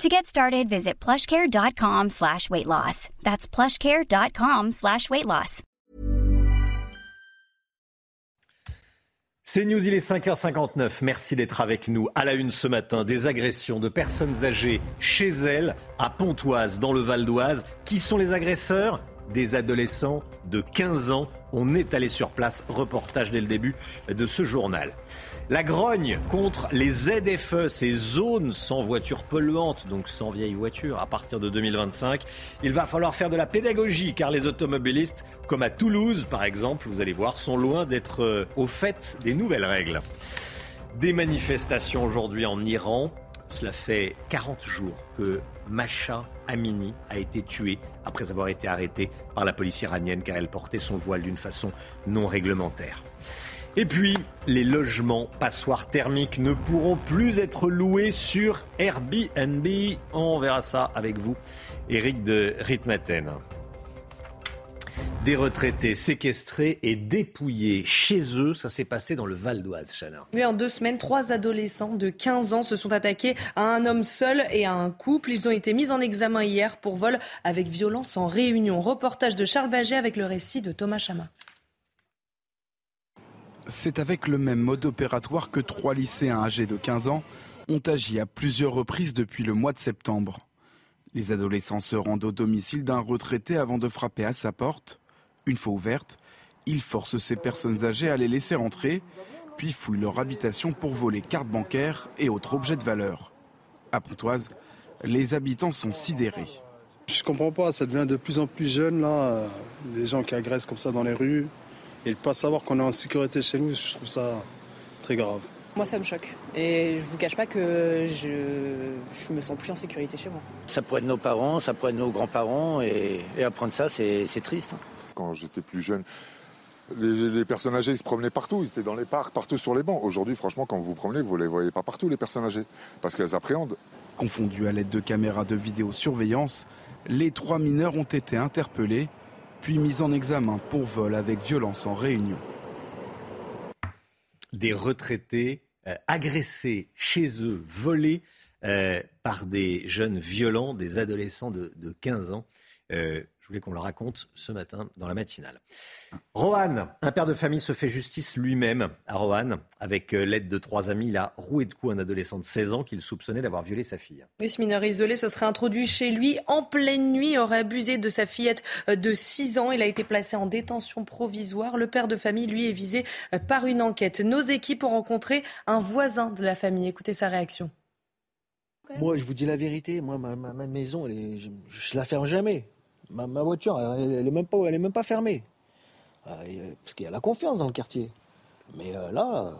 To get started, visit plushcare.com slash weight loss. That's plushcare.com slash weight loss. C'est News, il est 5h59. Merci d'être avec nous. À la une ce matin, des agressions de personnes âgées chez elles, à Pontoise, dans le Val d'Oise. Qui sont les agresseurs? Des adolescents de 15 ans. On est allé sur place. Reportage dès le début de ce journal. La grogne contre les ZFE, ces zones sans voitures polluantes, donc sans vieilles voitures, à partir de 2025. Il va falloir faire de la pédagogie car les automobilistes, comme à Toulouse par exemple, vous allez voir, sont loin d'être euh, au fait des nouvelles règles. Des manifestations aujourd'hui en Iran. Cela fait 40 jours que Masha Amini a été tuée après avoir été arrêtée par la police iranienne car elle portait son voile d'une façon non réglementaire. Et puis, les logements passoires thermiques ne pourront plus être loués sur Airbnb. On verra ça avec vous, Eric de Ritmaten. Des retraités séquestrés et dépouillés chez eux, ça s'est passé dans le Val d'Oise, Chana. En deux semaines, trois adolescents de 15 ans se sont attaqués à un homme seul et à un couple. Ils ont été mis en examen hier pour vol avec violence en réunion. Reportage de Charles Baget avec le récit de Thomas Chama. C'est avec le même mode opératoire que trois lycéens âgés de 15 ans ont agi à plusieurs reprises depuis le mois de septembre. Les adolescents se rendent au domicile d'un retraité avant de frapper à sa porte. Une fois ouverte, ils forcent ces personnes âgées à les laisser entrer, puis fouillent leur habitation pour voler cartes bancaires et autres objets de valeur. À Pontoise, les habitants sont sidérés. Je comprends pas, ça devient de plus en plus jeune là, les gens qui agressent comme ça dans les rues. Et de ne pas savoir qu'on est en sécurité chez nous, je trouve ça très grave. Moi, ça me choque. Et je vous cache pas que je, je me sens plus en sécurité chez moi. Ça pourrait être nos parents, ça pourrait être nos grands-parents. Et, apprendre ça, c'est triste. Quand j'étais plus jeune, les, personnes âgées, ils se promenaient partout. Ils étaient dans les parcs, partout sur les bancs. Aujourd'hui, franchement, quand vous vous promenez, vous ne les voyez pas partout, les personnes âgées. Parce qu'elles appréhendent. Confondus à l'aide de caméras de vidéosurveillance, les trois mineurs ont été interpellés puis mis en examen pour vol avec violence en réunion. Des retraités euh, agressés chez eux, volés euh, par des jeunes violents, des adolescents de, 15 ans. Euh, voulais qu'on le raconte ce matin dans la matinale. Rohan, un père de famille se fait justice lui-même à Rohan. Avec euh, l'aide de trois amis, il a roué de coups un adolescent de 16 ans qu'il soupçonnait d'avoir violé sa fille. ce mineur isolé se serait introduit chez lui en pleine nuit, aurait abusé de sa fillette euh, de 6 ans. Il a été placé en détention provisoire. Le père de famille, lui, est visé euh, par une enquête. Nos équipes ont rencontré un voisin de la famille. Écoutez sa réaction. Moi, je vous dis la vérité. Moi, ma, maison, je, je la ferme jamais. Ma, voiture, elle, n'est même pas, elle est même pas fermée. Euh, parce qu'il y a la confiance dans le quartier. Mais euh, là,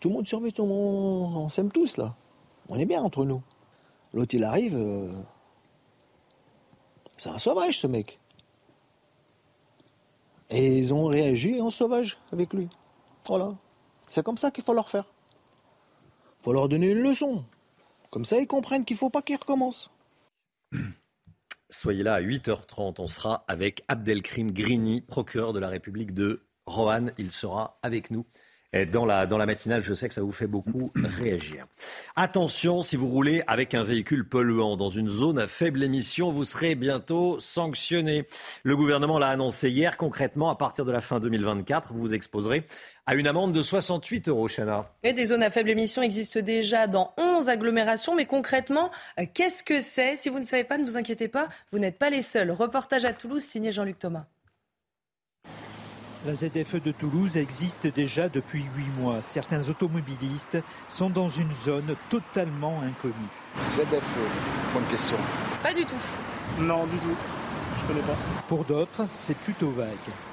tout le monde surveille, tout le monde, on s'aime tous là. On est bien entre nous. L'autre il arrive, euh, c'est un sauvage ce mec. Et ils ont réagi en sauvage avec lui. Voilà. C'est comme ça qu'il faut leur faire. Il faut leur donner une leçon. Comme ça ils comprennent qu'il ne faut pas qu'ils recommencent. Soyez là à 8h30. On sera avec Abdelkrim Grini, procureur de la République de Roanne. Il sera avec nous dans la, dans la matinale. Je sais que ça vous fait beaucoup réagir. Attention, si vous roulez avec un véhicule polluant dans une zone à faible émission, vous serez bientôt sanctionné. Le gouvernement l'a annoncé hier. Concrètement, à partir de la fin 2024, vous vous exposerez à une amende de 68 euros, Chana. Et des zones à faible émission existent déjà dans 11 agglomérations, mais concrètement, euh, qu'est-ce que c'est? Si vous ne savez pas, ne vous inquiétez pas, vous n'êtes pas les seuls. Reportage à Toulouse, signé Jean-Luc Thomas. La ZFE de Toulouse existe déjà depuis huit mois. Certains automobilistes sont dans une zone totalement inconnue. ZFE, bonne question. Pas du tout. Non, du tout. Je connais pas. Pour d'autres, c'est plutôt vague.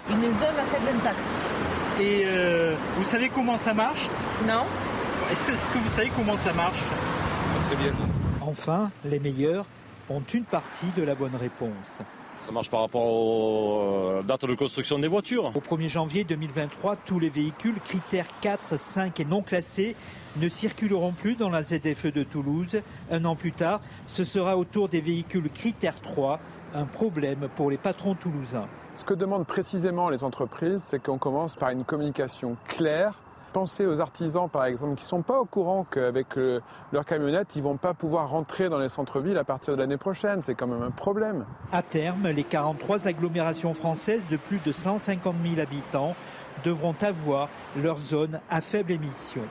Une zone à faible impact. Et euh, vous savez comment ça marche? Non. Est-ce que vous savez comment ça marche? Très bien. Enfin, les meilleurs ont une partie de la bonne réponse. Ça marche par rapport aux dates de construction des voitures. Au 1er janvier 2023, tous les véhicules critères 4, 5 et non classés ne circuleront plus dans la ZFE de Toulouse. Un an plus tard, ce sera au tour des véhicules critères 3, un problème pour les patrons toulousains. Ce que demandent précisément les entreprises, c'est qu'on commence par une communication claire Pensez aux artisans, par exemple, qui ne sont pas au courant qu'avec leur camionnette, ils ne vont pas pouvoir rentrer dans les centres-villes à partir de l'année prochaine. C'est quand même un problème. À terme, les 43 agglomérations françaises de plus de 150 000 habitants devront avoir leur zone à faible émission.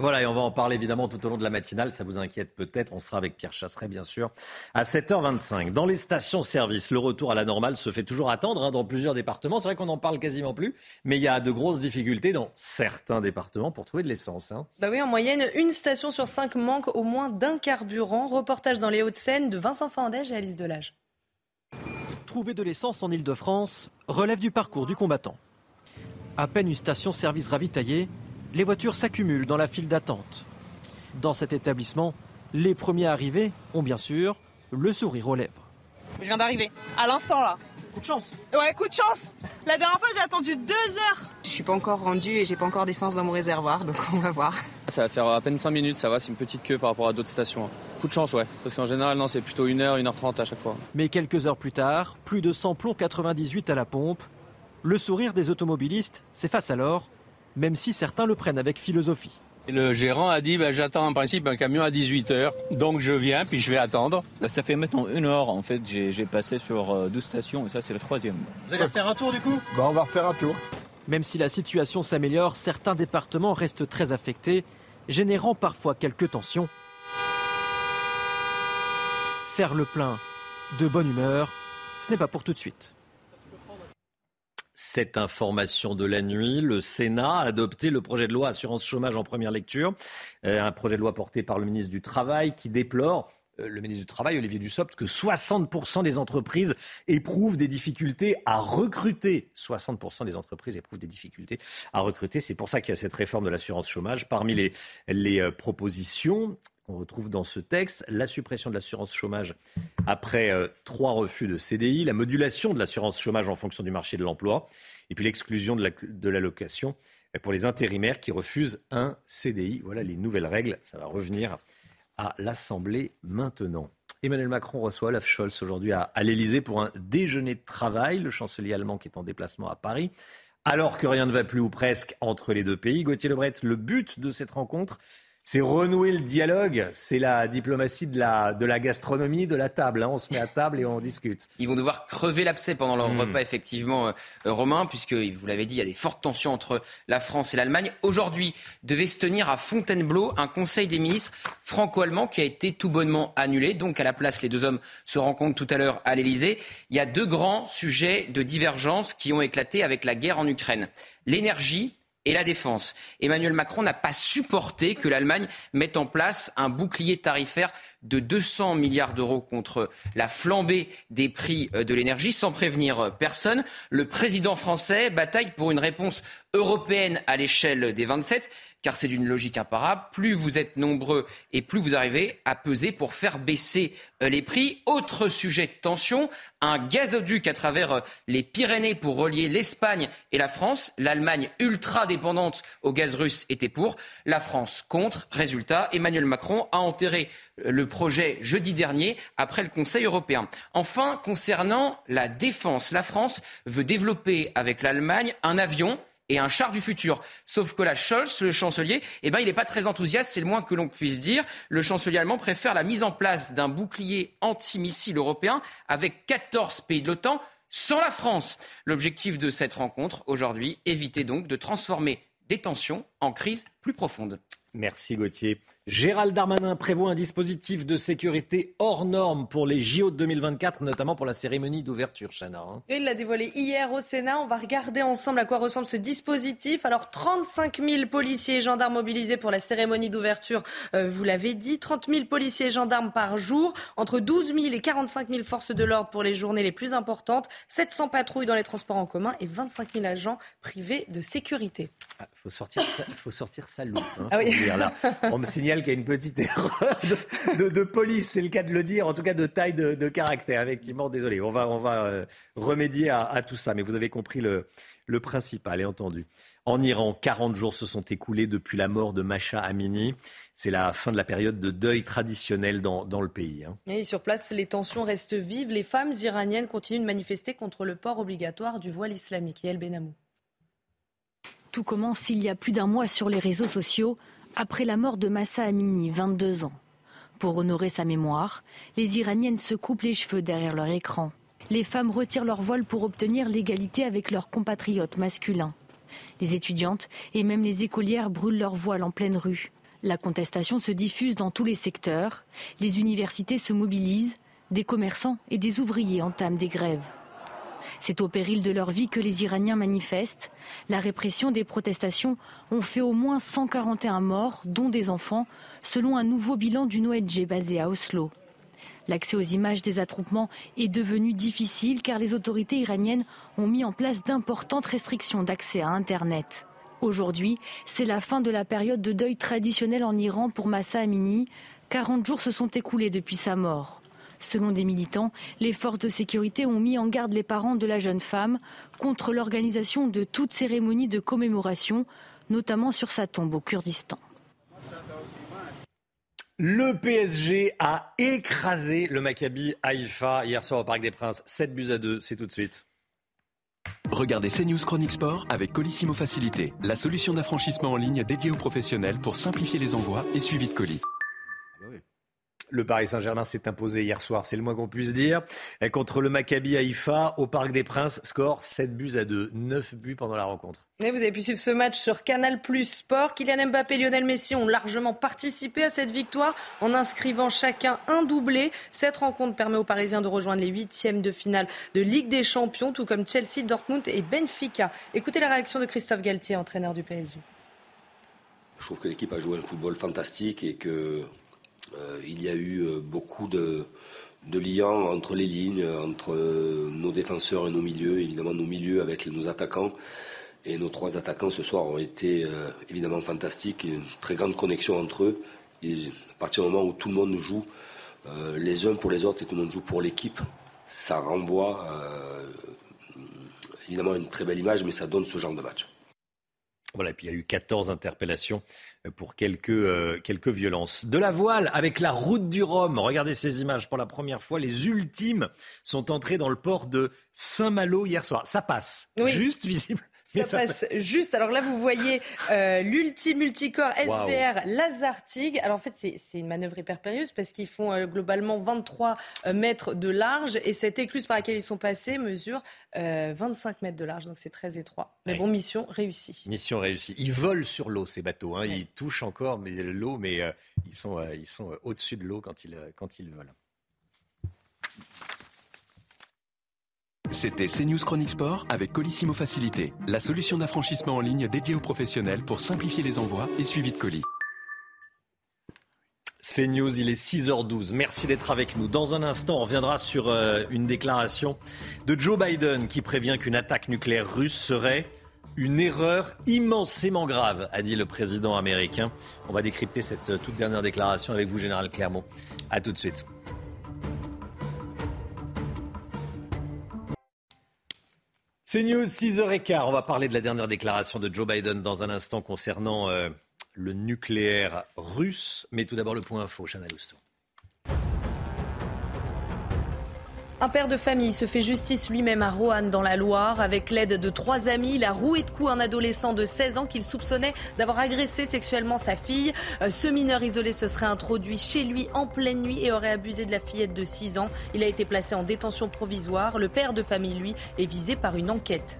Voilà, et on va en parler évidemment tout au long de la matinale. Ça vous inquiète peut-être. On sera avec Pierre Chasseret, bien sûr, à 7h25. Dans les stations-service, le retour à la normale se fait toujours attendre hein, dans plusieurs départements. C'est vrai qu'on n'en parle quasiment plus, mais il y a de grosses difficultés dans certains départements pour trouver de l'essence. Hein. Bah oui, en moyenne, une station sur cinq manque au moins d'un carburant. Reportage dans les Hauts-de-Seine de Vincent Fandège et Alice Delage. Trouver de l'essence en Ile-de-France relève du parcours du combattant. À peine une station-service ravitaillée, les voitures s'accumulent dans la file d'attente. Dans cet établissement, les premiers arrivés ont bien sûr le sourire aux lèvres. Je viens d'arriver, à l'instant là. Coup de chance. Ouais, coup de chance. La dernière fois, j'ai attendu deux heures. Je suis pas encore rendu et j'ai pas encore d'essence dans mon réservoir, donc on va voir. Ça va faire à peine 5 minutes, ça va, c'est une petite queue par rapport à d'autres stations. Coup de chance, ouais, parce qu'en général, non, c'est plutôt 1 heure, 1 heure 30 à chaque fois. Mais quelques heures plus tard, plus de 100 plombs 98 à la pompe. Le sourire des automobilistes s'efface alors même si certains le prennent avec philosophie. Le gérant a dit ben, j'attends en principe un camion à 18h, donc je viens puis je vais attendre. Ça fait maintenant une heure en fait, j'ai passé sur 12 euh, stations et ça c'est la troisième. Vous allez refaire un tour du coup? Bah, On va refaire un tour. Même si la situation s'améliore, certains départements restent très affectés, générant parfois quelques tensions. Faire le plein de bonne humeur, ce n'est pas pour tout de suite. Cette information de la nuit, le Sénat a adopté le projet de loi assurance chômage en première lecture, euh, un projet de loi porté par le ministre du Travail qui déplore euh, le ministre du Travail, Olivier Dussopt, que 60% des entreprises éprouvent des difficultés à recruter. 60% des entreprises éprouvent des difficultés à recruter. C'est pour ça qu'il y a cette réforme de l'assurance chômage. Parmi les, les euh, propositions, qu'on retrouve dans ce texte, la suppression de l'assurance chômage après euh, trois refus de CDI, la modulation de l'assurance chômage en fonction du marché de l'emploi, et puis l'exclusion de l'allocation pour les intérimaires qui refusent un CDI. Voilà les nouvelles règles. Ça va revenir à l'Assemblée maintenant. Emmanuel Macron reçoit Olaf Scholz aujourd'hui à, à l'Elysée pour un déjeuner de travail. Le chancelier allemand qui est en déplacement à Paris. Alors que rien ne va plus ou presque entre les deux pays, Gauthier Lebret, le but de cette rencontre, c'est renouer le dialogue. C'est la diplomatie de la, de la gastronomie, de la table. Hein. On se met à table et on discute. Ils vont devoir crever l'abcès pendant leur hmm. repas, effectivement, euh, Romain, puisque, vous l'avez dit, il y a des fortes tensions entre la France et l'Allemagne. Aujourd'hui, devait se tenir à Fontainebleau un conseil des ministres franco-allemand qui a été tout bonnement annulé. Donc, à la place, les deux hommes se rencontrent tout à l'heure à l'Elysée. Il y a deux grands sujets de divergence qui ont éclaté avec la guerre en Ukraine. L'énergie et la défense. Emmanuel Macron n'a pas supporté que l'Allemagne mette en place un bouclier tarifaire de 200 milliards d'euros contre la flambée des prix euh, de l'énergie sans prévenir euh, personne. Le président français bataille pour une réponse européenne à l'échelle des 27 car c'est d'une logique imparable. Plus vous êtes nombreux et plus vous arrivez à peser pour faire baisser euh, les prix. Autre sujet de tension, un gazoduc à travers euh, les Pyrénées pour relier l'Espagne et la France. L'Allemagne, ultra dépendante au gaz russe, était pour. La France contre. Résultat, Emmanuel Macron a enterré euh, le projet jeudi dernier après le Conseil européen. Enfin, concernant la défense, la France veut développer avec l'Allemagne un avion et un char du futur. Sauf que la Scholz, le chancelier, eh ben, il n'est pas très enthousiaste, c'est le moins que l'on puisse dire. Le chancelier allemand préfère la mise en place d'un bouclier antimissile européen avec 14 pays de l'OTAN sans la France. L'objectif de cette rencontre aujourd'hui, éviter donc de transformer des tensions en crise plus profonde. Merci Gauthier. Gérald Darmanin prévoit un dispositif de sécurité hors norme pour les JO de 2024, notamment pour la cérémonie d'ouverture, Chana. Hein. Il l'a dévoilé hier au Sénat. On va regarder ensemble à quoi ressemble ce dispositif. Alors, 35 000 policiers et gendarmes mobilisés pour la cérémonie d'ouverture, euh, vous l'avez dit. 30 000 policiers et gendarmes par jour. Entre 12 000 et 45 000 forces de l'ordre pour les journées les plus importantes. 700 patrouilles dans les transports en commun et 25 000 agents privés de sécurité. Il ah, faut sortir, faut sortir sa loupe. Hein, ah oui. là. On me signale signale qu'il y a une petite erreur de, police, c'est le cas de le dire, en tout cas de taille de, caractère. Effectivement, désolé, on va, on va euh, remédier à, tout ça, mais vous avez compris le, le principal et entendu. En Iran, 40 jours se sont écoulés depuis la mort de Masha Amini. C'est la fin de la période de deuil traditionnel dans, le pays. Hein. Et sur place, les tensions restent vives. Les femmes iraniennes continuent de manifester contre le port obligatoire du voile islamique. El Benamou. Tout commence il y a plus d'un mois sur les réseaux sociaux, après la mort de Massa Amini, 22 ans. Pour honorer sa mémoire, les Iraniennes se coupent les cheveux derrière leur écran. Les femmes retirent leur voile pour obtenir l'égalité avec leurs compatriotes masculins. Les étudiantes et même les écolières brûlent leur voile en pleine rue. La contestation se diffuse dans tous les secteurs. Les universités se mobilisent. Des commerçants et des ouvriers entament des grèves. C'est au péril de leur vie que les Iraniens manifestent. La répression des protestations ont fait au moins 141 morts, dont des enfants, selon un nouveau bilan d'une ONG basée à Oslo. L'accès aux images des attroupements est devenu difficile car les autorités iraniennes ont mis en place d'importantes restrictions d'accès à Internet. Aujourd'hui, c'est la fin de la période de deuil traditionnel en Iran pour Massa Amini. 40 jours se sont écoulés depuis sa mort. Selon des militants, les forces de sécurité ont mis en garde les parents de la jeune femme contre l'organisation de toute cérémonie de commémoration, notamment sur sa tombe au Kurdistan. Le PSG a écrasé le Maccabi Haïfa hier soir au Parc des Princes. 7 buts à 2, c'est tout de suite. Regardez CNews Chronique Sport avec Colissimo Facilité, la solution d'affranchissement en ligne dédiée aux professionnels pour simplifier les envois et suivi de colis. Le Paris Saint-Germain s'est imposé hier soir, c'est le moins qu'on puisse dire, contre le Maccabi Haïfa au Parc des Princes. Score 7 buts à 2, 9 buts pendant la rencontre. vous avez pu suivre ce match sur Canal Plus Sport. Kylian Mbappé et Lionel Messi ont largement participé à cette victoire en inscrivant chacun un doublé. Cette rencontre permet aux Parisiens de rejoindre les huitièmes de finale de Ligue des Champions, tout comme Chelsea, Dortmund et Benfica. Écoutez la réaction de Christophe Galtier, entraîneur du PSG. Je trouve que l'équipe a joué un football fantastique et que il y a eu euh, beaucoup de, liens entre les lignes, entre euh, nos défenseurs et nos milieux, évidemment nos milieux avec nos attaquants. Et nos trois attaquants ce soir ont été évidemment fantastiques, une très grande connexion entre eux. À partir du moment où tout le monde joue les uns pour les autres et tout le monde joue pour l'équipe, ça renvoie évidemment une très belle image, mais ça donne ce genre de match. Voilà, et puis il y a eu 14 interpellations euh, pour quelques, euh, quelques violences. De la voile avec la route du Rhum. Regardez ces images pour la première fois. Les ultimes sont entrés dans le port de Saint-Malo hier soir. Ça passe. Juste visible. Ça, passe juste. Alors là, vous voyez euh, l'ulti multicorps SVR Lazartigue. Alors en fait, c'est une manœuvre hyper périlleuse parce qu'ils font euh, globalement 23 euh, mètres de large et cette écluse par laquelle ils sont passés mesure 25 mètres de large. Donc c'est très étroit. Mais bon, mission réussie. Mission réussie. Ils volent sur l'eau, ces bateaux. Hein. Ils touchent encore l'eau, mais ils sont, ils sont au-dessus de l'eau quand ils, quand ils volent. C'était CNews Chronique Sport avec Colissimo Facilité, la solution d'affranchissement en ligne dédiée aux professionnels pour simplifier les envois et suivi de colis. CNews, il est 6h12. Merci d'être avec nous. Dans un instant, on reviendra sur euh, une déclaration de Joe Biden qui prévient qu'une attaque nucléaire russe serait une erreur immensément grave, a dit le président américain. On va décrypter cette euh, toute dernière déclaration avec vous, Général Clermont. A tout de suite. C'est News 6h15. On va parler de la dernière déclaration de Joe Biden dans un instant concernant euh, le nucléaire russe. Mais tout d'abord le point info, Chana Lousteau. Un père de famille se fait justice lui-même à Roanne dans la Loire. Avec l'aide de trois amis, il a roué de coups un adolescent de 16 ans qu'il soupçonnait d'avoir agressé sexuellement sa fille. Euh, ce mineur isolé se serait introduit chez lui en pleine nuit et aurait abusé de la fillette de 6 ans. Il a été placé en détention provisoire. Le père de famille, lui, est visé par une enquête.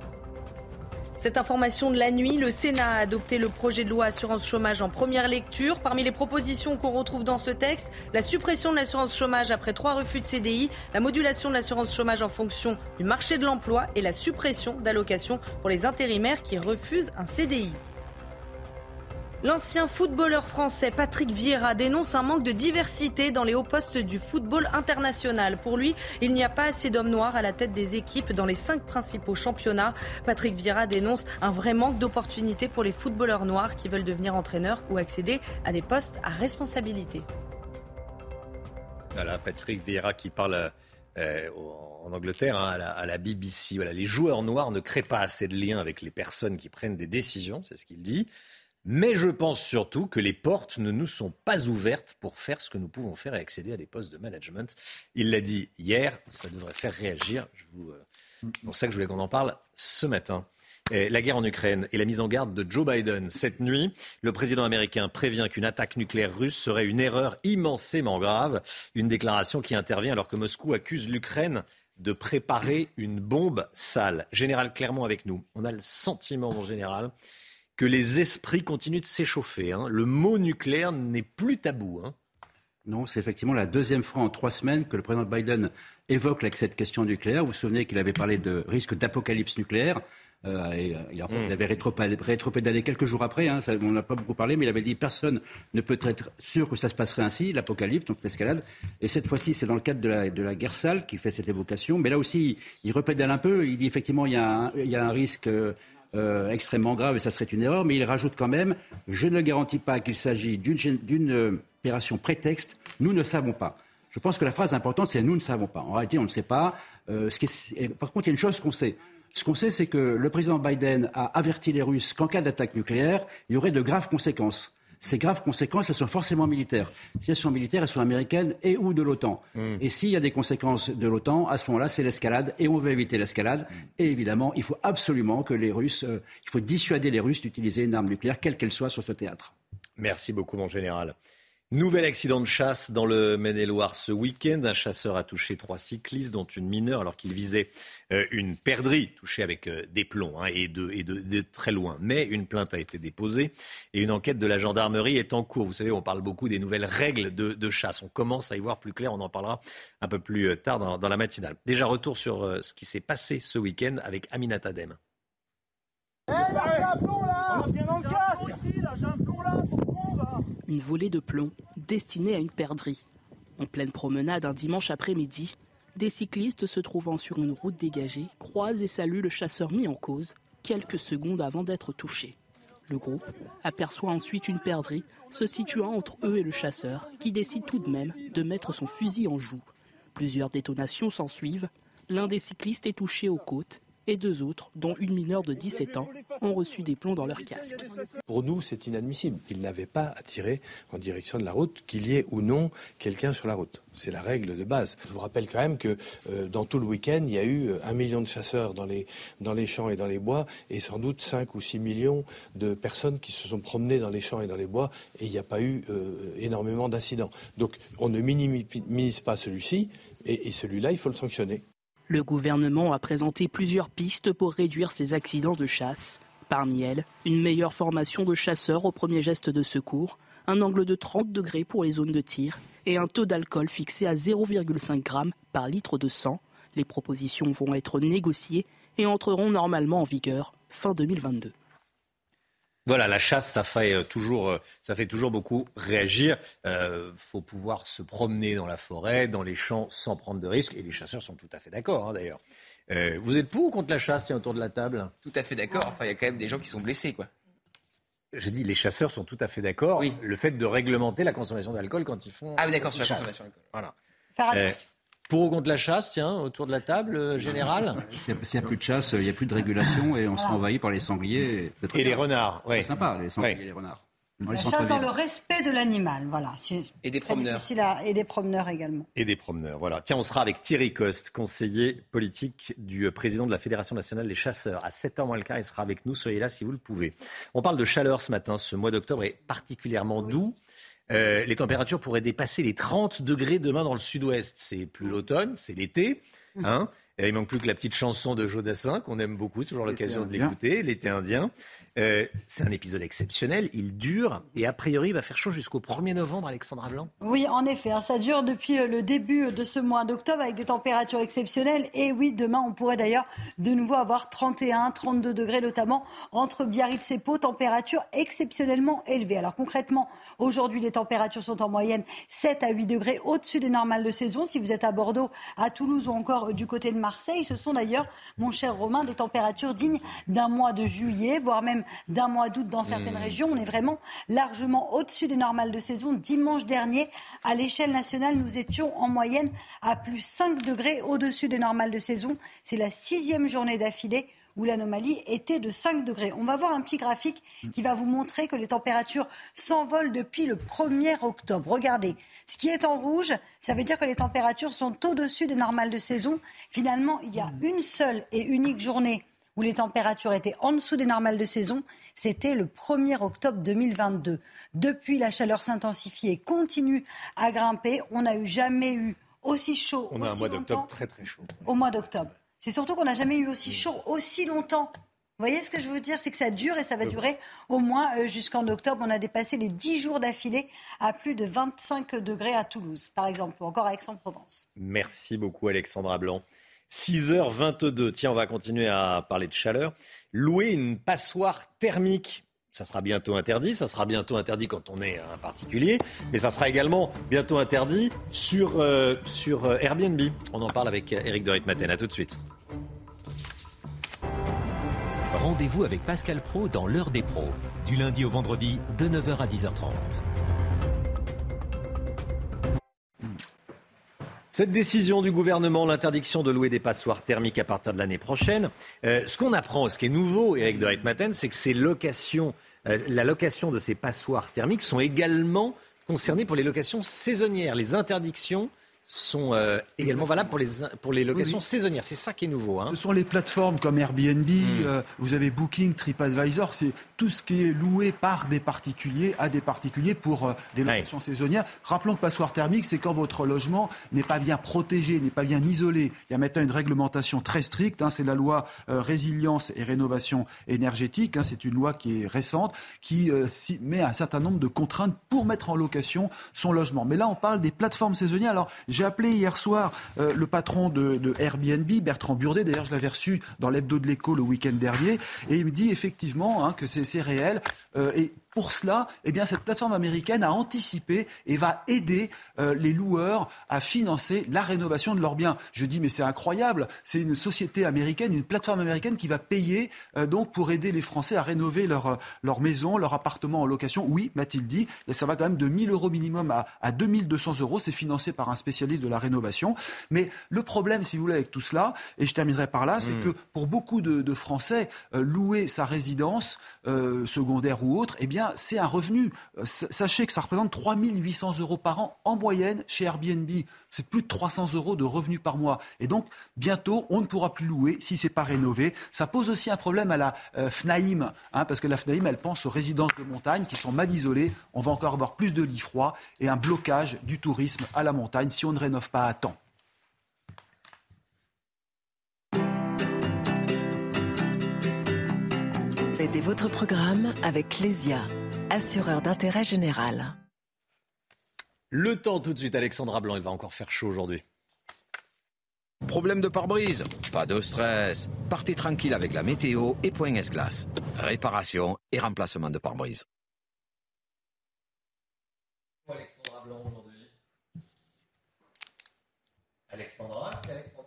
Cette information de la nuit, le Sénat a adopté le projet de loi assurance chômage en première lecture. Parmi les propositions qu'on retrouve dans ce texte, la suppression de l'assurance chômage après trois refus de CDI, la modulation de l'assurance chômage en fonction du marché de l'emploi et la suppression d'allocations pour les intérimaires qui refusent un CDI. L'ancien footballeur français Patrick Vieira dénonce un manque de diversité dans les hauts postes du football international. Pour lui, il n'y a pas assez d'hommes noirs à la tête des équipes dans les cinq principaux championnats. Patrick Vieira dénonce un vrai manque d'opportunités pour les footballeurs noirs qui veulent devenir entraîneurs ou accéder à des postes à responsabilité. Voilà, Patrick Vieira qui parle euh, en Angleterre hein, à, la, BBC. Voilà, les joueurs noirs ne créent pas assez de liens avec les personnes qui prennent des décisions, c'est ce qu'il dit. Mais je pense surtout que les portes ne nous sont pas ouvertes pour faire ce que nous pouvons faire et accéder à des postes de management. Il l'a dit hier, ça devrait faire réagir. Euh, c'est pour ça que je voulais qu'on en parle ce matin. la guerre en Ukraine et la mise en garde de Joe Biden. Cette nuit, le président américain prévient qu'une attaque nucléaire russe serait une erreur immensément grave. Une déclaration qui intervient alors que Moscou accuse l'Ukraine de préparer une bombe sale. Général Clermont avec nous. On a le sentiment en général que les esprits continuent de s'échauffer. Hein. Le mot nucléaire n'est plus tabou. Hein. Non, c'est effectivement la deuxième fois en trois semaines que le président Biden évoque cette question nucléaire. Vous vous souvenez qu'il avait parlé de risque d'apocalypse nucléaire. Euh, et, euh, en fait, il avait rétropédalé quelques jours après, hein, on n'a pas beaucoup parlé, mais il avait dit personne ne peut être sûr que ça se passerait ainsi, l'apocalypse, donc l'escalade. Et cette fois-ci, c'est dans le cadre de la, de la, guerre sale qu'il fait cette évocation. Mais là aussi, il repédale un peu, il dit effectivement il y a un, il y a un risque. Euh, extrêmement grave et ça serait une erreur, mais il rajoute quand même Je ne garantis pas qu'il s'agit d'une euh, opération prétexte, nous ne savons pas. Je pense que la phrase importante, c'est Nous ne savons pas. En réalité, on ne sait pas. Euh, ce par contre, il y a une chose qu'on sait. Ce qu'on sait, c'est que le président Biden a averti les Russes qu'en cas d'attaque nucléaire, il y aurait de graves conséquences ces graves conséquences, elles sont forcément militaires. Si elles sont militaires, elles sont américaines et ou de l'OTAN. Mm. Et s'il y a des conséquences de l'OTAN, à ce moment-là, c'est l'escalade et on veut éviter l'escalade. Mm. Et évidemment, il faut absolument que les Russes, euh, il faut dissuader les Russes d'utiliser une arme nucléaire, quelle qu'elle soit, sur ce théâtre. Merci beaucoup, mon général. Nouvel accident de chasse dans le Maine-et-Loire ce week-end. Un chasseur a touché trois cyclistes, dont une mineure, alors qu'il visait euh, une perdrix touchée avec euh, des plombs hein, et, de, très loin. Mais une plainte a été déposée et une enquête de la gendarmerie est en cours. Vous savez, on parle beaucoup des nouvelles règles de, chasse. On commence à y voir plus clair. On en parlera un peu plus euh, tard dans, la matinale. Déjà, retour sur ce qui s'est passé ce week-end avec Aminata Dem. Une volée de plomb destinée à une perdrix. En pleine promenade un dimanche après-midi, des cyclistes se trouvant sur une route dégagée croisent et saluent le chasseur mis en cause quelques secondes avant d'être touché. Le groupe aperçoit ensuite une perdrix se situant entre eux et le chasseur, qui décide tout de même de mettre son fusil en joue. Plusieurs détonations s'ensuivent. L'un des cyclistes est touché aux côtes et deux autres, dont une mineure de 17 ans, ont reçu des plombs dans leur casque. Pour nous, c'est inadmissible. Ils n'avaient pas à tirer en direction de la route, qu'il y ait ou non quelqu'un sur la route. C'est la règle de base. Je vous rappelle quand même que euh, dans tout le week-end, il y a eu euh, un million de chasseurs dans les, dans les champs et dans les bois, et sans doute 5 ou 6 millions de personnes qui se sont promenées dans les champs et dans les bois, et il n'y a pas eu euh, énormément d'incidents. Donc on ne minimise pas celui-ci, et celui-là, il faut le sanctionner. Le gouvernement a présenté plusieurs pistes pour réduire ces accidents de chasse. Parmi elles, une meilleure formation de chasseurs au premier geste de secours, un angle de 30 degrés pour les zones de tir et un taux d'alcool fixé à 0,5 g par litre de sang. Les propositions vont être négociées et entreront normalement en vigueur fin 2022. Voilà, la chasse, ça fait euh, toujours, euh, ça fait toujours beaucoup réagir. Il euh, faut pouvoir se promener dans la forêt, dans les champs, sans prendre de risques. Et les chasseurs sont tout à fait d'accord, hein, d'ailleurs. vous êtes pour ou contre la chasse, tiens, autour de la table? Tout à fait d'accord. Enfin, il y a quand même des gens qui sont blessés, quoi. Je dis, les chasseurs sont tout à fait d'accord. Oui. Le fait de réglementer la consommation d'alcool quand ils font. Ah oui, d'accord, sur la consommation d'alcool. Voilà. Faire pour ou contre la chasse, tiens, autour de la table, euh, général S'il n'y a, plus de chasse, il n'y a plus de régulation et on sera envahi par les sangliers. Et, les renards, oui. C'est sympa, les sangliers et les renards. La chasse dans le respect de l'animal, voilà. Et des promeneurs. et des promeneurs également. Et des promeneurs, voilà. Tiens, on sera avec Thierry Coste, conseiller politique du président de la Fédération nationale des chasseurs. À 7h moins le quart, il sera avec nous. Soyez là si vous le pouvez. On parle de chaleur ce matin. Ce mois d'octobre est particulièrement doux. Euh, les températures pourraient dépasser les 30 degrés demain dans le sud-ouest. C'est plus l'automne, c'est l'été. Hein il manque plus que la petite chanson de Jodassin, qu'on aime beaucoup, c'est toujours l'occasion de l'écouter, l'été indien. Euh, c'est un épisode exceptionnel, il dure et a priori il va faire chaud jusqu'au 1er novembre, Alexandra Blanc. Oui, en effet, hein, ça dure depuis euh, le début de ce mois d'octobre avec des températures exceptionnelles. Et oui, demain, on pourrait d'ailleurs de nouveau avoir 31, 32 degrés, notamment entre Biarritz et Pau, température exceptionnellement élevée. Alors concrètement, aujourd'hui, les températures sont en moyenne 7 à 8 degrés au-dessus des normales de saison. Si vous êtes à Bordeaux, à Toulouse ou encore euh, du côté de Marseille, ce sont d'ailleurs, mon cher Romain, des températures dignes d'un mois de juillet, voire même d'un mois d'août dans certaines mmh. régions. On est vraiment largement au-dessus des normales de saison. Dimanche dernier, à l'échelle nationale, nous étions en moyenne à plus 5 degrés au-dessus des normales de saison. C'est la sixième journée d'affilée où l'anomalie était de 5 degrés. On va voir un petit graphique qui va vous montrer que les températures s'envolent depuis le 1er octobre. Regardez, ce qui est en rouge, ça veut dire que les températures sont au-dessus des normales de saison. Finalement, il y a une seule et unique journée où les températures étaient en dessous des normales de saison, c'était le 1er octobre 2022. Depuis, la chaleur s'intensifie et continue à grimper. On n'a eu jamais eu aussi chaud. On a un mois d'octobre très très chaud. Au mois d'octobre. C'est surtout qu'on n'a jamais eu aussi chaud aussi longtemps. Vous voyez ce que je veux dire? C'est que ça dure et ça va durer au moins euh, jusqu'en octobre. On a dépassé les 10 jours d'affilée à plus de 25 degrés à Toulouse, par exemple, ou encore à Aix-en-Provence. Merci beaucoup, Alexandra Blanc. 6h22. Tiens, on va continuer à parler de chaleur. Louer une passoire thermique. Ça sera bientôt interdit. Ça sera bientôt interdit quand on est un particulier. Mais ça sera également bientôt interdit sur, euh, sur euh, Airbnb. On en parle avec Eric de Ritmaten. À tout de suite. Rendez-vous avec Pascal Pro dans l'heure des pros. Du lundi au vendredi, de 9h à 10h30. Cette décision du gouvernement, l'interdiction de louer des passoires thermiques à partir de l'année prochaine, euh, ce qu'on apprend, ce qui est nouveau, Eric de Reitmaten, c'est que ces locations, euh, la location de ces passoires thermiques sont également concernées pour les locations saisonnières. Les interdictions sont euh, également valables pour les, pour les locations saisonnières. C'est ça qui est nouveau. Hein. Ce sont les plateformes comme Airbnb, hmm. euh, vous avez Booking, TripAdvisor, c'est tout ce qui est loué par des particuliers à des particuliers pour euh, des locations saisonnières. Rappelons que passoire thermique, c'est quand votre logement n'est pas bien protégé, n'est pas bien isolé. Il y a maintenant une réglementation très stricte, hein, c'est la loi résilience et rénovation énergétique, hein, c'est une loi qui est récente, qui met un certain nombre de contraintes pour mettre en location son logement. Mais là, on parle des plateformes saisonnières. Alors, j'ai appelé hier soir euh, le patron de, Airbnb, Bertrand Burdet. D'ailleurs, je l'avais reçu dans l'hebdo de l'écho le week-end dernier. Et il me dit effectivement hein, que c'est réel. Euh, pour cela, eh bien, cette plateforme américaine a anticipé et va aider euh, les loueurs à financer la rénovation de leurs biens. Je dis, mais c'est incroyable. C'est une société américaine, une plateforme américaine qui va payer euh, donc pour aider les Français à rénover leur, euh, leur maison, leur appartement en location. Oui, m'a-t-il dit, et ça va quand même de 1000 euros minimum à, à 2200 euros. C'est financé par un spécialiste de la rénovation. Mais le problème, si vous voulez, avec tout cela, et je terminerai par là, c'est hmm. que pour beaucoup de, de Français, louer sa résidence secondaire ou autre, eh bien, c'est un revenu. Euh, sachez que ça représente 3 800 euros par an en moyenne chez Airbnb. C'est plus de 300 euros de revenus par mois. Et donc, bientôt, on ne pourra plus louer si c'est pas rénové. Ça pose aussi un problème à la euh, FNAIM, hein, parce que la FNAIM, elle pense aux résidences de montagne qui sont mal isolées. On va encore avoir plus de lits froids et un blocage du tourisme à la montagne si on ne rénove pas à temps. Votre programme avec Clésia, assureur d'intérêt général. Le temps tout de suite, Alexandra Blanc, il va encore faire chaud aujourd'hui. Problème de pare-brise Pas de stress. Partez tranquille avec la météo et Point S-Glace. Réparation et remplacement de pare-brise. Alexandra Blanc aujourd'hui. Alexandra, c'est Alexandra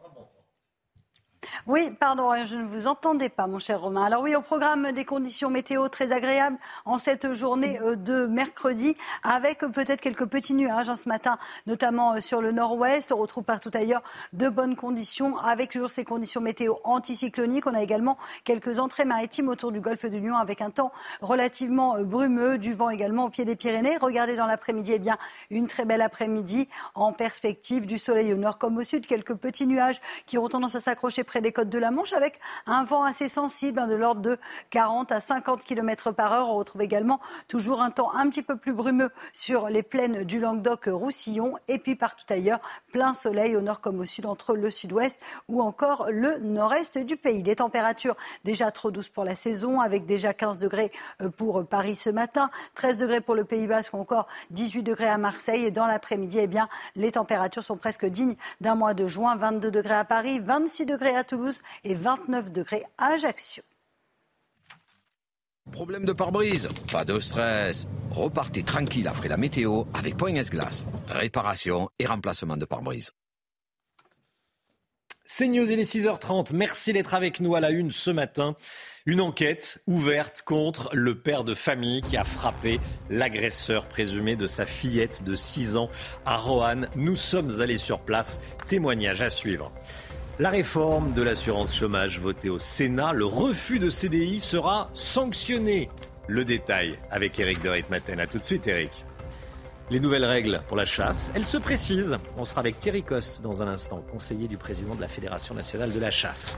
oui, pardon, hein, je ne vous entendais pas, mon cher Romain. Alors oui, au programme des conditions météo très agréables en cette journée euh, de mercredi, avec peut-être quelques petits nuages hein, ce matin, notamment euh, sur le nord-ouest. On retrouve partout ailleurs de bonnes conditions, avec toujours ces conditions météo anticycloniques. On a également quelques entrées maritimes autour du golfe de Lyon, avec un temps relativement euh, brumeux, du vent également au pied des Pyrénées. Regardez dans l'après-midi, eh bien, une très belle après-midi en perspective du soleil au nord comme au sud. Quelques petits nuages qui auront tendance à s'accrocher près des côtes de la Manche avec un vent assez sensible hein, de l'ordre de 40 à 50 km par heure. On retrouve également toujours un temps un petit peu plus brumeux sur les plaines du Languedoc-Roussillon et puis partout ailleurs, plein soleil au nord comme au sud, entre le sud-ouest ou encore le nord-est du pays. Les températures déjà trop douces pour la saison avec déjà 15 degrés euh, pour Paris ce matin, 13 degrés pour le Pays Basque encore 18 degrés à Marseille et dans l'après-midi, eh bien, les températures sont presque dignes d'un mois de juin, 22 degrés à Paris, 26 degrés à Toulouse et 29 degrés à Ajaccio. Problème de pare-brise Pas de stress. Repartez tranquille après la météo avec Point S-Glace. Réparation et remplacement de pare-brise. C'est News, il est 6h30. Merci d'être avec nous à la une ce matin. Une enquête ouverte contre le père de famille qui a frappé l'agresseur présumé de sa fillette de 6 ans à Roanne. Nous sommes allés sur place. Témoignage à suivre. La réforme de l'assurance chômage votée au Sénat, le refus de CDI sera sanctionné. Le détail avec Eric de Ritmaten. A tout de suite, Eric. Les nouvelles règles pour la chasse, elles se précisent. On sera avec Thierry Coste dans un instant, conseiller du président de la Fédération nationale de la chasse.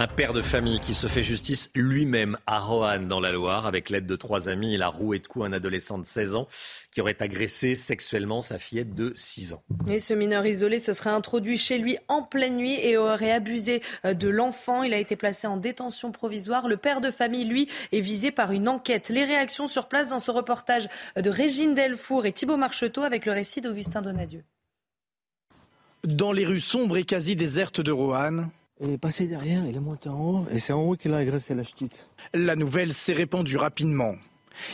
Un père de famille qui se fait justice lui-même à Roanne dans la Loire avec l'aide de trois amis. Il a roué de coups un adolescent de 16 ans qui aurait agressé sexuellement sa fillette de 6 ans. Et ce mineur isolé se serait introduit chez lui en pleine nuit et aurait abusé euh, de l'enfant. Il a été placé en détention provisoire. Le père de famille, lui, est visé par une enquête. Les réactions sur place dans ce reportage de Régine Delfour et Thibault Marcheteau avec le récit d'Augustin Donadieu. Dans les rues sombres et quasi désertes de Roanne, il est passé derrière, il est monté en haut, et c'est en haut qu'il a agressé la ch'tite. La nouvelle s'est répandue rapidement.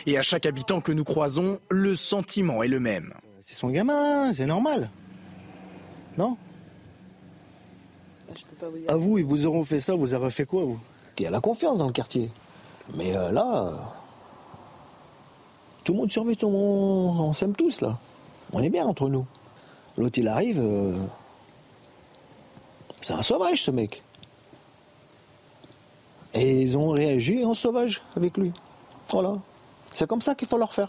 Et à chaque habitant que nous croisons, le sentiment est le même. C'est son gamin, c'est normal. Non À vous, ils vous auront fait ça, vous aurez fait quoi, vous? Il y a la confiance dans le quartier. Mais euh, là, tout le monde survit, tout le monde, on s'aime tous, là. On est bien entre nous. L'autre, il arrive, euh, c'est un sauvage, ce mec. Et ils ont réagi en sauvage avec lui. Voilà. C'est comme ça qu'il faut leur faire.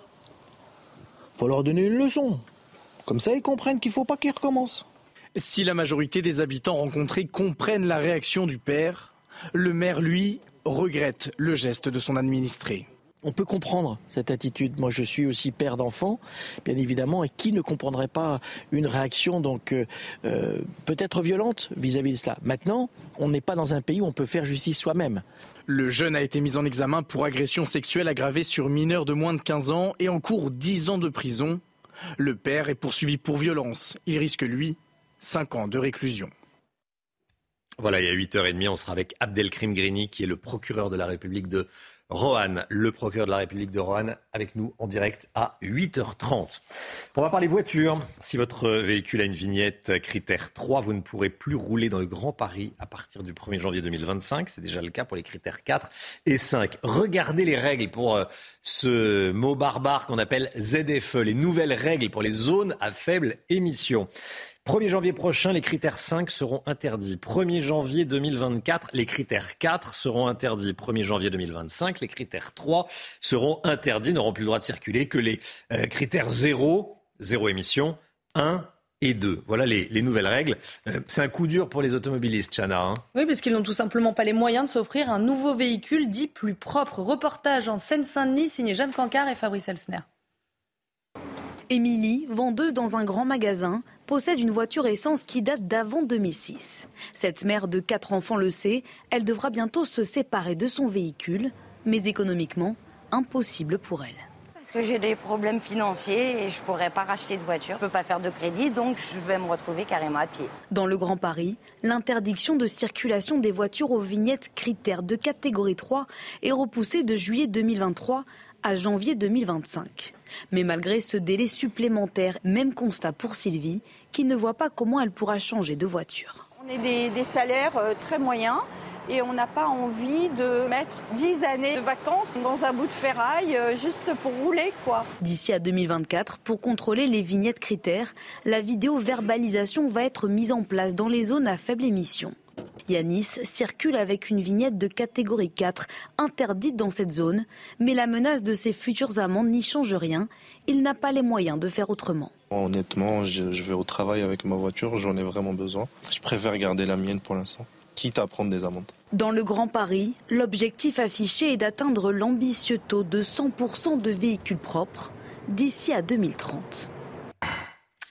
Il faut leur donner une leçon. Comme ça, ils comprennent qu'il ne faut pas qu'ils recommencent. Si la majorité des habitants rencontrés comprennent la réaction du père, le maire, lui, regrette le geste de son administré on peut comprendre cette attitude. Moi, je suis aussi père d'enfants, bien évidemment, et qui ne comprendrait pas une réaction donc euh, euh, peut-être violente vis-à-vis de cela. Maintenant, on n'est pas dans un pays où on peut faire justice soi-même. Le jeune a été mis en examen pour agression sexuelle aggravée sur mineur de moins de 15 ans et en cours 10 ans de prison. Le père est poursuivi pour violence. Il risque, lui, 5 ans de réclusion. Voilà, il y a 8h30, on sera avec Abdelkrim Grini, qui est le procureur de la République de Rohan, le procureur de la République de Rohan, avec nous en direct à 8h30. On va parler voiture. Si votre véhicule a une vignette critère 3, vous ne pourrez plus rouler dans le Grand Paris à partir du 1er janvier 2025. C'est déjà le cas pour les critères 4 et 5. Regardez les règles pour euh, ce mot barbare qu'on appelle ZFE, les nouvelles règles pour les zones à faible émission. 1er janvier prochain, les critères 5 seront interdits. 1er janvier 2024, les critères 4 seront interdits. 1er janvier 2025, les critères 3 seront interdits, n'auront plus le droit de circuler que les euh, critères 0, 0 émission, 1 et 2. Voilà les, nouvelles règles. Euh, c'est un coup dur pour les automobilistes, Chana. Hein. oui, parce qu'ils n'ont tout simplement pas les moyens de s'offrir un nouveau véhicule dit plus propre. Reportage en Seine-Saint-Denis signé Jeanne Cancard et Fabrice Elsner. Émilie, vendeuse dans un grand magasin, possède une voiture essence qui date d'avant 2006. Cette mère de quatre enfants le sait, elle devra bientôt se séparer de son véhicule, mais économiquement, impossible pour elle. Parce que j'ai des problèmes financiers et je ne pourrais pas racheter de voiture, je ne peux pas faire de crédit, donc je vais me retrouver carrément à pied. Dans le Grand Paris, l'interdiction de circulation des voitures aux vignettes critères de catégorie 3 est repoussée de juillet 2023 à janvier 2025. Mais malgré ce délai supplémentaire, même constat pour Sylvie, qui ne voit pas comment elle pourra changer de voiture. On est des, salaires euh, très moyens et on n'a pas envie de mettre 10 années de vacances dans un bout de ferraille euh, juste pour rouler quoi. D'ici à 2024, pour contrôler les vignettes critères, la vidéo-verbalisation va être mise en place dans les zones à faible émission. Yanis circule avec une vignette de catégorie 4 interdite dans cette zone, mais la menace de ses futures amendes n'y change rien. Il n'a pas les moyens de faire autrement. Honnêtement, je vais au travail avec ma voiture, j'en ai vraiment besoin. Je préfère garder la mienne pour l'instant, quitte à prendre des amendes. Dans le Grand Paris, l'objectif affiché est d'atteindre l'ambitieux taux de 100% de véhicules propres d'ici à 2030.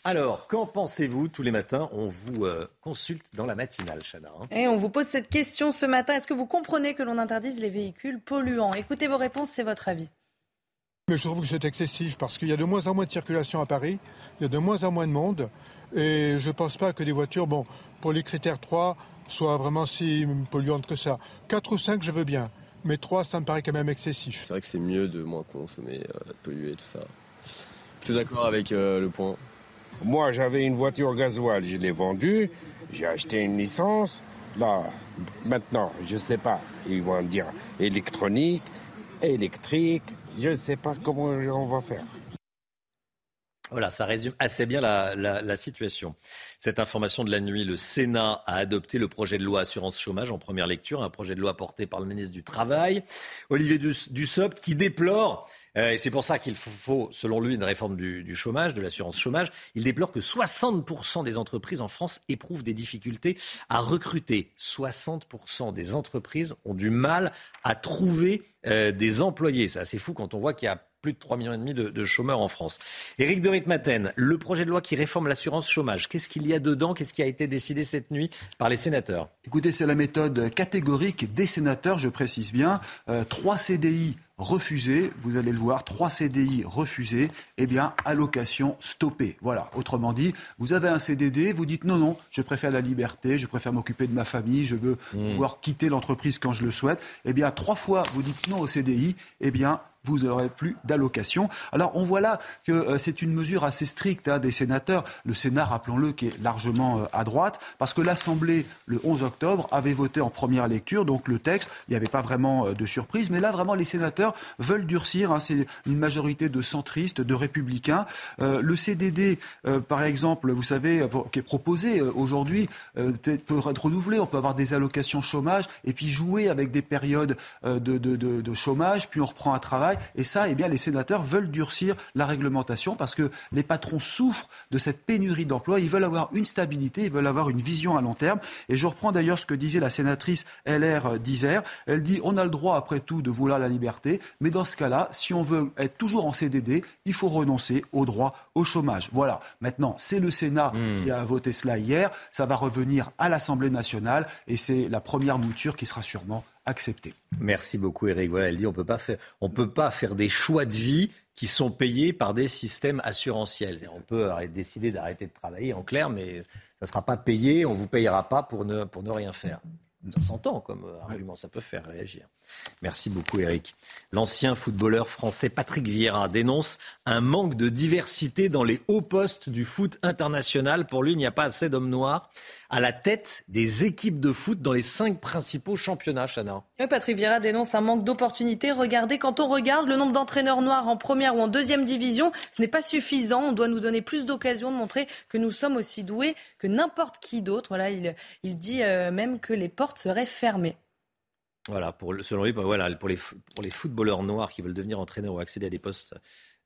Alors, qu'en pensez-vous Tous les matins, on vous euh, consulte dans la matinale, Chana. Hein. Et on vous pose cette question ce matin. Est-ce que vous comprenez que l'on interdise les véhicules polluants? Écoutez vos réponses, c'est votre avis. Mais je trouve que c'est excessif parce qu'il y a de moins en moins de circulation à Paris, il y a de moins en moins de monde. Et je ne pense pas que des voitures, bon, pour les critères 3, soient vraiment si polluantes que ça. 4 ou 5, je veux bien. Mais 3, ça me paraît quand même excessif. C'est vrai que c'est mieux de moins consommer, euh, de polluer, tout ça. Tu es d'accord avec euh, le point moi, j'avais une voiture gasoil, je l'ai vendue, j'ai acheté une licence. Là, maintenant, je ne sais pas, ils vont dire électronique, électrique, je ne sais pas comment on va faire. Voilà, ça résume assez bien la, situation. Cette information de la nuit, le Sénat a adopté le projet de loi assurance chômage en première lecture, un projet de loi porté par le ministre du Travail, Olivier Dussopt, qui déplore, euh, c'est pour ça qu'il faut, selon lui, une réforme du, chômage, de l'assurance chômage, il déplore que 60% des entreprises en France éprouvent des difficultés à recruter. 60% des entreprises ont du mal à trouver euh, des employés. C'est assez fou quand on voit qu'il y a plus de 3,5 millions demi de, chômeurs en France. Éric de Ritmaten, le projet de loi qui réforme l'assurance chômage, qu'est-ce qu'il y a dedans? Qu'est-ce qui a été décidé cette nuit par les sénateurs? Écoutez, c'est la méthode catégorique des sénateurs, je précise bien. Euh, trois CDI refusés, vous allez le voir, trois CDI refusés, eh bien, allocation stoppée. Voilà, autrement dit, vous avez un CDD, vous dites non, non, je préfère la liberté, je préfère m'occuper de ma famille, je veux mmh. pouvoir quitter l'entreprise quand je le souhaite. Eh bien, trois fois, vous dites non au CDI, eh bien, vous n'aurez plus d'allocation. Alors on voit là que euh, c'est une mesure assez stricte hein, des sénateurs. Le Sénat, rappelons-le, qui est largement euh, à droite, parce que l'Assemblée, le 11 octobre, avait voté en première lecture, donc le texte, il n'y avait pas vraiment euh, de surprise, mais là vraiment les sénateurs veulent durcir. Hein, c'est une majorité de centristes, de républicains. le CDD, par exemple, vous savez, qui est proposé aujourd'hui, peut être renouvelé. On peut avoir des allocations chômage et puis jouer avec des périodes de, de chômage, puis on reprend un travail. Et ça, eh bien, les sénateurs veulent durcir la réglementation parce que les patrons souffrent de cette pénurie d'emplois. Ils veulent avoir une stabilité, ils veulent avoir une vision à long terme. Et je reprends d'ailleurs ce que disait la sénatrice LR d'Isère. Elle dit on a le droit, après tout, de vouloir la liberté, mais dans ce cas-là, si on veut être toujours en CDD, il faut renoncer au droit au chômage. Voilà. Maintenant, c'est le Sénat hmm. qui a voté cela hier. Ça va revenir à l'Assemblée nationale et c'est la première mouture qui sera sûrement Merci beaucoup Eric. Voilà, elle dit on peut peut pas faire des choix de vie qui sont payés par des systèmes assurantiels. On peut décider d'arrêter de travailler en clair, mais ça ne sera pas payé, on ne vous payera pas pour ne, pour ne rien faire. Ça s'entend comme euh, argument, ça peut faire réagir. Merci beaucoup Eric. L'ancien footballeur français Patrick Vieira dénonce un manque de diversité dans les hauts postes du foot international. Pour lui, il n'y a pas assez d'hommes noirs à la tête des équipes de foot dans les cinq principaux championnats, Chana. Patrick Vieira dénonce un manque d'opportunités. Regardez, quand on regarde le nombre d'entraîneurs noirs en première ou en deuxième division, ce n'est pas suffisant. On doit nous donner plus d'occasions de montrer que nous sommes aussi doués que n'importe qui d'autre. Voilà, il, il dit euh, même que les portes seraient fermées. Voilà, pour, selon lui, pour, les, pour les footballeurs noirs qui veulent devenir entraîneurs ou accéder à des postes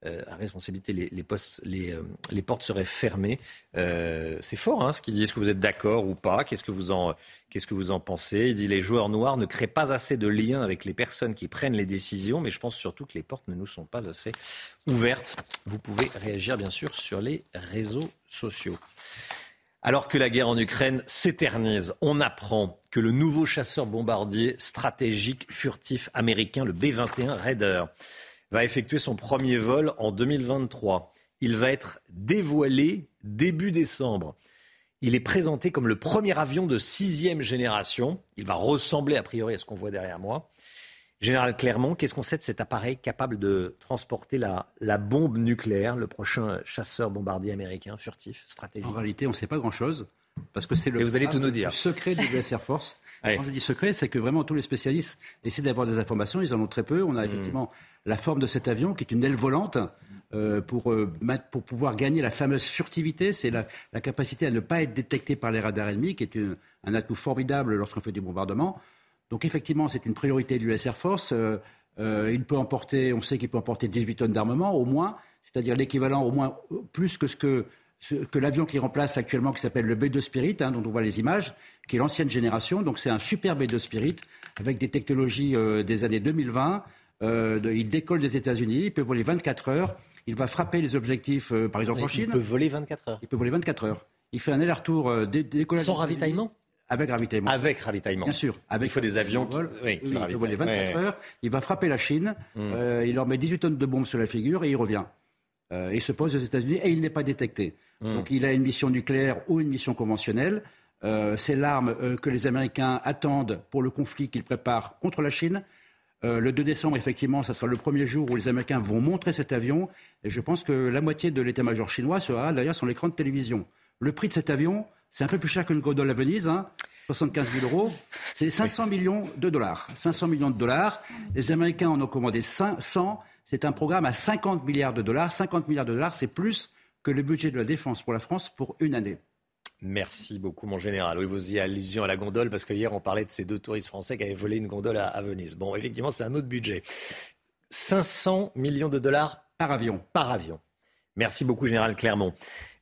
euh, à responsabilité, les, postes, euh, les, portes seraient fermées. Euh, c'est fort hein, ce qu'il dit. Est-ce que vous êtes d'accord ou pas? Qu'est-ce que vous en Qu'est-ce que vous en pensez? Il dit les joueurs noirs ne créent pas assez de liens avec les personnes qui prennent les décisions, mais je pense surtout que les portes ne nous sont pas assez ouvertes. Vous pouvez réagir bien sûr sur les réseaux sociaux. Alors que la guerre en Ukraine s'éternise, on apprend que le nouveau chasseur bombardier stratégique furtif américain, le B-21 Raider, va effectuer son premier vol en 2023. Il va être dévoilé début décembre. Il est présenté comme le premier avion de sixième génération. Il va ressembler a priori à ce qu'on voit derrière moi. Général Clermont, qu'est-ce qu'on sait de cet appareil capable de transporter la, la bombe nucléaire, le prochain chasseur bombardier américain furtif, stratégique En réalité, on ne sait pas grand-chose. Parce que c'est le vous allez tout nous dire. secret du US Air Force. Quand je dis secret, c'est que vraiment tous les spécialistes essaient d'avoir des informations. Ils en ont très peu. On a hmm. effectivement la forme de cet avion qui est une aile volante pour, pour pouvoir gagner la fameuse furtivité, c'est la, capacité à ne pas être détecté par les radars ennemis, qui est un atout formidable lorsqu'on fait du bombardement. Donc effectivement, c'est une priorité de l'US Air Force. il peut emporter, on sait qu'il peut emporter 18 tonnes d'armement, au moins, c'est-à-dire l'équivalent au moins plus que ce que que l'avion qui remplace actuellement, qui s'appelle le B2 Spirit, hein, dont on voit les images, qui est l'ancienne génération. Donc c'est un super B2 Spirit avec des technologies euh, des années 2020. Euh, il décolle des États-Unis, il peut voler 24 heures. Il va frapper les objectifs, euh, par exemple en Chine. Il peut voler 24 heures. Il peut voler 24 heures. Il fait un aller-retour décollage. Sans ravitaillement? Avec ravitaillement. Avec ravitaillement. Bien sûr. Avec il faut des avions qui oui, il voler 24 heures. Il va frapper la Chine. Hmm. il leur met 18 tonnes de bombes sur la figure et il revient. Euh, il se pose aux États-Unis et il n'est pas détecté. Hmm. Donc il a une mission nucléaire ou une mission conventionnelle. Euh, c'est l'arme euh, que les Américains attendent pour le conflit qu'ils préparent contre la Chine. le 2 décembre, effectivement, ce sera le premier jour où les Américains vont montrer cet avion. Et je pense que la moitié de l'état-major chinois sera d'ailleurs sur l'écran de télévision. Le prix de cet avion, c'est un peu plus cher qu'une gondole à Venise. 75 000 euros, c'est 500 millions de dollars. 500 millions de dollars. Les Américains en ont commandé 500. C'est un programme à 50 milliards de dollars. 50 milliards de dollars, c'est plus que le budget de la défense pour la France pour une année. Merci beaucoup, mon général. Oui, vous y allusion à la gondole, parce que hier, on parlait de ces deux touristes français qui avaient volé une gondole à, Venise. Bon, effectivement, c'est un autre budget. 500 millions de dollars par avion. Par avion. Merci beaucoup, Général Clermont.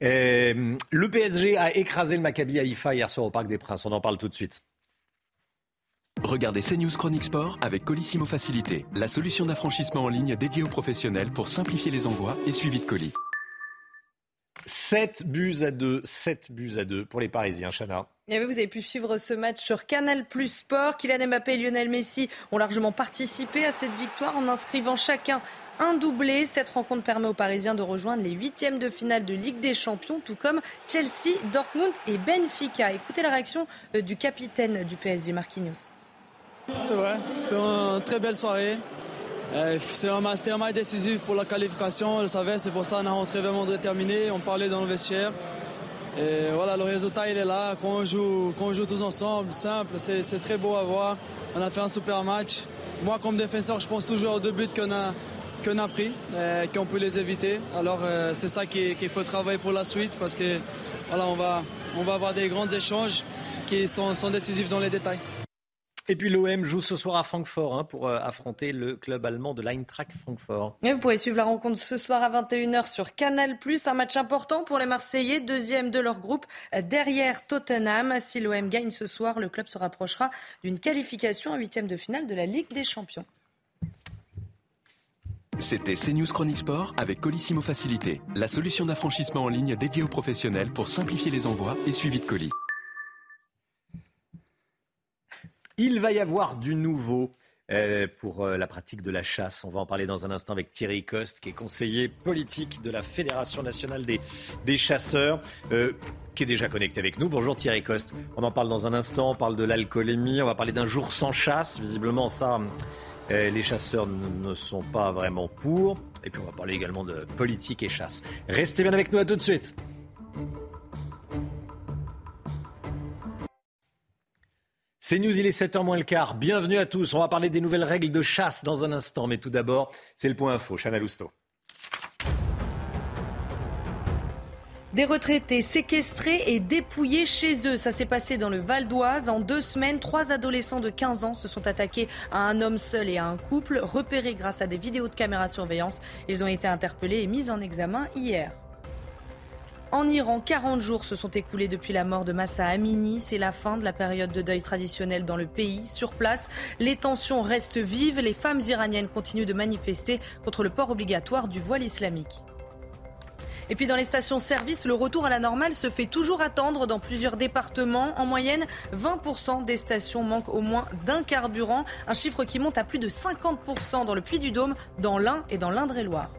Euh, le PSG a écrasé le Maccabi Haïfa hier soir au Parc des Princes. On en parle tout de suite. Regardez CNews Chronique Sport avec Colissimo Facilité, la solution d'affranchissement en ligne dédiée aux professionnels pour simplifier les envois et suivi de colis. 7 buts à 2, 7 buts à 2 pour les Parisiens, Chana. Et vous avez pu suivre ce match sur Canal Plus Sport. Kylian Mbappé et Lionel Messi ont largement participé à cette victoire en inscrivant chacun un doublé. Cette rencontre permet aux Parisiens de rejoindre les huitièmes de finale de Ligue des Champions, tout comme Chelsea, Dortmund et Benfica. Écoutez la réaction euh, du capitaine du PSG, Marquinhos. C'est vrai, c'était une très belle soirée. Euh, c'était un match décisif pour la qualification, on le savait, c'est pour ça qu'on est rentré vraiment déterminé, on parlait dans le vestiaire. Et voilà, le résultat il est là, quand on joue, quand on joue tous ensemble, simple, c'est très beau à voir. On a fait un super match. Moi comme défenseur, je pense toujours aux deux buts qu'on a, qu'on a pris, et qu'on peut les éviter. Alors euh, c'est ça qu'il faut travailler pour la suite parce que voilà, on va, on va avoir des grands échanges qui sont, sont décisifs dans les détails. Et puis l'OM joue ce soir à Francfort hein, pour euh, affronter le club allemand de l'Eintracht Francfort. vous pourrez suivre la rencontre ce soir à 21h sur Canal+. Un match important pour les Marseillais, deuxième de leur groupe derrière Tottenham. Si l'OM gagne ce soir, le club se rapprochera d'une qualification à huitième de finale de la Ligue des Champions. C'était CNews Chronique Sport avec Colissimo Facilité, la solution d'affranchissement en ligne dédiée aux professionnels pour simplifier les envois et suivi de colis. Il va y avoir du nouveau. Euh, pour euh, la pratique de la chasse. On va en parler dans un instant avec Thierry Coste, qui est conseiller politique de la Fédération nationale des, des chasseurs, euh, qui est déjà connecté avec nous. Bonjour Thierry Coste. On en parle dans un instant, on parle de l'alcoolémie, on va parler d'un jour sans chasse. Visiblement, ça, les chasseurs ne sont pas vraiment pour. Et puis on va parler également de politique et chasse. Restez bien avec nous, à tout de suite. C'est News, il est 7h moins le quart. Bienvenue à tous. On va parler des nouvelles règles de chasse dans un instant. Mais tout d'abord, c'est le point info. Chana Lousteau. Des retraités séquestrés et dépouillés chez eux. Ça s'est passé dans le Val d'Oise. En deux semaines, trois adolescents de 15 ans se sont attaqués à un homme seul et à un couple. Repérés grâce à des vidéos de caméra surveillance, ils ont été interpellés et mis en examen hier. En Iran, 40 jours se sont écoulés depuis la mort de Massa Amini. C'est la fin de la période de deuil traditionnel dans le pays. Sur place, les tensions restent vives. Les femmes iraniennes continuent de manifester contre le port obligatoire du voile islamique. Et puis dans les stations-service, le retour à la normale se fait toujours attendre dans plusieurs départements. En moyenne, 20% des stations manquent au moins d'un carburant, un chiffre qui monte à plus de 50% dans le Puy-du-Dôme, dans l'Ain et dans l'Indre-et-Loire.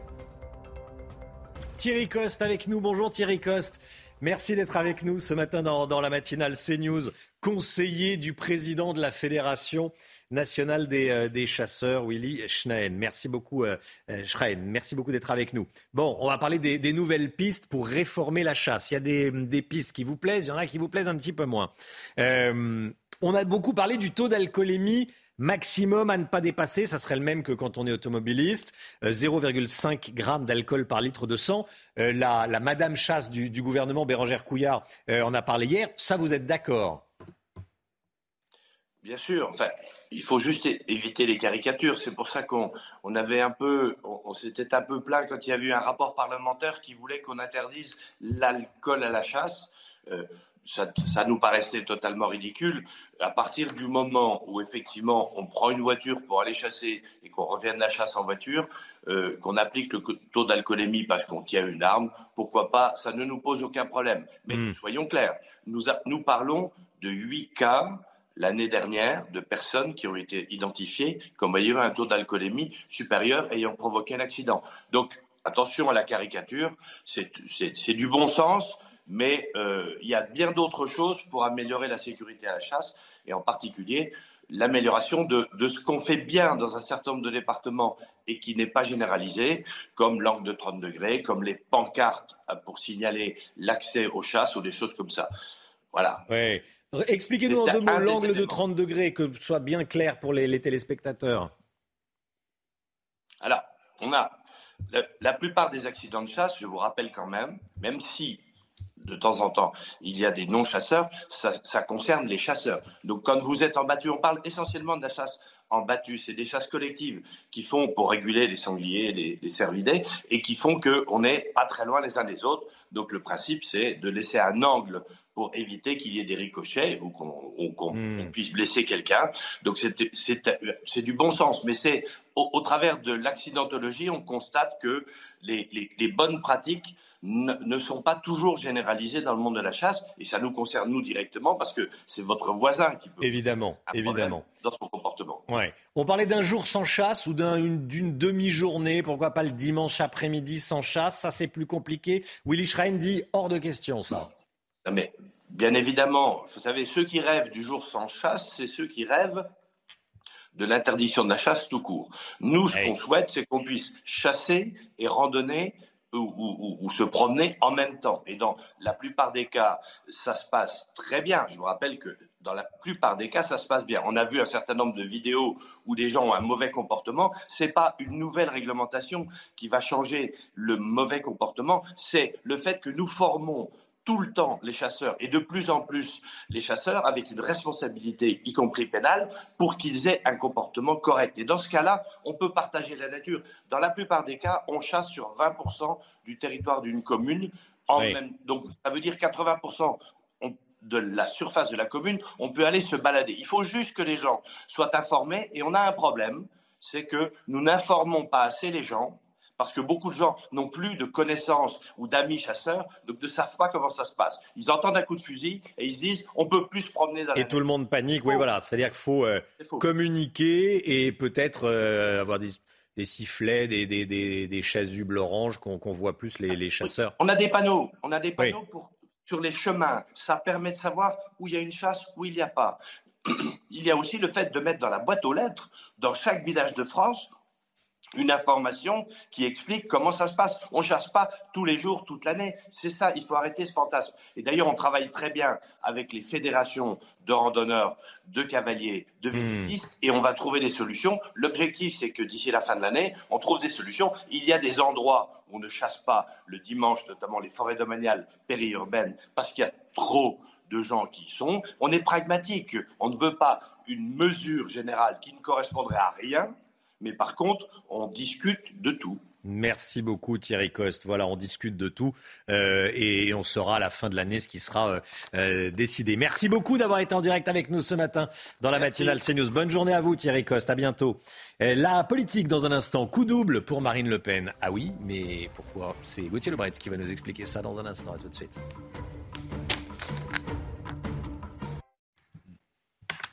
Thierry Coste avec nous. Bonjour Thierry Coste. Merci d'être avec nous ce matin dans, la matinale CNews, conseiller du président de la Fédération nationale des, euh, chasseurs, Willy Schneien. Merci beaucoup, euh, euh Merci beaucoup d'être avec nous. Bon, on va parler des, nouvelles pistes pour réformer la chasse. Il y a des, pistes qui vous plaisent, il y en a qui vous plaisent un petit peu moins. Euh, on a beaucoup parlé du taux d'alcoolémie maximum à ne pas dépasser, ça serait le même que quand on est automobiliste, 0,5 g d'alcool par litre de sang. la, Madame Chasse du, gouvernement, Bérangère Couillard, en a parlé hier. Ça, vous êtes d'accord? Bien sûr. Enfin, il faut juste éviter les caricatures. C'est pour ça qu'on avait un peu, on, s'était un peu plaint quand il y a eu un rapport parlementaire qui voulait qu'on interdise l'alcool à la chasse. Euh, ça, nous paraissait totalement ridicule. À partir du moment où effectivement on prend une voiture pour aller chasser et qu'on revient de la chasse en voiture, euh, qu'on applique le taux d'alcoolémie parce qu'on tient une arme, pourquoi pas Ça ne nous pose aucun problème. Mais hmm. soyons clairs, nous, nous parlons de 8 cas l'année dernière de personnes qui ont été identifiées comme ayant un taux d'alcoolémie supérieur ayant provoqué un accident. Donc attention à la caricature, c'est du bon sens, mais euh, il y a bien d'autres choses pour améliorer la sécurité à la chasse, et en particulier l'amélioration de, de, ce qu'on fait bien dans un certain nombre de départements et qui n'est pas généralisé, comme l'angle de 30 degrés, comme les pancartes pour signaler l'accès aux chasses ou des choses comme ça. Voilà. Expliquez-nous en deux mots l'angle de 30 degrés, que ce soit bien clair pour les, téléspectateurs. Alors, on a la, plupart des accidents de chasse, je vous rappelle quand même, même si de temps en temps il y a des non-chasseurs, ça, concerne les chasseurs. Donc quand vous êtes en battue, on parle essentiellement de la chasse en battue, c'est des chasses collectives qui font pour réguler les sangliers, les, les cervidés, et qui font qu'on n'est pas très loin les uns des autres. Donc le principe, c'est de laisser un angle pour éviter qu'il y ait des ricochets ou qu'on hmm. puisse blesser quelqu'un. Donc c'est du bon sens, mais c'est au, travers de l'accidentologie, on constate que les, bonnes pratiques ne, sont pas toujours généralisées dans le monde de la chasse, et ça nous concerne nous directement parce que c'est votre voisin qui peut évidemment, évidemment dans son comportement. Ouais. On parlait d'un jour sans chasse ou d'une demi-journée, pourquoi pas le dimanche après-midi sans chasse, ça c'est plus compliqué. Willy Schrein dit hors de question ça. mais bien évidemment, vous savez, ceux qui rêvent du jour sans chasse, c'est ceux qui rêvent de l'interdiction de la chasse tout court. Nous, ce qu'on souhaite, c'est qu'on puisse chasser et randonner ou, se promener en même temps. Et dans la plupart des cas, ça se passe très bien. Je vous rappelle que dans la plupart des cas, ça se passe bien. On a vu un certain nombre de vidéos où des gens ont un mauvais comportement. Ce n'est pas une nouvelle réglementation qui va changer le mauvais comportement, c'est le fait que nous formons tout le temps les chasseurs et de plus en plus les chasseurs avec une responsabilité, y compris pénale, pour qu'ils aient un comportement correct. Et dans ce cas-là, on peut partager la nature. Dans la plupart des cas, on chasse sur 20% du territoire d'une commune. En même, donc ça veut dire 80% de la surface de la commune, on peut aller se balader. Il faut juste que les gens soient informés et on a un problème, c'est que nous n'informons pas assez les gens parce que beaucoup de gens n'ont plus de connaissances ou d'amis chasseurs, donc ne savent pas comment ça se passe. Ils entendent un coup de fusil et ils se disent on peut plus se promener dans la Et tout le monde panique, oui, voilà. C'est-à-dire qu'il faut euh, communiquer et peut-être euh, avoir des, sifflets, des, des, des, chasubles oranges qu'on voit plus les, chasseurs. On a des panneaux, on a des panneaux pour, sur les chemins. Ça permet de savoir où il y a une chasse, où il n'y a pas. Il y a aussi le fait de mettre dans la boîte aux lettres, dans chaque village de France, une information qui explique comment ça se passe. On ne chasse pas tous les jours, toute l'année. C'est ça, il faut arrêter ce fantasme. Et d'ailleurs, on travaille très bien avec les fédérations de randonneurs, de cavaliers, de hmm. vélistes, et on va trouver des solutions. L'objectif, c'est que d'ici la fin de l'année, on trouve des solutions. Il y a des endroits où on ne chasse pas le dimanche, notamment les forêts domaniales périurbaines, parce qu'il y a trop de gens qui y sont. On est pragmatique. On ne veut pas une mesure générale qui ne correspondrait à rien mais par contre, on discute de tout. Merci beaucoup Thierry Coste. Voilà, on discute de tout euh, et on saura à la fin de l'année ce qui sera euh, euh, décidé. Merci beaucoup d'avoir été en direct avec nous ce matin dans la matinale CNews. Bonne journée à vous Thierry Coste, à bientôt. la politique dans un instant, coup double pour Marine Le Pen. Ah oui, mais pourquoi? C'est Gauthier Lebret qui va nous expliquer ça dans un instant. À tout de suite.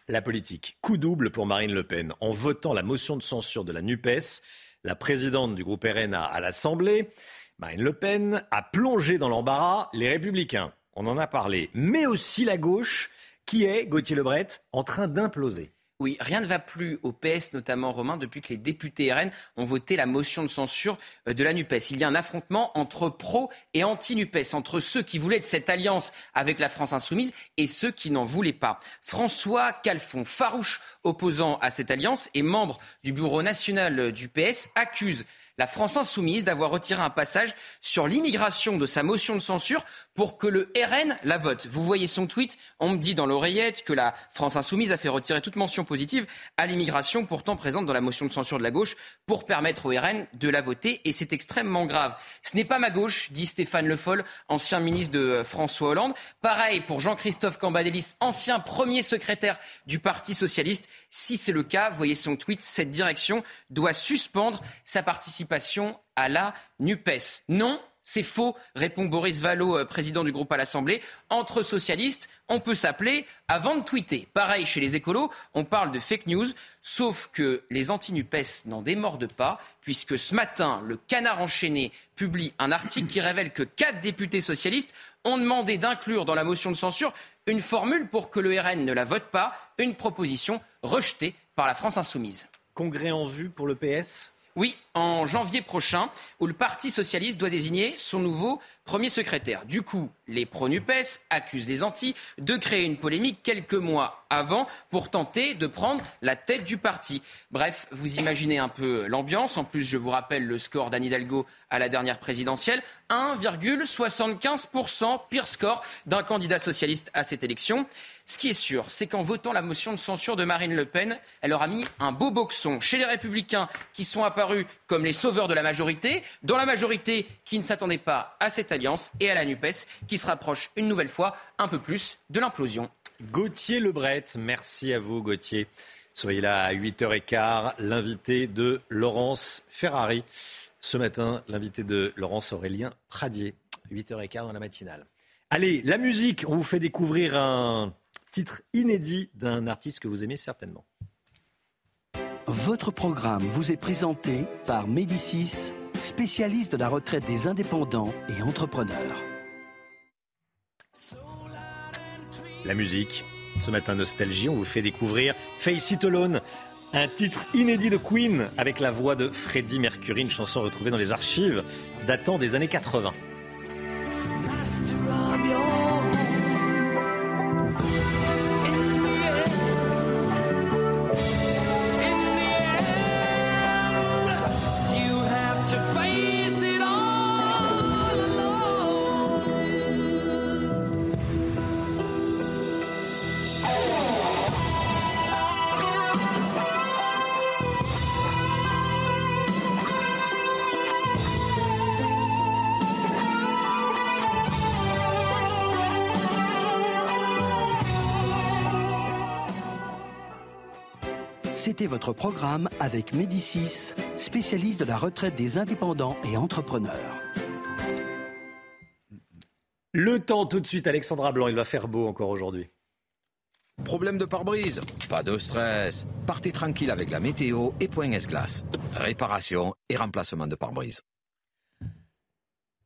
La politique. Coup double pour Marine Le Pen. En votant la motion de censure de la NUPES, la présidente du groupe RN à l'Assemblée, Marine Le Pen, a plongé dans l'embarras les Républicains. On en a parlé. Mais aussi la gauche, qui est, Gauthier Lebret, en train d'imploser. Oui, rien ne va plus au PS, notamment Romain, depuis que les députés RN ont voté la motion de censure euh, de la NUPES. Il y a un affrontement entre pro et anti-NUPES, entre ceux qui voulaient cette alliance avec la France insoumise et ceux qui n'en voulaient pas. François Calfon, farouche opposant à cette alliance et membre du bureau national du PS, accuse la France insoumise d'avoir retiré un passage sur l'immigration de sa motion de censure pour que le RN la vote. Vous voyez son tweet, on me dit dans l'oreillette que la France insoumise a fait retirer toute mention positive à l'immigration pourtant présente dans la motion de censure de la gauche pour permettre au RN de la voter et c'est extrêmement grave. Ce n'est pas ma gauche, dit Stéphane Le Foll, ancien ministre de François Hollande. Pareil pour Jean-Christophe Cambadélis, ancien premier secrétaire du Parti socialiste. Si c'est le cas, voyez son tweet, cette direction doit suspendre sa participation à la NUPES. Non, c'est faux, répond Boris Vallaud, euh, président du groupe à l'Assemblée. Entre socialistes, on peut s'appeler avant de tweeter. Pareil, chez les écolos, on parle de fake news, sauf que les anti-NUPES n'en démordent pas, puisque ce matin, le canard enchaîné publie un article qui révèle que quatre députés socialistes ont demandé d'inclure dans la motion de censure une formule pour que le RN ne la vote pas, une proposition rejetée par la France insoumise. Congrès en vue pour le PS oui, en janvier prochain, où le Parti socialiste doit désigner son nouveau premier secrétaire. Du coup, les pro-NUPES accusent les anti de créer une polémique quelques mois avant pour tenter de prendre la tête du parti. Bref, vous imaginez un peu l'ambiance. En plus, je vous rappelle le score d'Anne Hidalgo à la dernière présidentielle. 1,75%, pire score d'un candidat socialiste à cette élection. Ce qui est sûr, c'est qu'en votant la motion de censure de Marine Le Pen, elle aura mis un beau boxon chez les républicains qui sont apparus comme les sauveurs de la majorité, dans la majorité qui ne s'attendait pas à cette alliance, et à la NUPES qui se rapproche une nouvelle fois un peu plus de l'implosion. Gauthier Lebret, merci à vous Gauthier. Soyez là à 8h15, l'invité de Laurence Ferrari. Ce matin, l'invité de Laurence Aurélien Pradier, 8h15 dans la matinale. Allez, la musique, on vous fait découvrir un titre inédit d'un artiste que vous aimez certainement. Votre programme vous est présenté par Médicis, spécialiste de la retraite des indépendants et entrepreneurs. La musique, ce matin Nostalgie, on vous fait découvrir Face It Alone, un titre inédit de Queen avec la voix de Freddie Mercury, une chanson retrouvée dans les archives datant des années 80. Votre programme avec Médicis, spécialiste de la retraite des indépendants et entrepreneurs. Le temps tout de suite, Alexandra Blanc, il va faire beau encore aujourd'hui. Problème de pare-brise? Pas de stress. Partez tranquille avec la météo et Point S-Glace. Réparation et remplacement de pare-brise.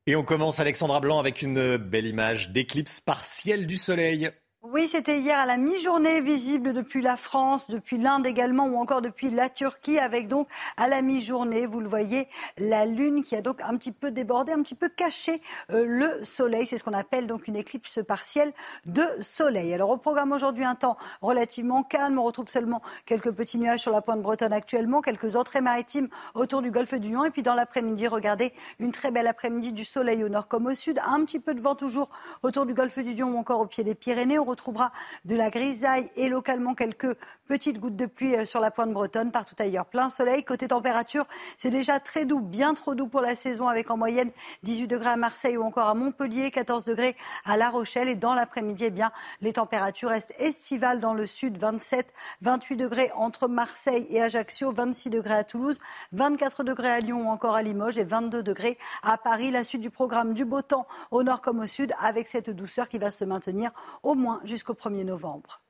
Et on commence, Alexandra Blanc, avec une belle image d'éclipse partielle du soleil. Oui, c'était hier à la mi-journée, visible depuis la France, depuis l'Inde également, ou encore depuis la Turquie, avec donc à la mi-journée, vous le voyez, la Lune qui a donc un petit peu débordé, un petit peu caché euh, le Soleil. C'est ce qu'on appelle donc une éclipse partielle de Soleil. Alors au programme aujourd'hui, un temps relativement calme. On retrouve seulement quelques petits nuages sur la pointe bretonne actuellement, quelques entrées maritimes autour du golfe du Lion. Et puis dans l'après-midi, regardez, une très belle après-midi du Soleil au nord comme au sud. Un petit peu de vent toujours autour du golfe du Lion ou encore au pied des Pyrénées retrouvera de la grisaille et localement quelques petites gouttes de pluie euh, sur la pointe bretonne, partout ailleurs. Plein soleil. Côté température, c'est déjà très doux, bien trop doux pour la saison, avec en moyenne 18 degrés à Marseille ou encore à Montpellier, 14 degrés à La Rochelle. Et dans l'après-midi, eh bien, les températures restent estivales dans le sud, 27, 28 degrés entre Marseille et Ajaccio, 26 degrés à Toulouse, 24 degrés à Lyon ou encore à Limoges et 22 degrés à Paris. La suite du programme du beau temps au nord comme au sud, avec cette douceur qui va se maintenir au moins jusqu'au 1er novembre.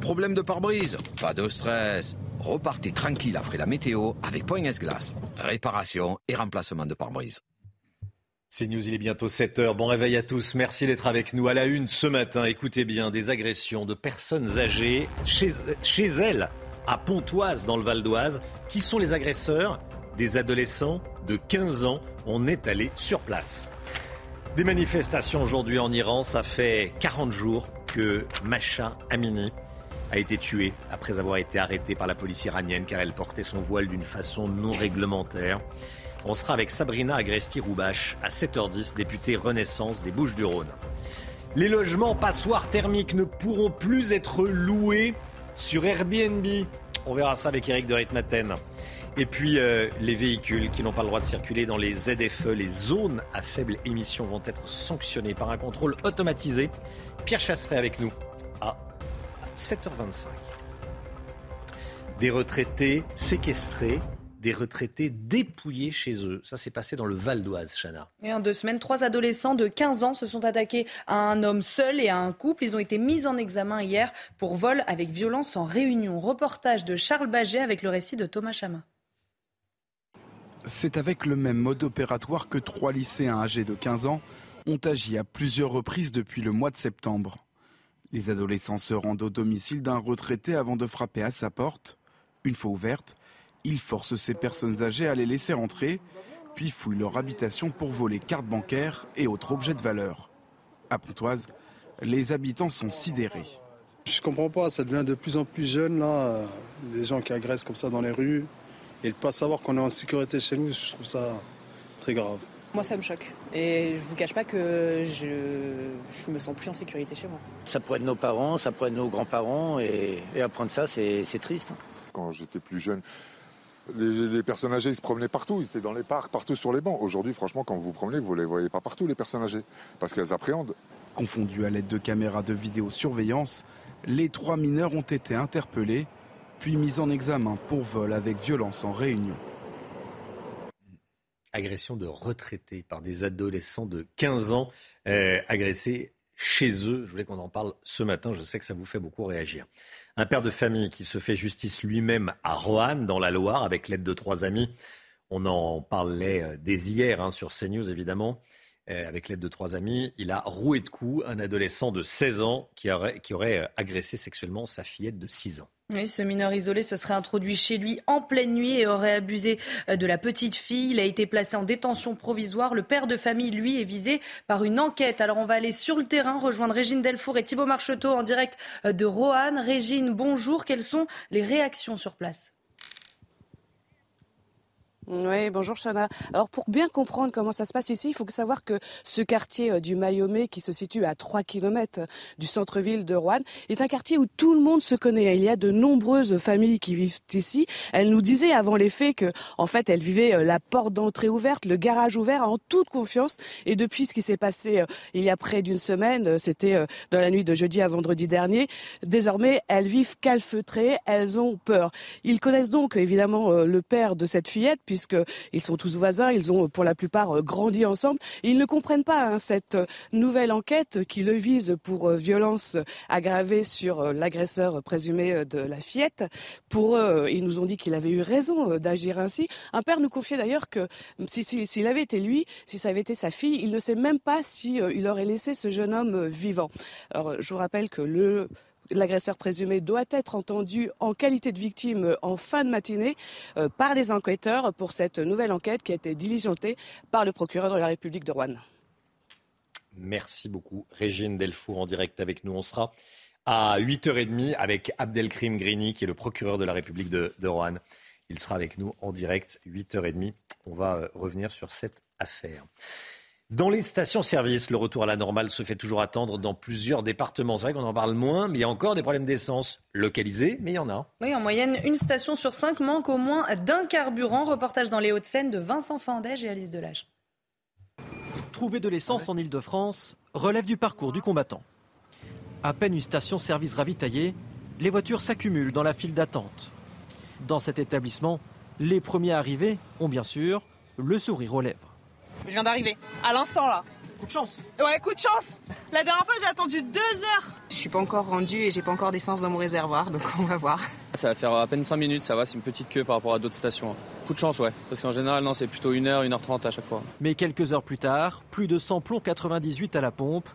Problème de pare-brise Pas de stress. Repartez tranquille après la météo avec Point S-Glace. Réparation et remplacement de pare-brise. C'est News, il est bientôt 7h. Bon réveil à tous. Merci d'être avec nous. À la une ce matin, écoutez bien, des agressions de personnes âgées chez, chez elles, à Pontoise, dans le Val d'Oise. Qui sont les agresseurs? Des adolescents de 15 ans. On est allé sur place. Des manifestations aujourd'hui en Iran. Ça fait 40 jours que Masha Amini a été tuée après avoir été arrêtée par la police iranienne car elle portait son voile d'une façon non réglementaire. On sera avec Sabrina Agresti-Roubache à 7h10, députée Renaissance des Bouches-du-Rhône. Les logements passoires thermiques ne pourront plus être loués sur Airbnb. On verra ça avec Eric de Ritmaten. Et puis euh, les véhicules qui n'ont pas le droit de circuler dans les ZFE, les zones à faible émission, vont être sanctionnés par un contrôle automatisé. Pierre Chasseret avec nous à 7h25. Des retraités séquestrés des retraités dépouillés chez eux. Ça s'est passé dans le Val d'Oise, Chana. Et en deux semaines, trois adolescents de 15 ans se sont attaqués à un homme seul et à un couple. Ils ont été mis en examen hier pour vol avec violence en réunion. Reportage de Charles Baget avec le récit de Thomas Chama. C'est avec le même mode opératoire que trois lycéens âgés de 15 ans ont agi à plusieurs reprises depuis le mois de septembre. Les adolescents se rendent au domicile d'un retraité avant de frapper à sa porte. Une fois ouverte, il force ces personnes âgées à les laisser entrer, puis fouille leur habitation pour voler cartes bancaires et autres objets de valeur. À Pontoise, les habitants sont sidérés. Je comprends pas, ça devient de plus en plus jeune là, des gens qui agressent comme ça dans les rues. Et de pas savoir qu'on est en sécurité chez nous, je trouve ça très grave. Moi, ça me choque. Et je vous cache pas que je, je me sens plus en sécurité chez moi. Ça pourrait être nos parents, ça pourrait être nos grands-parents, et, et apprendre ça, c'est triste. Quand j'étais plus jeune, les, personnes âgées, ils se promenaient partout, ils étaient dans les parcs, partout sur les bancs. Aujourd'hui, franchement, quand vous vous promenez, vous ne les voyez pas partout, les personnes âgées, parce qu'elles appréhendent. Confondus à l'aide de caméras de vidéosurveillance, les trois mineurs ont été interpellés, puis mis en examen pour vol avec violence en réunion. Agression de retraités par des adolescents de 15 ans euh, agressés chez eux. Je voulais qu'on en parle ce matin, je sais que ça vous fait beaucoup réagir. Un père de famille qui se fait justice lui-même à Roanne, dans la Loire, avec l'aide de trois amis. On en parlait euh, dès hier hein, sur CNews, évidemment. Euh, avec l'aide de trois amis, il a roué de coups un adolescent de 16 ans qui aurait, euh, agressé sexuellement sa fillette de 6 ans. Oui, ce mineur isolé se serait introduit chez lui en pleine nuit et aurait abusé de la petite fille. Il a été placé en détention provisoire. Le père de famille, lui, est visé par une enquête. Alors on va aller sur le terrain rejoindre Régine Delfour et Thibault Marcheteau en direct de Roanne. Régine, bonjour. Quelles sont les réactions sur place? Oui, bonjour Chana. Alors pour bien comprendre comment ça se passe ici, il faut savoir que ce quartier euh, du Mayomé, qui se situe à 3 km du centre-ville de Rouen, est un quartier où tout le monde se connaît. Il y a de nombreuses familles qui vivent ici. Elle nous disait avant les faits que, en fait, elle vivait euh, la porte d'entrée ouverte, le garage ouvert, en toute confiance. Et depuis ce qui s'est passé euh, il y a près d'une semaine, c'était dans la nuit de jeudi à vendredi dernier, désormais elles vivent calfeutrées, elles ont peur. Ils connaissent donc évidemment le père de cette fillette puisqu'ils sont tous voisins, ils ont pour la plupart euh, grandi ensemble. Ils ne comprennent pas hein, cette euh, nouvelle enquête qui le vise pour euh, violence aggravée sur l'agresseur présumé de la fillette. Pour eux, ils nous ont dit qu'il avait eu raison d'agir ainsi. Un père nous confiait d'ailleurs que s'il si, avait été lui, si ça avait été sa fille, il ne sait même pas s'il il aurait laissé ce jeune homme vivant. Alors, je vous rappelle que le L'agresseur présumé doit être entendu en qualité de victime en fin de matinée euh, par les enquêteurs pour cette nouvelle enquête qui a été diligentée par le procureur de la République de Rouen. Merci beaucoup. Régine Delfour en direct avec nous. On sera à 8h30 avec Abdelkrim Grini, qui est le procureur de la République de, de Rouen. Il sera avec nous en direct, 8h30. On va euh, revenir sur cette affaire. Dans les stations-service, le retour à la normale se fait toujours attendre dans plusieurs départements. C'est vrai qu'on en parle moins, mais il y a encore des problèmes d'essence localisés, mais il y en a. Oui, en moyenne, une station sur cinq manque au moins d'un carburant. Reportage dans les Hauts-de-Seine de Vincent Fandège et Alice Delage. Trouver de l'essence en Ile-de-France relève du parcours du combattant. À peine une station-service ravitaillée, les voitures s'accumulent dans la file d'attente. Dans cet établissement, les premiers arrivés ont bien sûr le sourire aux lèvres. Je viens d'arriver. À l'instant là. Coup de chance. Ouais, coup de chance. La dernière fois, j'ai attendu deux heures. Je suis pas encore rendu et j'ai pas encore d'essence dans mon réservoir, donc on va voir. Ça va faire à peine 5 minutes, ça va, c'est une petite queue par rapport à d'autres stations. Coup de chance, ouais, parce qu'en général, non, c'est plutôt 1h, 1h30 à chaque fois. Mais quelques heures plus tard, plus de 100 plombs 98 à la pompe.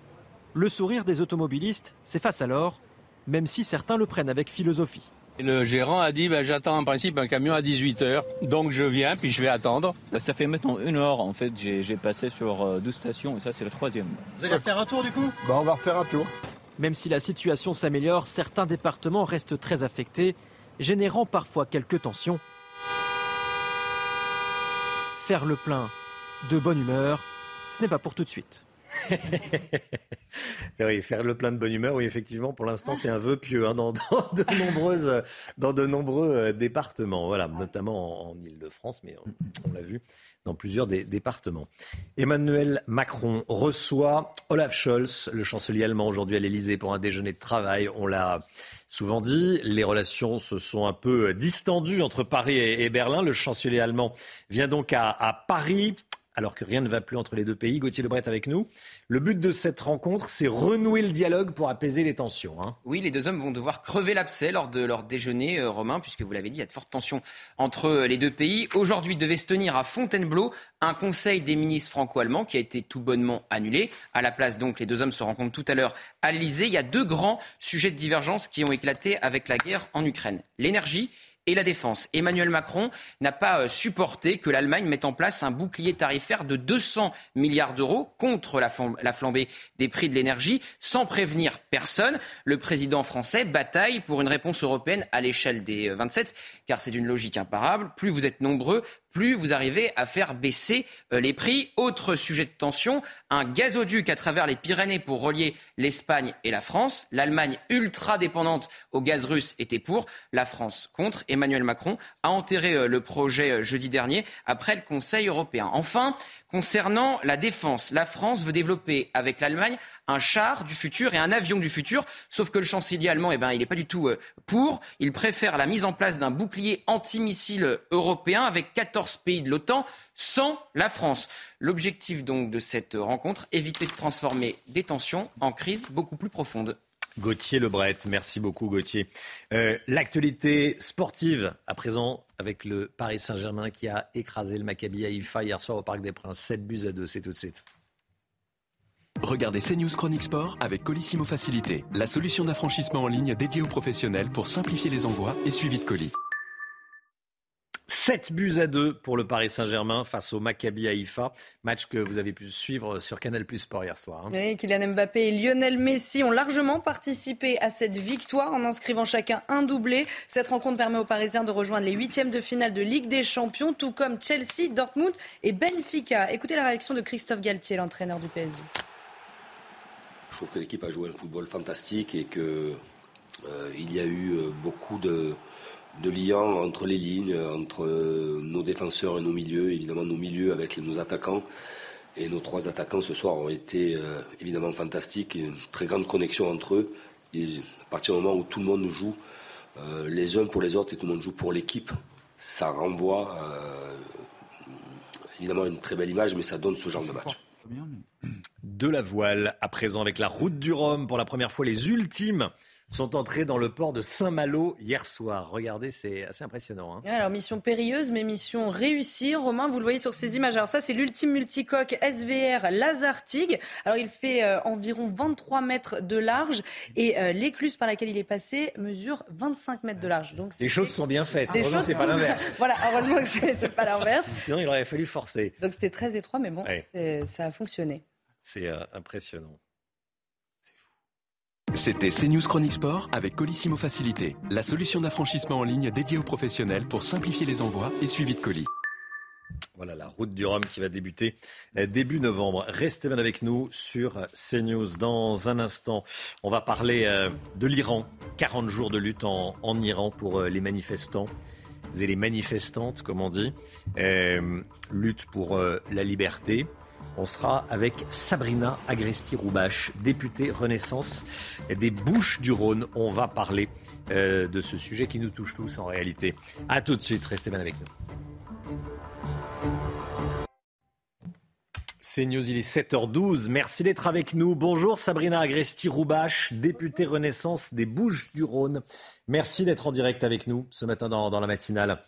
Le sourire des automobilistes s'efface alors, même si certains le prennent avec philosophie. Le gérant a dit ben, j'attends en principe un camion à 18h, donc je viens puis je vais attendre. Ça fait maintenant une heure en fait, j'ai passé sur 12 stations et ça c'est la troisième. Vous allez faire un tour du coup? Bah, On va refaire un tour. Même si la situation s'améliore, certains départements restent très affectés, générant parfois quelques tensions. Faire le plein de bonne humeur, ce n'est pas pour tout de suite. c'est vrai, faire le plein de bonne humeur, oui, effectivement, pour l'instant, c'est un vœu pieux hein, dans, de nombreux euh, départements, voilà, notamment en, Ile-de-France, mais on, l'a vu dans plusieurs départements. Emmanuel Macron reçoit Olaf Scholz, le chancelier allemand, aujourd'hui à l'Elysée pour un déjeuner de travail. On l'a souvent dit, les relations se sont un peu distendues entre Paris et, Berlin. Le chancelier allemand vient donc à Paris alors que rien ne va plus entre les deux pays. Gauthier Lebret avec nous. Le but de cette rencontre, c'est renouer le dialogue pour apaiser les tensions. Hein. Oui, les deux hommes vont devoir crever l'abcès lors de leur déjeuner, euh, Romain, puisque vous l'avez dit, il y a de fortes tensions entre euh, les deux pays. Aujourd'hui, devait se tenir à Fontainebleau un conseil des ministres franco-allemands qui a été tout bonnement annulé. À la place, donc, les deux hommes se rencontrent tout à l'heure à l'Elysée. Il y a deux grands sujets de divergence qui ont éclaté avec la guerre en Ukraine. L'énergie et la défense. Emmanuel Macron n'a pas euh, supporté que l'Allemagne mette en place un bouclier tarifaire de 200 milliards d'euros contre la flambée des prix de l'énergie sans prévenir personne. Le président français bataille pour une réponse européenne à l'échelle des 27 euh, car c'est d'une logique imparable. Plus vous êtes nombreux, plus vous arrivez à faire baisser euh, les prix. Autre sujet de tension, un gazoduc à travers les Pyrénées pour relier l'Espagne et la France. L'Allemagne, ultra dépendante au gaz russe, était pour. La France contre. Emmanuel Macron a enterré euh, le projet euh, jeudi dernier après le Conseil européen. Enfin, Concernant la défense, la France veut développer avec l'Allemagne un char du futur et un avion du futur, sauf que le chancelier allemand, eh ben, il n'est pas du tout pour. Il préfère la mise en place d'un bouclier antimissile européen avec 14 pays de l'OTAN sans la France. L'objectif donc de cette rencontre, éviter de transformer des tensions en crise beaucoup plus profonde. Gauthier Lebret, merci beaucoup Gauthier. Euh, l'actualité sportive à présent avec le Paris Saint-Germain qui a écrasé le Maccabi Haïfa hier soir au Parc des Princes. 7 buts à 2, c'est tout de suite. Regardez CNews Chronique Sport avec Colissimo Facilité, la solution d'affranchissement en ligne dédiée aux professionnels pour simplifier les envois et suivi de colis. 7 buts à 2 pour le Paris Saint-Germain face au Maccabi Haïfa. Match que vous avez pu suivre sur Canal Plus Sport hier soir. Hein. Oui, Kylian Mbappé et Lionel Messi ont largement participé à cette victoire en inscrivant chacun un doublé. Cette rencontre permet aux Parisiens de rejoindre les huitièmes de finale de Ligue des Champions, tout comme Chelsea, Dortmund et Benfica. Écoutez la réaction de Christophe Galtier, l'entraîneur du PSG. Je trouve que l'équipe a joué un football fantastique et qu'il euh, y a eu euh, beaucoup de de lien entre les lignes, entre nos défenseurs et nos milieux, évidemment nos milieux avec nos attaquants. Et nos trois attaquants ce soir ont été euh, évidemment fantastiques, une très grande connexion entre eux. Et à partir du moment où tout le monde joue euh, les uns pour les autres et tout le monde joue pour l'équipe, ça renvoie euh, évidemment une très belle image, mais ça donne ce genre de match. De la voile, à présent avec la route du Rhum, pour la première fois les ultimes sont entrés dans le port de Saint-Malo hier soir. Regardez, c'est assez impressionnant. Hein. Alors, mission périlleuse, mais mission réussie. Romain, vous le voyez sur ces images. Alors, ça, c'est l'ultime multicoque SVR Lazartigue. Alors, il fait euh, environ 23 mètres de large et euh, l'écluse par laquelle il est passé mesure 25 mètres de large. Donc, les choses sont bien faites. Heureusement c'est pas l'inverse. voilà, heureusement que c'est pas l'inverse. Sinon, il aurait fallu forcer. Donc, c'était très étroit, mais bon, ça a fonctionné. C'est euh, impressionnant. C'était CNews Chronique Sport avec Colissimo Facilité, la solution d'affranchissement en ligne dédiée aux professionnels pour simplifier les envois et suivi de colis. Voilà la route du Rhum qui va débuter euh, début novembre. Restez bien avec nous sur CNews. Dans un instant, on va parler euh, de l'Iran. 40 jours de lutte en, Iran pour euh, les manifestants et les manifestantes, comme on dit. lutte pour la liberté. On sera avec Sabrina Agresti-Roubache, députée Renaissance des Bouches-du-Rhône. On va parler euh, de ce sujet qui nous touche tous en réalité. A tout de suite, restez bien avec nous. C'est News, il est 7h12. Merci d'être avec nous. Bonjour Sabrina Agresti-Roubache, députée Renaissance des Bouches-du-Rhône. Merci d'être en direct avec nous ce matin dans, la matinale.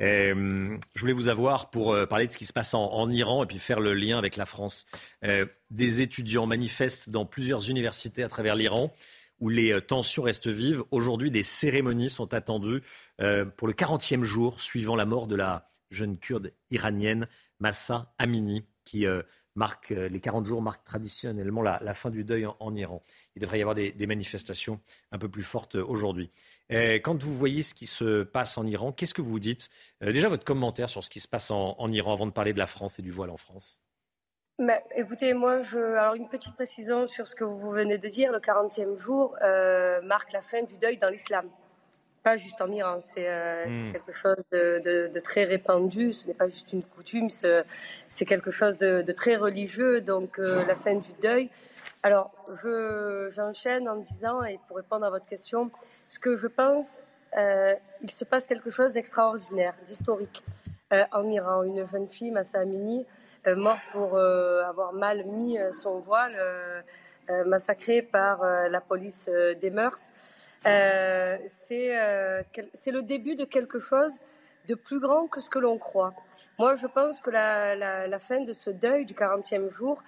Euh, je voulais vous avoir pour euh, parler de ce qui se passe en, Iran et puis faire le lien avec la France. Euh, des étudiants manifestent dans plusieurs universités à travers l'Iran où les tensions restent vives. Aujourd'hui, des cérémonies sont attendues pour le 40e jour suivant la mort de la jeune kurde iranienne Massa Amini qui marque, les 40 jours marquent traditionnellement la, fin du deuil en, Iran. Il devrait y avoir des, manifestations un peu plus fortes aujourd'hui. Quand vous voyez ce qui se passe en Iran, qu'est-ce que vous dites? Euh, Déjà, votre commentaire sur ce qui se passe en, Iran avant de parler de la France et du voile en France. Mais, écoutez, moi, je, alors une petite précision sur ce que vous venez de dire. Le 40e jour marque la fin du deuil dans l'islam pas juste en Iran, c'est euh, hmm. quelque chose de, très répandu, ce n'est pas juste une coutume, c'est quelque chose de, très religieux, donc euh, la fin du deuil. Alors, j'enchaîne en disant, et pour répondre à votre question, ce que je pense, euh, il se passe quelque chose d'extraordinaire, d'historique en Iran. Une jeune fille, Massa Amini, morte pour avoir mal mis son voile, massacrée par la police des mœurs. Euh, euh, c'est le début de quelque chose de plus grand que ce que l'on croit. Moi, je pense que la, fin de ce deuil du 40e jour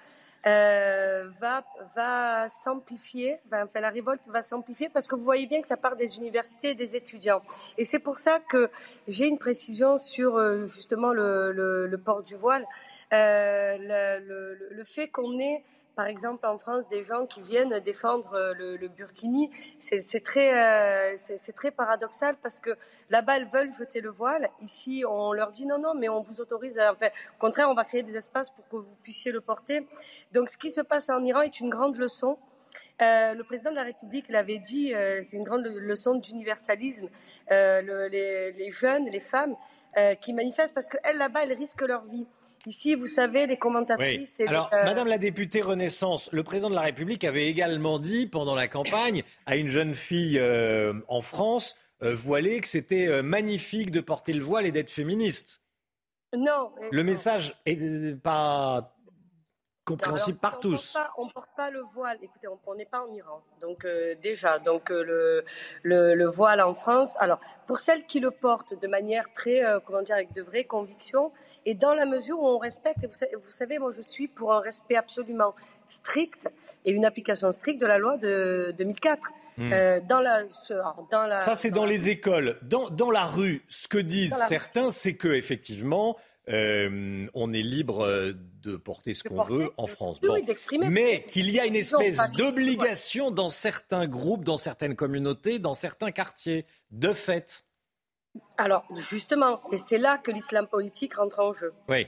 euh, va, va s'amplifier, enfin la révolte va s'amplifier parce que vous voyez bien que ça part des universités et des étudiants. Et c'est pour ça que j'ai une précision sur justement le, port du voile, le, fait qu'on ait par exemple, en France, des gens qui viennent défendre euh, le, burkini, c'est très, euh, c'est très paradoxal parce que là-bas, elles veulent jeter le voile. Ici, on leur dit non, non, mais on vous autorise. Enfin, au contraire, on va créer des espaces pour que vous puissiez le porter. Donc, ce qui se passe en Iran est une grande leçon. Euh, le président de la République l'avait dit, c'est une grande leçon d'universalisme. les, les, jeunes, les femmes qui manifestent parce qu'elles, là-bas, elles risquent leur vie. Ici, vous savez, les commentatrices. Alors, euh, Madame la députée Renaissance, le président de la République avait également dit pendant la campagne à une jeune fille euh, en France euh, voilée que c'était magnifique de porter le voile et d'être féministe. Non. Le message est pas compréhensible par tous. on ne porte pas le voile. Écoutez, on n'est pas en Iran. Donc euh, déjà, donc euh, le, le, voile en France. Alors pour celles qui le portent de manière très, euh, comment dire, avec de vraies convictions, et dans la mesure où on respecte. vous, savez, moi je suis pour un respect absolument strict et une application stricte de la loi de 2004. Hmm. dans la, dans la, Ça, c'est dans, les écoles. Dans, dans, la rue, ce que disent certains, c'est que effectivement, euh, on est libre euh, de porter ce qu'on veut en France. Mais qu'il y a une espèce d'obligation dans certains groupes, dans certaines communautés, dans certains quartiers, de fait. Alors, justement, et c'est là que l'islam politique rentre en jeu. Oui.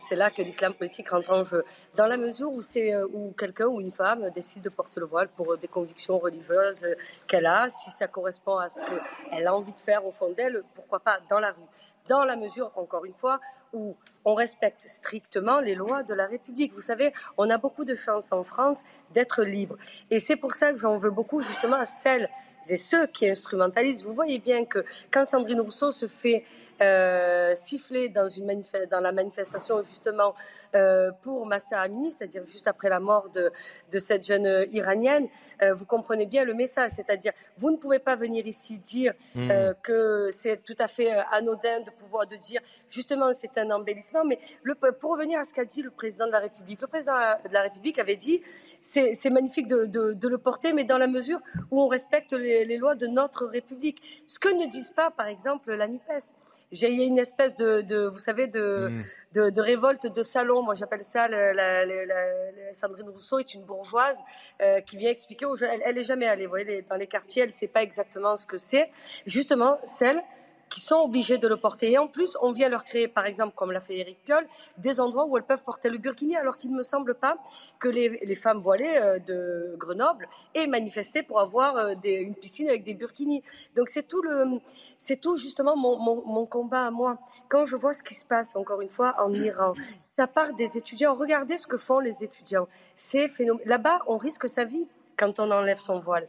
C'est là que l'islam politique rentre en jeu. Dans la mesure où, euh, où quelqu'un ou une femme décide de porter le voile pour des convictions religieuses qu'elle a, si ça correspond à ce qu'elle a envie de faire au fond d'elle, pourquoi pas dans la rue dans la mesure, encore une fois, où on respecte strictement les lois de la République. Vous savez, on a beaucoup de chance en France d'être libre. Et c'est pour ça que j'en veux beaucoup justement à celles et ceux qui instrumentalisent. Vous voyez bien que quand Sandrine Rousseau se fait euh, siffler dans, une dans la manifestation justement euh, pour Massa Amini, c'est-à-dire juste après la mort de, de cette jeune iranienne, euh, vous comprenez bien le message, c'est-à-dire vous ne pouvez pas venir ici dire mmh. euh, que c'est tout à fait anodin de pouvoir de dire justement c'est un embellissement, mais le, pour revenir à ce qu'a dit le président de la République, le président de la République avait dit c'est magnifique de, de, de, le porter, mais dans la mesure où on respecte les, les lois de notre République. Ce que ne disent pas, par exemple, la NUPES. J'ai une espèce de, de, vous savez, de, mmh. de, de, révolte de salon. Moi, j'appelle ça la, la, la, Sandrine Rousseau est une bourgeoise euh, qui vient expliquer aux jeunes. Elle, elle est jamais allée, vous voyez, dans les quartiers, elle sait pas exactement ce que c'est. Justement, celle qui sont obligés de le porter. Et en plus, on vient leur créer, par exemple, comme l'a fait Eric Piolle, des endroits où elles peuvent porter le burkini, alors qu'il ne me semble pas que les, femmes voilées euh, de Grenoble aient manifesté pour avoir euh, une piscine avec des burkinis. Donc c'est tout, le, c'est tout justement mon, mon, combat à moi. Quand je vois ce qui se passe, encore une fois, en Iran, ça part des étudiants. Regardez ce que font les étudiants. C'est Là-bas, on risque sa vie quand on enlève son voile.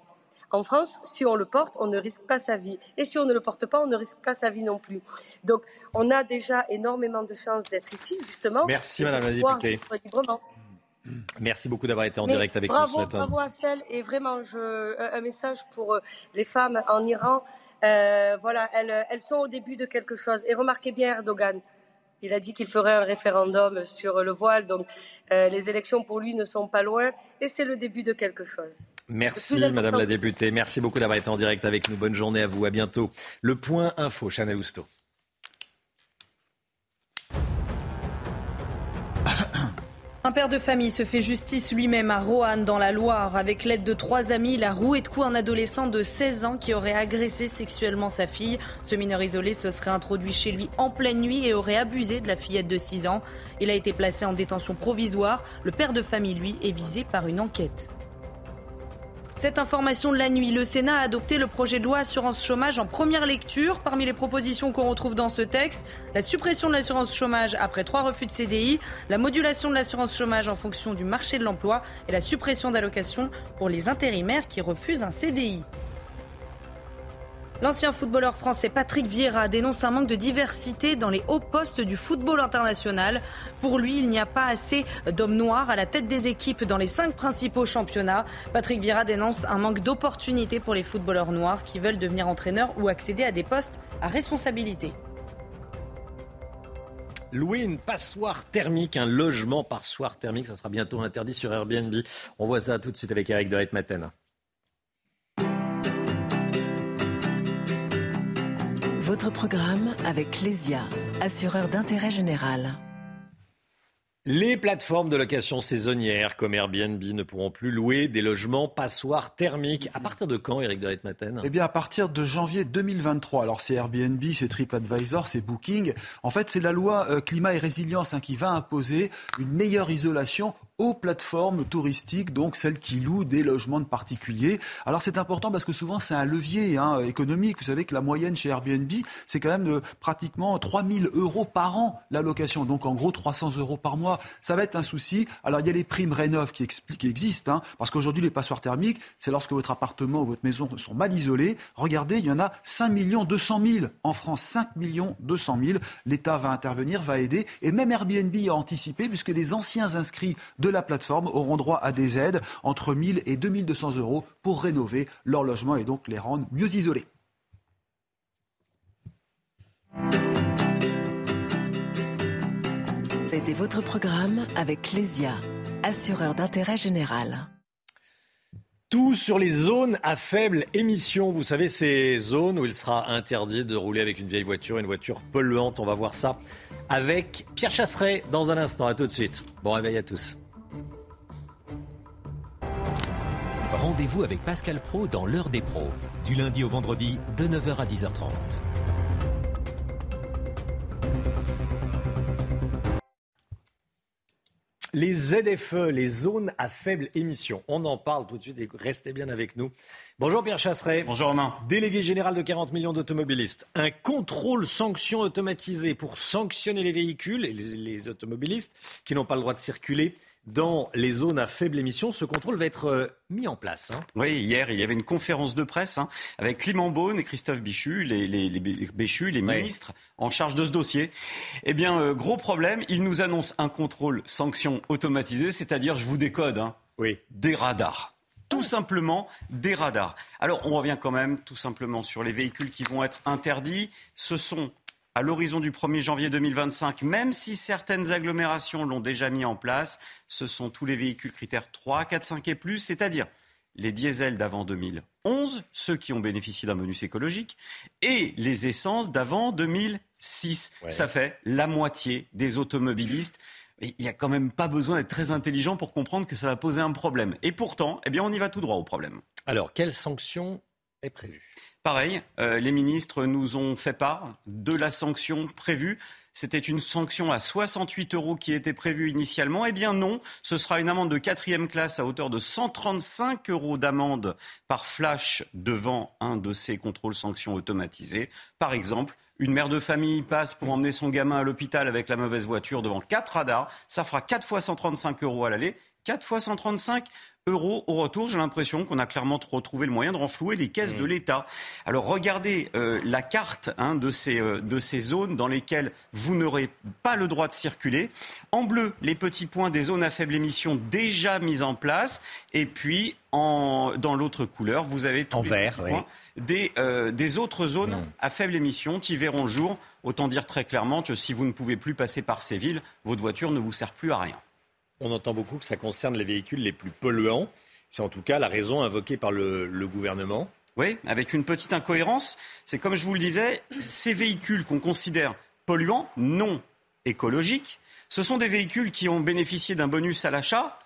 En France, si on le porte, on ne risque pas sa vie. Et si on ne le porte pas, on ne risque pas sa vie non plus. Donc, on a déjà énormément de chances d'être ici, justement. Merci, Madame la députée. Merci beaucoup d'avoir été en direct avec nous ce matin. Bravo à celle et vraiment je, un message pour euh, les femmes en Iran. Euh, voilà, elles, elles, sont au début de quelque chose. Et remarquez bien Erdogan. Il a dit qu'il ferait un référendum sur le voile, donc euh, les élections pour lui ne sont pas loin et c'est le début de quelque chose. Merci Madame la députée, merci beaucoup d'avoir été en direct avec nous. Bonne journée à vous, à bientôt. Le point info, Chanel Housteau. Un père de famille se fait justice lui-même à Roanne dans la Loire. Avec l'aide de trois amis, il a roué de coups un adolescent de 16 ans qui aurait agressé sexuellement sa fille. Ce mineur isolé se serait introduit chez lui en pleine nuit et aurait abusé de la fillette de 6 ans. Il a été placé en détention provisoire. Le père de famille, lui, est visé par une enquête. Cette information de la nuit, le Sénat a adopté le projet de loi assurance chômage en première lecture. Parmi les propositions qu'on retrouve dans ce texte, la suppression de l'assurance chômage après trois refus de CDI, la modulation de l'assurance chômage en fonction du marché de l'emploi et la suppression d'allocations pour les intérimaires qui refusent un CDI. L'ancien footballeur français Patrick Vieira dénonce un manque de diversité dans les hauts postes du football international. Pour lui, il n'y a pas assez d'hommes noirs à la tête des équipes dans les cinq principaux championnats. Patrick Vieira dénonce un manque d'opportunités pour les footballeurs noirs qui veulent devenir entraîneurs ou accéder à des postes à responsabilité. Louer une passoire thermique, un logement passoire thermique, ça sera bientôt interdit sur Airbnb. On voit ça tout de suite avec Eric de Maten. Votre programme avec Clésia, assureur d'intérêt général. Les plateformes de location saisonnière comme Airbnb ne pourront plus louer des logements passoires thermiques. À partir de quand, Eric de Ritmaten? Eh bien, à partir de janvier 2023. Alors, c'est Airbnb, c'est TripAdvisor, c'est Booking. En fait, c'est la loi euh, climat et résilience hein, qui va imposer une meilleure isolation aux plateformes touristiques, donc celles qui louent des logements de particuliers. Alors c'est important parce que souvent c'est un levier hein, économique. Vous savez que la moyenne chez Airbnb, c'est quand même euh, pratiquement 3000 euros par an la location. Donc en gros 300 euros par mois. Ça va être un souci. Alors il y a les primes rénov qui, qui existent, hein, parce qu'aujourd'hui les passoires thermiques, c'est lorsque votre appartement ou votre maison sont mal isolés. Regardez, il y en a 5 millions 200 000 en France. 5 millions 200 000. L'État va intervenir, va aider. Et même Airbnb a anticipé, puisque les anciens inscrits de la plateforme auront droit à des aides entre 1000 et 2200 euros pour rénover leur logement et donc les rendre mieux isolés. C'était votre programme avec Clésia, assureur d'intérêt général. Tout sur les zones à faible émission. Vous savez, ces zones où il sera interdit de rouler avec une vieille voiture, une voiture polluante. On va voir ça avec Pierre Chasseret dans un instant. À tout de suite. Bon réveil à tous. Rendez-vous avec Pascal Pro dans l'heure des pros, du lundi au vendredi de 9h à 10h30. Les ZFE, les zones à faible émission. On en parle tout de suite et restez bien avec nous. Bonjour Pierre Chasseret. Bonjour Romain. Délégué général de 40 millions d'automobilistes. Un contrôle sanction automatisé pour sanctionner les véhicules et les, les automobilistes qui n'ont pas le droit de circuler dans les zones à faible émission. Ce contrôle va être euh, mis en place. Hein. Oui, hier, il y avait une conférence de presse hein, avec Clément Beaune et Christophe Bichu, les, les, les Béchu, les ministres en charge de ce dossier. Eh bien, euh, gros problème, ils nous annoncent un contrôle sanction automatisé, c'est-à-dire, je vous décode, hein, oui. des radars tout simplement des radars. Alors on revient quand même tout simplement sur les véhicules qui vont être interdits. Ce sont à l'horizon du 1er janvier 2025, même si certaines agglomérations l'ont déjà mis en place, ce sont tous les véhicules critères 3, 4, 5 et plus, c'est-à-dire les diesels d'avant 2011, ceux qui ont bénéficié d'un bonus écologique, et les essences d'avant 2006. Ça fait la moitié des automobilistes. il n'y a quand même pas besoin d'être très intelligent pour comprendre que ça va poser un problème. Et pourtant, eh bien, on y va tout droit au problème. Alors, quelles sanctions est prévues Pareil, euh, les ministres nous ont fait part de la sanction prévue. C'était une sanction à 68 euros qui était prévue initialement. Eh bien non, ce sera une amende de quatrième classe à hauteur de 135 euros d'amende par flash devant un de ces contrôles sanctions automatisés. Par exemple, une mère de famille passe pour emmener son gamin à l'hôpital avec la mauvaise voiture devant quatre radars. Ça fera 4 fois 135 euros à l'aller 4 fois 135 euros au retour. J'ai l'impression qu'on a clairement retrouvé le moyen de renflouer les caisses de l'État. Alors regardez euh, la carte hein, de, ces, euh, de ces zones dans lesquelles vous n'aurez pas le droit de circuler. En bleu, les petits points des zones à faible émission déjà mises en place. Et puis, en, dans l'autre couleur, vous avez tous En les vert, oui. points des, euh, des autres zones à faible émission qui verront le jour. Autant dire très clairement que si vous ne pouvez plus passer par ces villes, votre voiture ne vous sert plus à rien. On entend beaucoup que ça concerne les véhicules les plus polluants. C'est en tout cas la raison invoquée par le, le gouvernement. Oui, avec une petite incohérence. C'est comme je vous le disais, ces véhicules qu'on considère polluants, non écologiques, ce sont des véhicules qui ont bénéficié d'un bonus à l'achat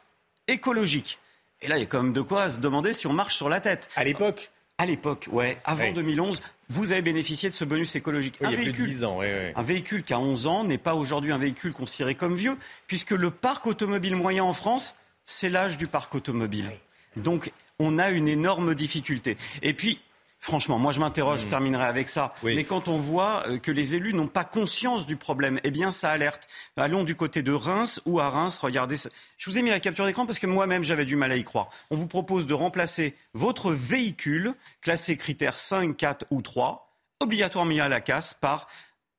écologique. Et là, il y a quand même de quoi se demander si on marche sur la tête. À l'époque À l'époque, ouais. Avant Ouais. 2011, vous avez bénéficié de ce bonus écologique. Oui, Un il y a plus de véhicule- 10 ans. oui, oui. Un véhicule qui a 11 ans n'est pas aujourd'hui un véhicule considéré comme vieux, puisque le parc automobile moyen en France, c'est l'âge du parc automobile. Donc, on a une énorme difficulté. Et puis, franchement, moi je m'interroge, je terminerai avec ça, mais quand on voit euh, que les élus n'ont pas conscience du problème, eh bien ça alerte. Allons du côté de Reims ou à Reims, regardez, ça. je vous ai mis la capture d'écran parce que moi-même j'avais du mal à y croire. On vous propose de remplacer votre véhicule, classé critère 5, 4 ou 3, obligatoirement mis à la casse par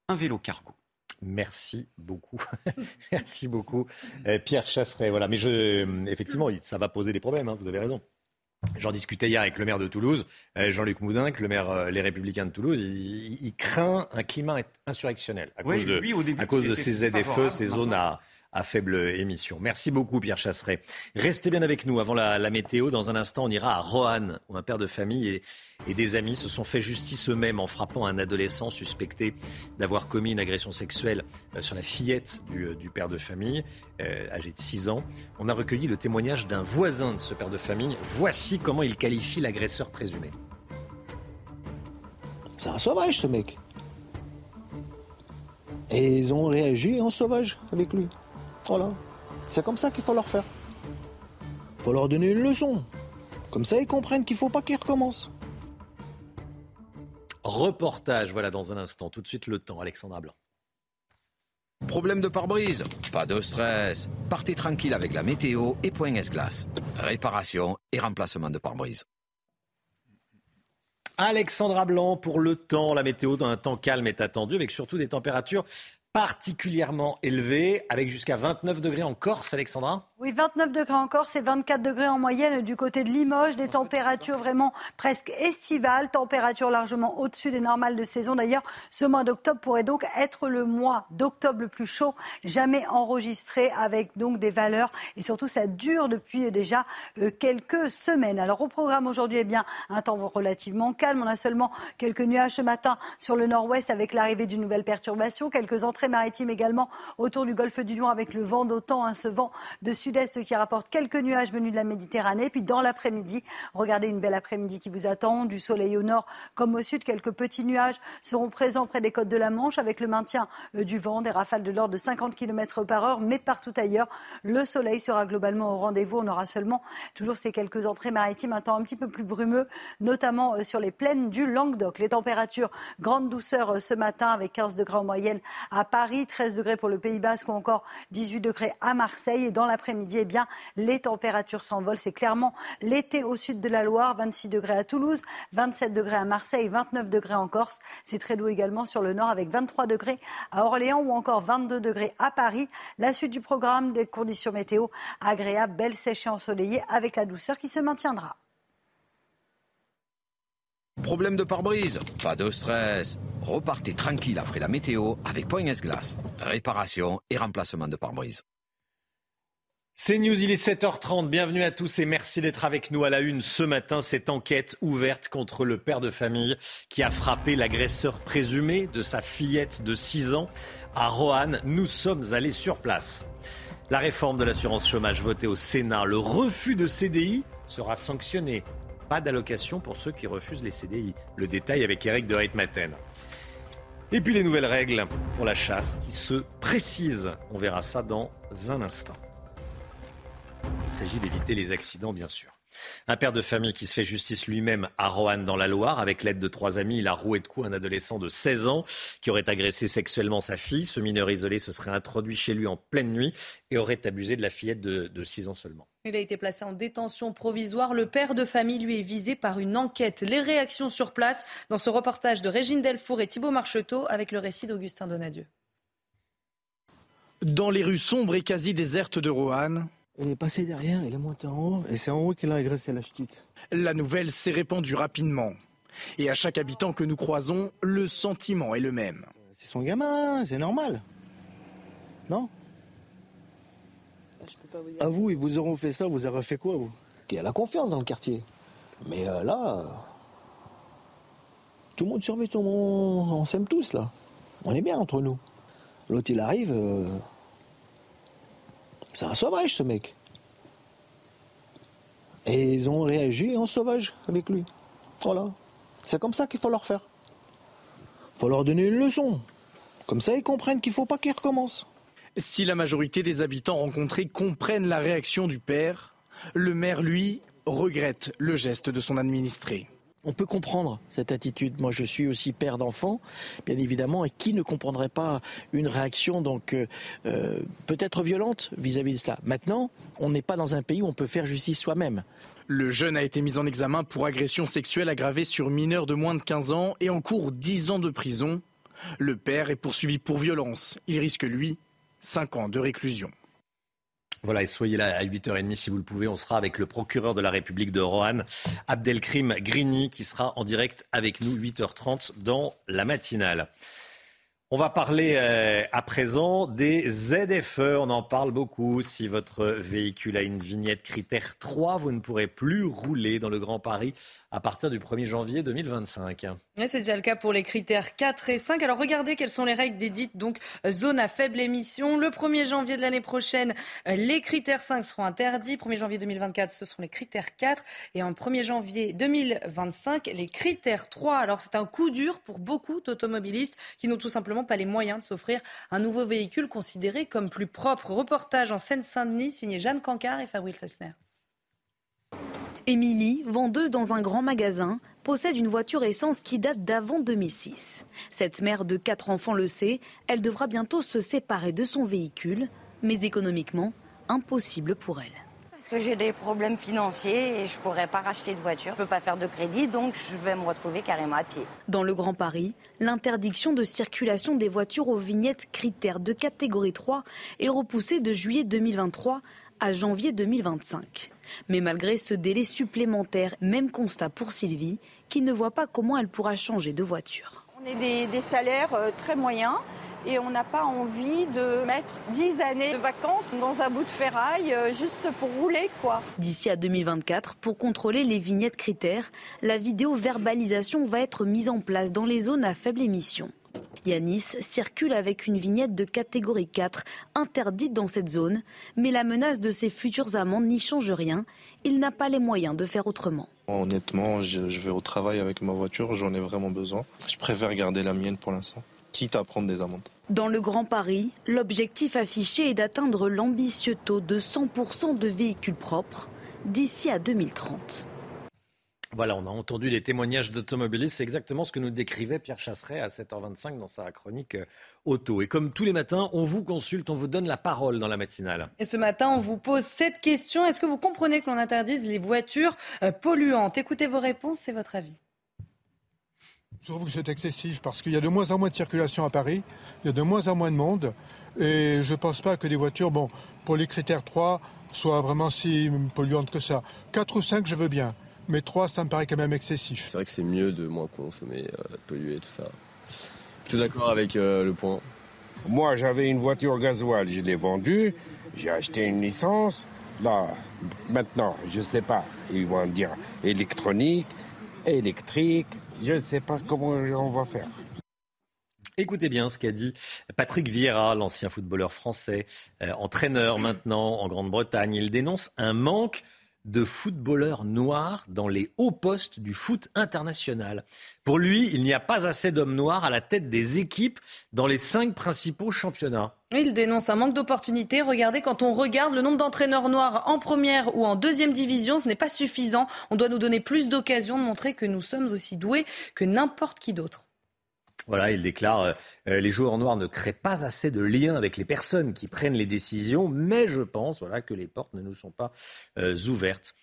un vélo cargo. Merci beaucoup. Merci beaucoup. Euh, Pierre Chasseret, voilà. Mais je, euh, effectivement, ça va poser des problèmes, hein, vous avez raison. J'en discutais hier avec le maire de Toulouse, euh, Jean-Luc Moudin, que le maire euh, Les Républicains de Toulouse. Il, craint un climat insurrectionnel à Oui, cause de, lui, au début, à cause de ces ZFE, ces zones à, à faible émission. Merci beaucoup, Pierre Chasseret. Restez bien avec nous avant la, météo. Dans un instant, on ira à Roanne, où un père de famille et, des amis se sont fait justice eux-mêmes en frappant un adolescent suspecté d'avoir commis une agression sexuelle euh, sur la fillette du, euh, du père de famille, euh, âgé de 6 ans. On a recueilli le témoignage d'un voisin de ce père de famille. Voici comment il qualifie l'agresseur présumé. C'est un sauvage, ce mec. Et ils ont réagi en sauvage avec lui. Voilà. C'est comme ça qu'il faut leur faire. faut leur donner une leçon. Comme ça, ils comprennent qu'il faut pas qu'ils recommencent. Reportage, voilà, dans un instant. Tout de suite, le temps. Alexandra Blanc. Problème de pare-brise Pas de stress. Partez tranquille avec la météo et Point S-Glace. Réparation et remplacement de pare-brise. Alexandra Blanc pour le temps. La météo dans un temps calme est attendue avec surtout des températures particulièrement élevées avec jusqu'à 29 degrés en Corse, Alexandra Oui, 29 degrés en Corse et 24 degrés en moyenne du côté de Limoges. Des températures vraiment presque estivales, températures largement au-dessus des normales de saison. D'ailleurs, ce mois d'octobre pourrait donc être le mois d'octobre le plus chaud jamais enregistré avec donc des valeurs. Et surtout, ça dure depuis déjà euh, quelques semaines. Alors, au programme aujourd'hui, eh bien, un temps relativement calme. On a seulement quelques nuages ce matin sur le nord-ouest avec l'arrivée d'une nouvelle perturbation. Quelques entrées maritimes également autour du golfe du Lion avec le vent d'autant, hein, ce vent de sud-est qui rapporte quelques nuages venus de la Méditerranée. Puis dans l'après-midi, regardez une belle après-midi qui vous attend, du soleil au nord comme au sud. Quelques petits nuages seront présents près des côtes de la Manche avec le maintien euh, du vent, des rafales de l'ordre de 50 km par heure. Mais partout ailleurs, le soleil sera globalement au rendez-vous. On aura seulement toujours ces quelques entrées maritimes, un temps un petit peu plus brumeux, notamment euh, sur les plaines du Languedoc. Les températures, grande douceur euh, ce matin avec 15 degrés en moyenne à Paris, 13 degrés pour le Pays Basque ou encore 18 degrés à Marseille. Et dans l'après-midi, eh bien, les températures s'envolent. C'est clairement l'été au sud de la Loire, 26 degrés à Toulouse, 27 degrés à Marseille, 29 degrés en Corse. C'est très doux également sur le nord avec 23 degrés à Orléans ou encore 22 degrés à Paris. La suite du programme des conditions météo agréables, belle, sèche et ensoleillée avec la douceur qui se maintiendra. Problème de pare-brise Pas de stress. Repartez tranquille après la météo avec Point S-Glace. Réparation et remplacement de pare-brise. C'est News, il est 7h30. Bienvenue à tous et merci d'être avec nous à la une ce matin. Cette enquête ouverte contre le père de famille qui a frappé l'agresseur présumé de sa fillette de 6 ans à Roanne. Nous sommes allés sur place. La réforme de l'assurance chômage votée au Sénat, le refus de CDI sera sanctionné. Pas d'allocation pour ceux qui refusent les CDI. Le détail avec Eric de Reitmaten. Et puis les nouvelles règles pour la chasse qui se précisent. On verra ça dans un instant. Il s'agit d'éviter les accidents, bien sûr. Un père de famille qui se fait justice lui-même à Roanne dans la Loire. Avec l'aide de trois amis, il a roué de coups un adolescent de 16 ans qui aurait agressé sexuellement sa fille. Ce mineur isolé se serait introduit chez lui en pleine nuit et aurait abusé de la fillette de, de 6 ans seulement. Il a été placé en détention provisoire. Le père de famille, lui, est visé par une enquête. Les réactions sur place dans ce reportage de Régine Delfour et Thibault Marcheteau avec le récit d'Augustin Donadieu. Dans les rues sombres et quasi désertes de Roanne. Il est passé derrière, il est monté en haut et c'est en haut qu'il a agressé la ch'tite. La nouvelle s'est répandue rapidement. Et à chaque habitant que nous croisons, le sentiment est le même. C'est son gamin, c'est normal. Non? À vous, ils vous auront fait ça, vous aurez fait quoi, vous Il y a la confiance dans le quartier. Mais euh, là, tout le monde surveille, tout le monde, on s'aime tous, là. On est bien entre nous. L'autre, il arrive, euh, c'est un sauvage, ce mec. Et ils ont réagi en sauvage avec lui. Voilà. C'est comme ça qu'il faut leur faire. Il faut leur donner une leçon. Comme ça, ils comprennent qu'il ne faut pas qu'ils recommencent. Si la majorité des habitants rencontrés comprennent la réaction du père, le maire, lui, regrette le geste de son administré. On peut comprendre cette attitude. Moi, je suis aussi père d'enfants, bien évidemment, et qui ne comprendrait pas une réaction donc euh, euh, peut-être violente vis-à-vis de cela. Maintenant, on n'est pas dans un pays où on peut faire justice soi-même. Le jeune a été mis en examen pour agression sexuelle aggravée sur mineur de moins de 15 ans et en cours 10 ans de prison. Le père est poursuivi pour violence. Il risque, lui, 5 ans de réclusion. Voilà, et soyez là à 8h30 si vous le pouvez. On sera avec le procureur de la République de Roanne, Abdelkrim Grini, qui sera en direct avec nous 8h30 dans la matinale. On va parler euh, à présent des ZFE. On en parle beaucoup. Si votre véhicule a une vignette critère 3, vous ne pourrez plus rouler dans le Grand Paris à partir du 1er janvier 2025. c'est déjà le cas pour les critères 4 et 5. Alors regardez quelles sont les règles des dites donc zones à faible émission. Le 1er janvier de l'année prochaine, les critères 5 seront interdits. 1er janvier 2024, ce sont les critères 4. Et en 1er janvier 2025, les critères 3. Alors c'est un coup dur pour beaucoup d'automobilistes qui n'ont tout simplement pas les moyens de s'offrir un nouveau véhicule considéré comme plus propre. Reportage en Seine-Saint-Denis signé Jeanne Cancard et Fabrice Sessner. Émilie, vendeuse dans un grand magasin, possède une voiture essence qui date d'avant 2006. Cette mère de quatre enfants le sait, elle devra bientôt se séparer de son véhicule, mais économiquement, impossible pour elle. Parce que j'ai des problèmes financiers et je ne pourrais pas racheter de voiture. Je ne peux pas faire de crédit, donc je vais me retrouver carrément à pied. Dans le Grand Paris, l'interdiction de circulation des voitures aux vignettes critères de catégorie 3 est repoussée de juillet 2023 à janvier 2025. Mais malgré ce délai supplémentaire, même constat pour Sylvie, qui ne voit pas comment elle pourra changer de voiture. On est des, salaires euh, très moyens et on n'a pas envie de mettre 10 années de vacances dans un bout de ferraille euh, juste pour rouler quoi. D'ici à 2024, pour contrôler les vignettes critères, la vidéo-verbalisation va être mise en place dans les zones à faible émission. Yanis circule avec une vignette de catégorie 4 interdite dans cette zone, mais la menace de ses futures amendes n'y change rien. Il n'a pas les moyens de faire autrement. Honnêtement, je vais au travail avec ma voiture, j'en ai vraiment besoin. Je préfère garder la mienne pour l'instant, quitte à prendre des amendes. Dans le Grand Paris, l'objectif affiché est d'atteindre l'ambitieux taux de 100% de véhicules propres d'ici à 2030. Voilà, on a entendu les témoignages d'automobilistes. C'est exactement ce que nous décrivait Pierre Chasseret à 7h25 dans sa chronique euh, auto. Et comme tous les matins, on vous consulte, on vous donne la parole dans la matinale. Et ce matin, on vous pose cette question. Est-ce que vous comprenez que l'on interdise les voitures euh, polluantes? Écoutez vos réponses, c'est votre avis. Je trouve que c'est excessif parce qu'il y a de moins en moins de circulation à Paris, il y a de moins en moins de monde. Et je ne pense pas que les voitures, bon, pour les critères 3, soient vraiment si polluantes que ça. 4 ou 5, je veux bien mais 3, ça me paraît quand même excessif. C'est vrai que c'est mieux de moins consommer, euh, polluer, tout ça. Plutôt d'accord avec euh, le point? Moi, j'avais une voiture gasoil, je l'ai vendue, j'ai acheté une licence. Là, maintenant, je ne sais pas, ils vont dire électronique, électrique, je ne sais pas comment on va faire. Écoutez bien ce qu'a dit Patrick Vieira, l'ancien footballeur français, euh, entraîneur maintenant en Grande-Bretagne. Il dénonce un manque de footballeurs noirs dans les hauts postes du foot international. Pour lui, il n'y a pas assez d'hommes noirs à la tête des équipes dans les cinq principaux championnats. Il dénonce un manque d'opportunités. Regardez, quand on regarde le nombre d'entraîneurs noirs en première ou en deuxième division, ce n'est pas suffisant. On doit nous donner plus d'occasions de montrer que nous sommes aussi doués que n'importe qui d'autre. Voilà, il déclare euh, euh, les joueurs noirs ne créent pas assez de liens avec les personnes qui prennent les décisions, mais je pense voilà, que les portes ne nous sont pas euh, ouvertes.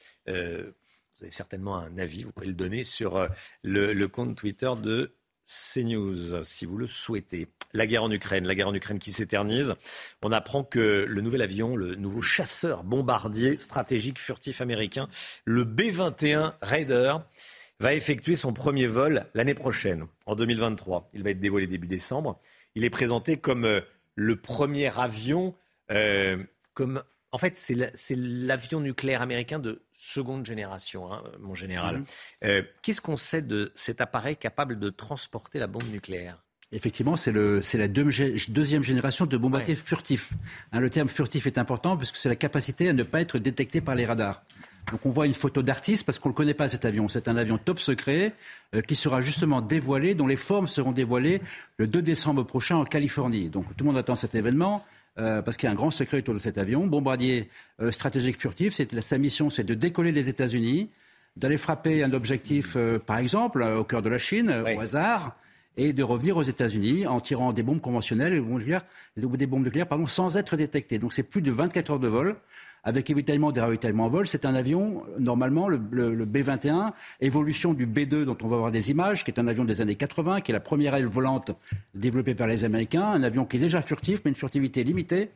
Vous certainement un avis, vous pouvez le donner sur le, compte Twitter de CNews, si vous le souhaitez. La guerre en Ukraine, la guerre en Ukraine qui s'éternise. On apprend que le nouvel avion, le nouveau chasseur bombardier stratégique furtif américain, le B-21 Raider, va effectuer son premier vol l'année prochaine, en 2023. Il va être dévoilé début décembre. Il est présenté comme euh, le premier avion, euh, comme en fait, c'est l'avion nucléaire américain de seconde génération, hein, mon général. Mhm. Euh, qu'est-ce qu'on sait de cet appareil capable de transporter la bombe nucléaire? Effectivement, c'est la deuxième génération de bombardiers furtifs. Hein, le terme furtif est important parce que c'est la capacité à ne pas être détecté par les radars. Donc on voit une photo d'artiste parce qu'on ne le connaît pas cet avion. C'est un avion top secret euh, qui sera justement dévoilé, dont les formes seront dévoilées le 2 décembre prochain en Californie. Donc tout le monde attend cet événement. Euh, parce qu'il y a un grand secret autour de cet avion. Bombardier euh, stratégique furtif, sa mission, c'est de décoller les États-Unis, d'aller frapper un objectif, par exemple, au cœur de la Chine, au hasard, et de revenir aux États-Unis en tirant des bombes conventionnelles, des bombes nucléaires, pardon, sans être détecté. Donc c'est plus de 24 heures de vol avec évidemment des ravitaillements en vol. C'est un avion, normalement, le, B-21, évolution du B-2 dont on va voir des images, qui est un avion des années 80, qui est la première aile volante développée par les Américains, un avion qui est déjà furtif, mais une furtivité limitée.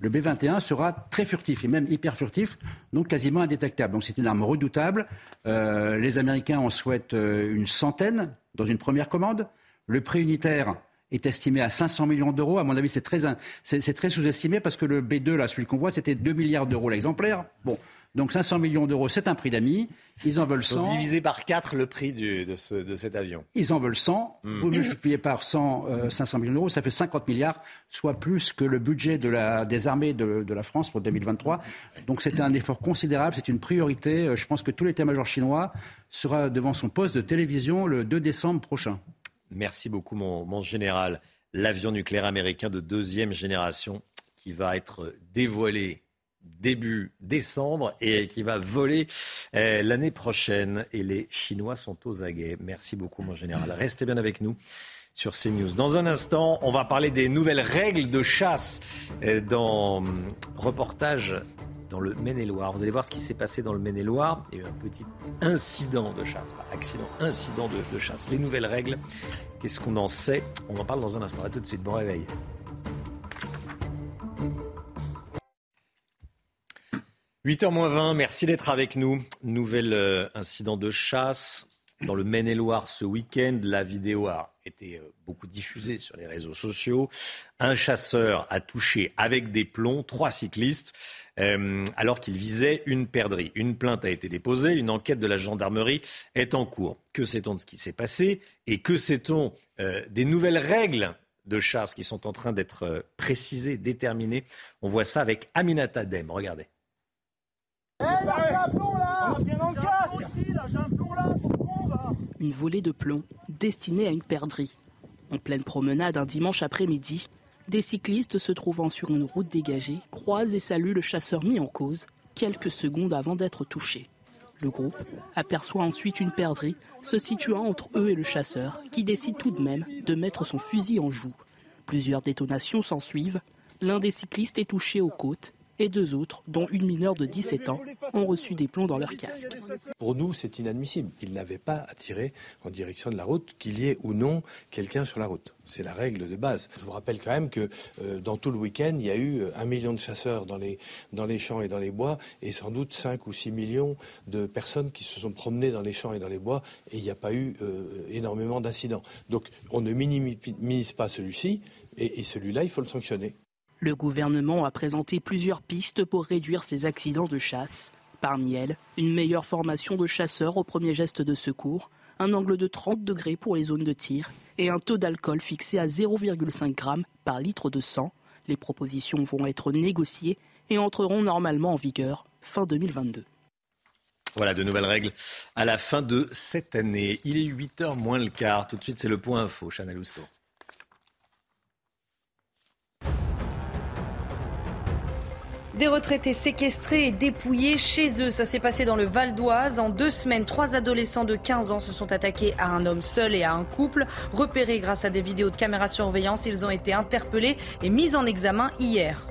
Le B-21 sera très furtif et même hyper furtif, donc quasiment indétectable. Donc c'est une arme redoutable. Euh, les Américains en souhaitent euh, une centaine dans une première commande. Le prix unitaire est estimé à 500 millions d'euros. À mon avis, c'est très, c'est, très sous-estimé parce que le B2, là, celui qu'on voit, c'était 2 milliards d'euros l'exemplaire. Bon. Donc 500 millions d'euros, c'est un prix d'amis. Ils en veulent 100. divisé par 4 le prix de, de, cet avion. Ils en veulent 100. Hmm. Vous multipliez par 100, 500 euh, millions d'euros, ça fait 50 milliards, soit plus que le budget de la, des armées de, de la France pour 2023. Donc c'est un effort considérable, c'est une priorité. Euh, je pense que tout l'état-major chinois sera devant son poste de télévision le 2 décembre prochain. Merci beaucoup, mon, général. L'avion nucléaire américain de deuxième génération qui va être dévoilé début décembre et qui va voler euh, l'année prochaine. Et les Chinois sont aux aguets. Merci beaucoup, mon général. Restez bien avec nous sur CNews. Dans un instant, on va parler des nouvelles règles de chasse euh, dans hum, reportage dans le Maine-et-Loire. Vous allez voir ce qui s'est passé dans le Maine-et-Loire. Il y a eu un petit incident de chasse, pas accident, incident de, chasse. Les nouvelles règles, qu'est-ce qu'on en sait? On en parle dans un instant. À tout de suite, bon réveil. « 8h20, merci d'être avec nous. Nouvel euh, incident de chasse dans le Maine-et-Loire ce week-end. La vidéo a été euh, beaucoup diffusée sur les réseaux sociaux. Un chasseur a touché avec des plombs trois cyclistes. Euh, alors qu'il visait une perdrix. Une plainte a été déposée, une enquête de la gendarmerie est en cours. Que sait-on de ce qui s'est passé et que sait-on euh, des nouvelles règles de chasse qui sont en train d'être euh, précisées, déterminées? On voit ça avec Aminata Dem. Regardez. Une volée de plomb destinée à une perdrix. En pleine promenade un dimanche après-midi, des cyclistes se trouvant sur une route dégagée croisent et saluent le chasseur mis en cause quelques secondes avant d'être touché. Le groupe aperçoit ensuite une perdrix se situant entre eux et le chasseur, qui décide tout de même de mettre son fusil en joue. Plusieurs détonations s'ensuivent. L'un des cyclistes est touché aux côtes et deux autres, dont une mineure de 17 ans, ont reçu des plombs dans leur casque. Pour nous, c'est inadmissible. Ils n'avaient pas à tirer en direction de la route, qu'il y ait ou non quelqu'un sur la route. C'est la règle de base. Je vous rappelle quand même que euh, dans tout le week-end, il y a eu euh, un million de chasseurs dans les, champs et dans les bois, et sans doute 5 ou 6 millions de personnes qui se sont promenées dans les champs et dans les bois, et il n'y a pas eu euh, énormément d'incidents. Donc on ne minimise pas celui-ci, et celui-là, il faut le sanctionner. Le gouvernement a présenté plusieurs pistes pour réduire ces accidents de chasse. Parmi elles, une meilleure formation de chasseurs au premier geste de secours, un angle de 30 degrés pour les zones de tir et un taux d'alcool fixé à 0,5 g par litre de sang. Les propositions vont être négociées et entreront normalement en vigueur fin 2022. Voilà, de nouvelles règles à la fin de cette année. Il est 8h moins le quart. Tout de suite, c'est le point info. Chanel Housteau. Des retraités séquestrés et dépouillés chez eux. Ça s'est passé dans le Val d'Oise. En deux semaines, trois adolescents de 15 ans se sont attaqués à un homme seul et à un couple. Repérés grâce à des vidéos de caméra surveillance, ils ont été interpellés et mis en examen hier.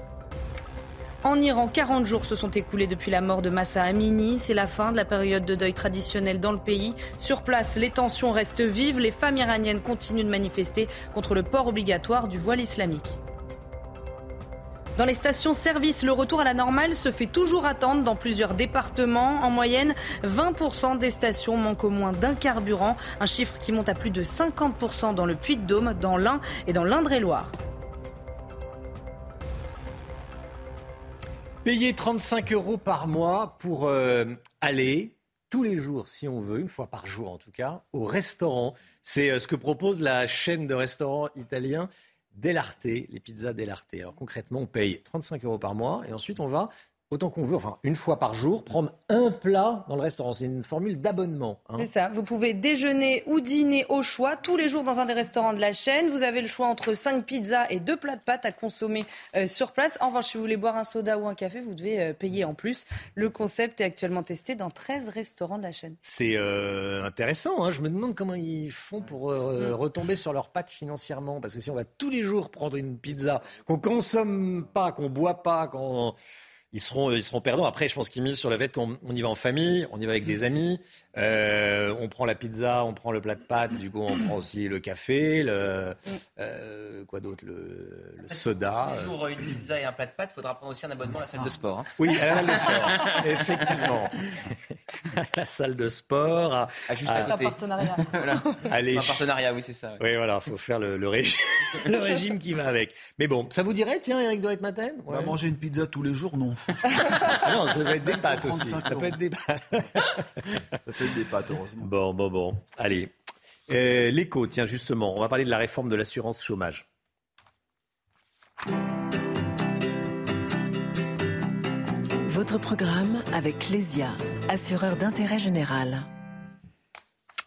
En Iran, 40 jours se sont écoulés depuis la mort de Massa Amini. C'est la fin de la période de deuil traditionnel dans le pays. Sur place, les tensions restent vives. Les femmes iraniennes continuent de manifester contre le port obligatoire du voile islamique. Dans les stations-service, le retour à la normale se fait toujours attendre dans plusieurs départements. En moyenne, 20% des stations manquent au moins d'un carburant, un chiffre qui monte à plus de 50% dans le Puy-de-Dôme, dans l'Ain et dans l'Indre-et-Loire. Payer 35 euros par mois pour euh, aller tous les jours, si on veut, une fois par jour en tout cas, au restaurant. C'est euh, ce que propose la chaîne de restaurants italiens Dell'Arte, les pizzas Dell'Arte. Alors concrètement, on paye 35 euros par mois et ensuite on va autant qu'on veut, enfin une fois par jour, prendre un plat dans le restaurant. C'est une formule d'abonnement. Hein. C'est ça. Vous pouvez déjeuner ou dîner au choix tous les jours dans un des restaurants de la chaîne. Vous avez le choix entre 5 pizzas et 2 plats de pâtes à consommer euh, sur place. En revanche, si vous voulez boire un soda ou un café, vous devez euh, payer en plus. Le concept est actuellement testé dans 13 restaurants de la chaîne. C'est euh, intéressant. Hein. Je me demande comment ils font pour mm. retomber sur leurs pattes financièrement. Parce que si on va tous les jours prendre une pizza qu'on consomme pas, qu'on boit pas, qu'on ils seront, ils seront perdants. Après, je pense qu'ils misent sur le fait qu'on y va en famille, on y va avec des amis, euh, on prend la pizza, on prend le plat de pâtes, du coup on prend aussi le café, le euh, quoi d'autre, le, le, soda. Un jour une pizza et un plat de pâtes, il faudra prendre aussi un abonnement à la salle de sport. Hein. Oui, à la salle de sport, effectivement. à la salle de sport. À, à juste à, un partenariat. voilà. Allez. Un partenariat, oui, c'est ça. Oui, voilà, il faut faire le, le, régime, le régime qui va avec. Mais bon, ça vous dirait, tiens, Eric Doret Matin On va manger une pizza tous les jours, non. ah non, ça peut être des pâtes aussi. Ça peut être des pâtes des pâtes, heureusement. Bon, bon, bon. Allez. Euh, L'écho, tiens, justement, on va parler de la réforme de l'assurance chômage. Votre programme avec Lesia, assureur d'intérêt général.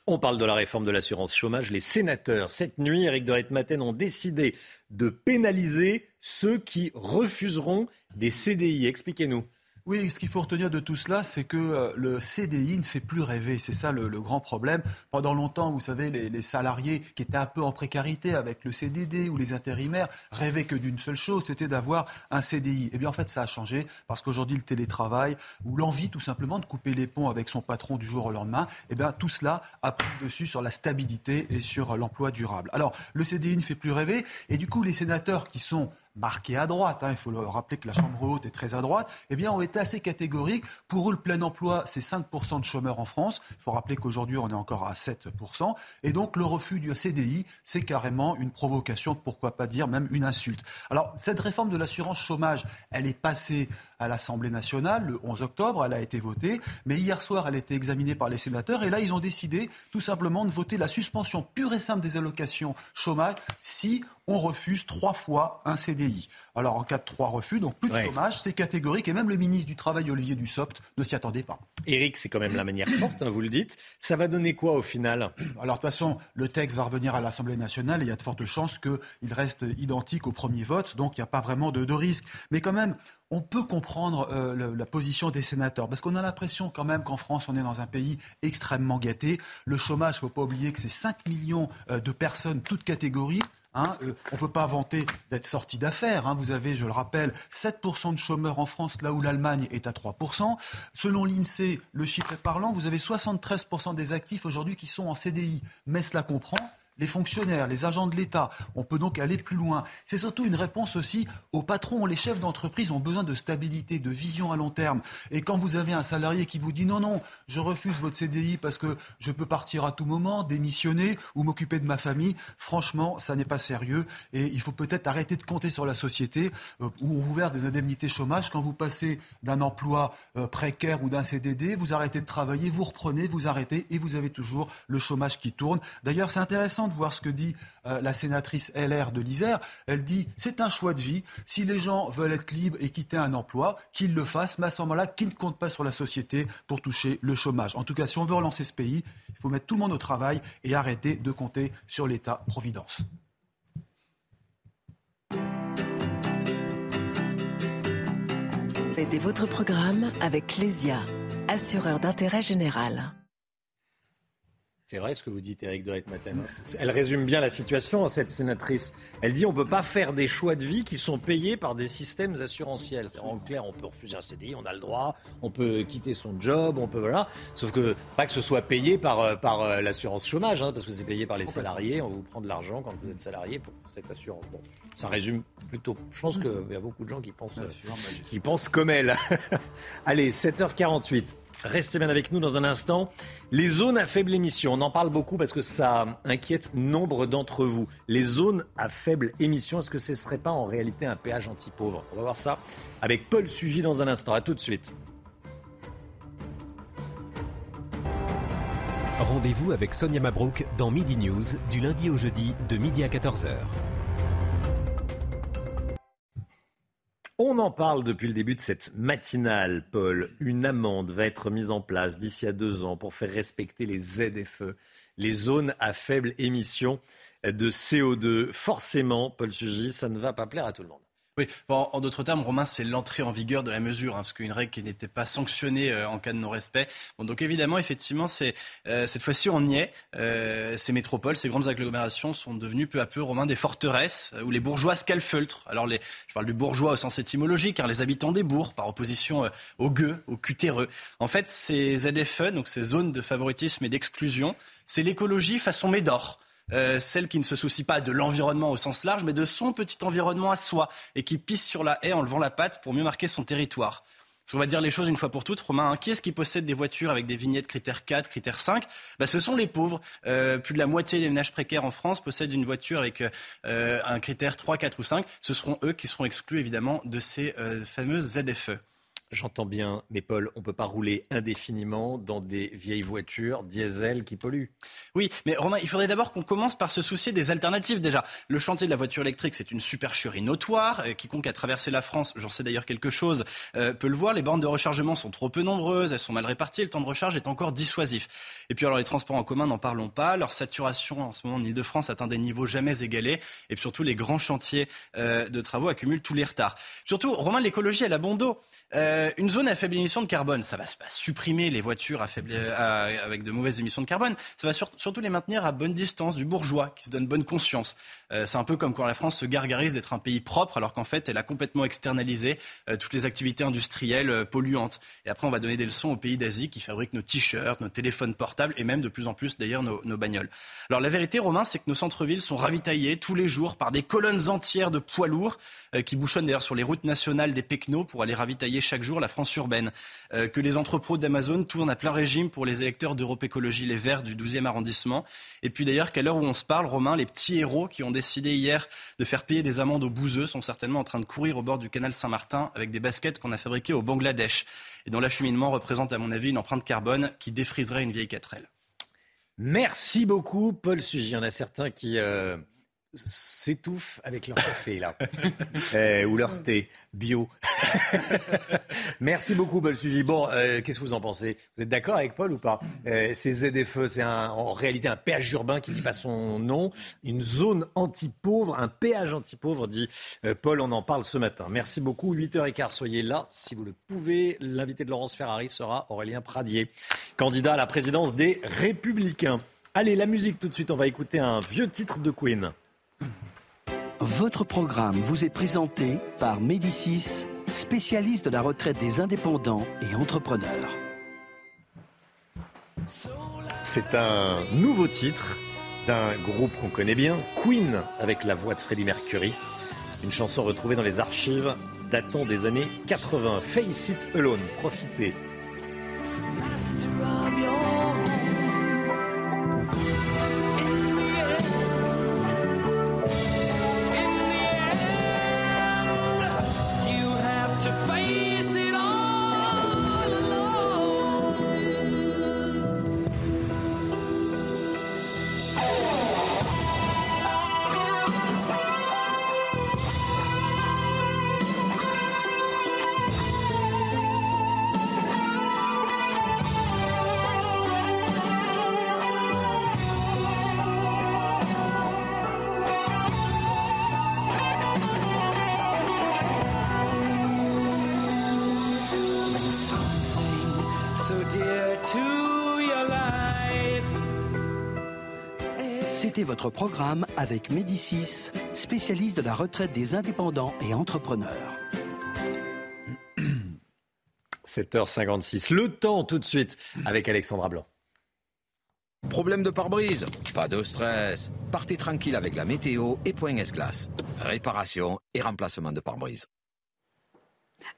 On parle de la réforme de l'assurance chômage. Les sénateurs, cette nuit, Eric de Reitmaten, ont décidé de pénaliser ceux qui refuseront des CDI. Expliquez-nous. Oui, ce qu'il faut retenir de tout cela, c'est que euh, le CDI ne fait plus rêver. C'est ça le, grand problème. Pendant longtemps, vous savez, les, salariés qui étaient un peu en précarité avec le CDD ou les intérimaires rêvaient que d'une seule chose, c'était d'avoir un CDI. Eh bien, en fait, ça a changé parce qu'aujourd'hui, le télétravail ou l'envie tout simplement de couper les ponts avec son patron du jour au lendemain, eh bien, tout cela a pris dessus sur la stabilité et sur l'emploi durable. Alors, le CDI ne fait plus rêver et du coup, les sénateurs qui sont marqués à droite, hein, il faut le rappeler que la Chambre haute est très à droite, eh bien, ont été assez catégoriques. Pour eux, le plein emploi, c'est 5% de chômeurs en France. Il faut rappeler qu'aujourd'hui, on est encore à 7%. Et donc, le refus du CDI, c'est carrément une provocation, pourquoi pas dire même une insulte. Alors, cette réforme de l'assurance chômage, elle est passée à l'Assemblée nationale le 11 octobre, elle a été votée, mais hier soir, elle a été examinée par les sénateurs, et là, ils ont décidé tout simplement de voter la suspension pure et simple des allocations chômage si on refuse trois fois un CDI. Alors en cas de trois refus, donc plus de chômage, c'est catégorique. Et même le ministre du Travail, Olivier Dussopt, ne s'y attendait pas. Éric, c'est quand même la manière forte, hein, vous le dites. Ça va donner quoi au final? Alors de toute façon, le texte va revenir à l'Assemblée nationale et il y a de fortes chances qu'il reste identique au premier vote. Donc il n'y a pas vraiment de, risque. Mais quand même, on peut comprendre euh, la position des sénateurs, parce qu'on a l'impression quand même qu'en France, on est dans un pays extrêmement gâté. Le chômage, il ne faut pas oublier que c'est 5 millions euh, de personnes, toutes catégories. Hein, euh, on ne peut pas vanter d'être sorti d'affaires. Hein. Vous avez, je le rappelle, 7% de chômeurs en France, là où l'Allemagne est à 3%. Selon l'INSEE, le chiffre est parlant, vous avez 73% des actifs aujourd'hui qui sont en CDI. Mais cela comprend les fonctionnaires, les agents de l'État. On peut donc aller plus loin. C'est surtout une réponse aussi aux patrons. Les chefs d'entreprise ont besoin de stabilité, de vision à long terme. Et quand vous avez un salarié qui vous dit non, non, je refuse votre CDI parce que je peux partir à tout moment, démissionner ou m'occuper de ma famille, franchement, ça n'est pas sérieux. Et il faut peut-être arrêter de compter sur la société euh, où on vous des indemnités chômage. Quand vous passez d'un emploi euh, précaire ou d'un CDD, vous arrêtez de travailler, vous reprenez, vous arrêtez et vous avez toujours le chômage qui tourne. D'ailleurs, c'est intéressant de voir ce que dit euh, la sénatrice LR de l'Isère. Elle dit c'est un choix de vie. Si les gens veulent être libres et quitter un emploi, qu'ils le fassent, mais à ce moment-là, qu'ils ne comptent pas sur la société pour toucher le chômage. En tout cas, si on veut relancer ce pays, il faut mettre tout le monde au travail et arrêter de compter sur l'État-providence. C'était votre programme avec Lesia, assureur d'intérêt général. C'est vrai ce que vous dites, Eric de Ritmaten. Elle résume bien la situation, cette sénatrice. Elle dit on ne peut pas faire des choix de vie qui sont payés par des systèmes assurantiels. En clair, on peut refuser un CDI, on a le droit, on peut quitter son job, on peut voilà. Sauf que pas que ce soit payé par, euh, par euh, l'assurance chômage, hein, parce que c'est payé par les salariés. On vous prend de l'argent quand vous êtes salarié pour cette assurance. Bon, ça résume plutôt. Je pense qu'il y a beaucoup de gens qui pensent, qui pensent comme elle. Allez, 7h48. Restez bien avec nous dans un instant. Les zones à faible émission, on en parle beaucoup parce que ça inquiète nombre d'entre vous. Les zones à faible émission, est-ce que ce ne serait pas en réalité un péage anti-pauvre? On va voir ça avec Paul Sugy dans un instant. A tout de suite. Rendez-vous avec Sonia Mabrouk dans Midi News du lundi au jeudi de midi à 14h. On en parle depuis le début de cette matinale, Paul. Une amende va être mise en place d'ici à deux ans pour faire respecter les ZFE, les zones à faible émission de CO2. Forcément, Paul Sugis, ça ne va pas plaire à tout le monde. Oui, en d'autres termes, Romain, c'est l'entrée en vigueur de la mesure, hein, parce qu'une règle qui n'était pas sanctionnée euh, en cas de non-respect. Bon, donc évidemment, effectivement, c'est euh, cette fois-ci on y est. Euh, ces métropoles, ces grandes agglomérations sont devenues peu à peu, Romain, des forteresses où les bourgeois scalfeutrent. Alors, les, je parle du bourgeois au sens étymologique, car les habitants des bourgs, par opposition aux gueux, aux cutéreux. En fait, ces ZFE, donc ces zones de favoritisme et d'exclusion, c'est l'écologie façon Médor. Euh, celle qui ne se soucie pas de l'environnement au sens large, mais de son petit environnement à soi, et qui pisse sur la haie en levant la patte pour mieux marquer son territoire. On va dire les choses une fois pour toutes. Romain, hein, qui est-ce qui possède des voitures avec des vignettes critères 4, critères 5 bah, Ce sont les pauvres. Euh, plus de la moitié des ménages précaires en France possèdent une voiture avec euh, un critère 3, 4 ou 5. Ce seront eux qui seront exclus évidemment de ces fameuses ZFE. J'entends bien, mais Paul, on ne peut pas rouler indéfiniment dans des vieilles voitures diesel qui polluent. Oui, mais Romain, il faudrait d'abord qu'on commence par se soucier des alternatives déjà. Le chantier de la voiture électrique, c'est une supercherie notoire. Euh, quiconque a traversé la France, j'en sais d'ailleurs quelque chose, euh, peut le voir. Les bornes de rechargement sont trop peu nombreuses, elles sont mal réparties, le temps de recharge est encore dissuasif. Et puis alors les transports en commun, n'en parlons pas. Leur saturation en ce moment en Ile-de-France atteint des niveaux jamais égalés. Et puis surtout, les grands chantiers euh, de travaux accumulent tous les retards. Surtout, Romain, l'écologie, elle a bon dos. Une zone à faible émission de carbone, ça va pas supprimer les voitures faible, avec de mauvaises émissions de carbone, ça va surtout les maintenir à bonne distance du bourgeois qui se donne bonne conscience. Euh, c'est un peu comme quand la France se gargarise d'être un pays propre alors qu'en fait elle a complètement externalisé euh, toutes les activités industrielles polluantes. Et après on va donner des leçons aux pays d'Asie qui fabriquent nos t-shirts, nos téléphones portables et même de plus en plus d'ailleurs nos, nos bagnoles. Alors la vérité, Romain, c'est que nos centres-villes sont ravitaillés tous les jours par des colonnes entières de poids lourds qui bouchonnent d'ailleurs sur les routes nationales des Pecnos pour aller ravitailler chaque la France urbaine, euh, que les entrepôts d'Amazon tournent à plein régime pour les électeurs d'Europe Écologie Les Verts du 12e arrondissement. Et puis d'ailleurs qu'à l'heure où on se parle, Romain, les petits héros qui ont décidé hier de faire payer des amendes aux bouseux sont certainement en train de courir au bord du canal Saint-Martin avec des baskets qu'on a fabriquées au Bangladesh et dont l'acheminement représente à mon avis une empreinte carbone qui défriserait une vieille 4L. Merci beaucoup, Paul Sugy. Il y en a certains qui euh, s'étouffent avec leur café, là, eh, ou leur thé bio. Merci beaucoup, Paul Sugy. Bon, euh, qu'est-ce que vous en pensez? Vous êtes d'accord avec Paul ou pas? Euh, Ces ZFE, c'est en réalité un péage urbain qui dit pas son nom, une zone anti-pauvre, un péage anti-pauvre, dit euh, Paul. On en parle ce matin. Merci beaucoup. 8h15, soyez là si vous le pouvez. L'invité de Laurence Ferrari sera Aurélien Pradier, candidat à la présidence des Républicains. Allez, la musique tout de suite. On va écouter un vieux titre de Queen. Votre programme vous est présenté par Médicis, spécialiste de la retraite des indépendants et entrepreneurs. C'est un nouveau titre d'un groupe qu'on connaît bien, Queen, avec la voix de Freddie Mercury. Une chanson retrouvée dans les archives datant des années 80. Face It Alone, profitez. Votre programme avec Médicis, spécialiste de la retraite des indépendants et entrepreneurs. 7h56. Le temps tout de suite avec Alexandra Blanc. Problème de pare-brise? Pas de stress. Partez tranquille avec la météo et Point S-Glace. Réparation et remplacement de pare-brise.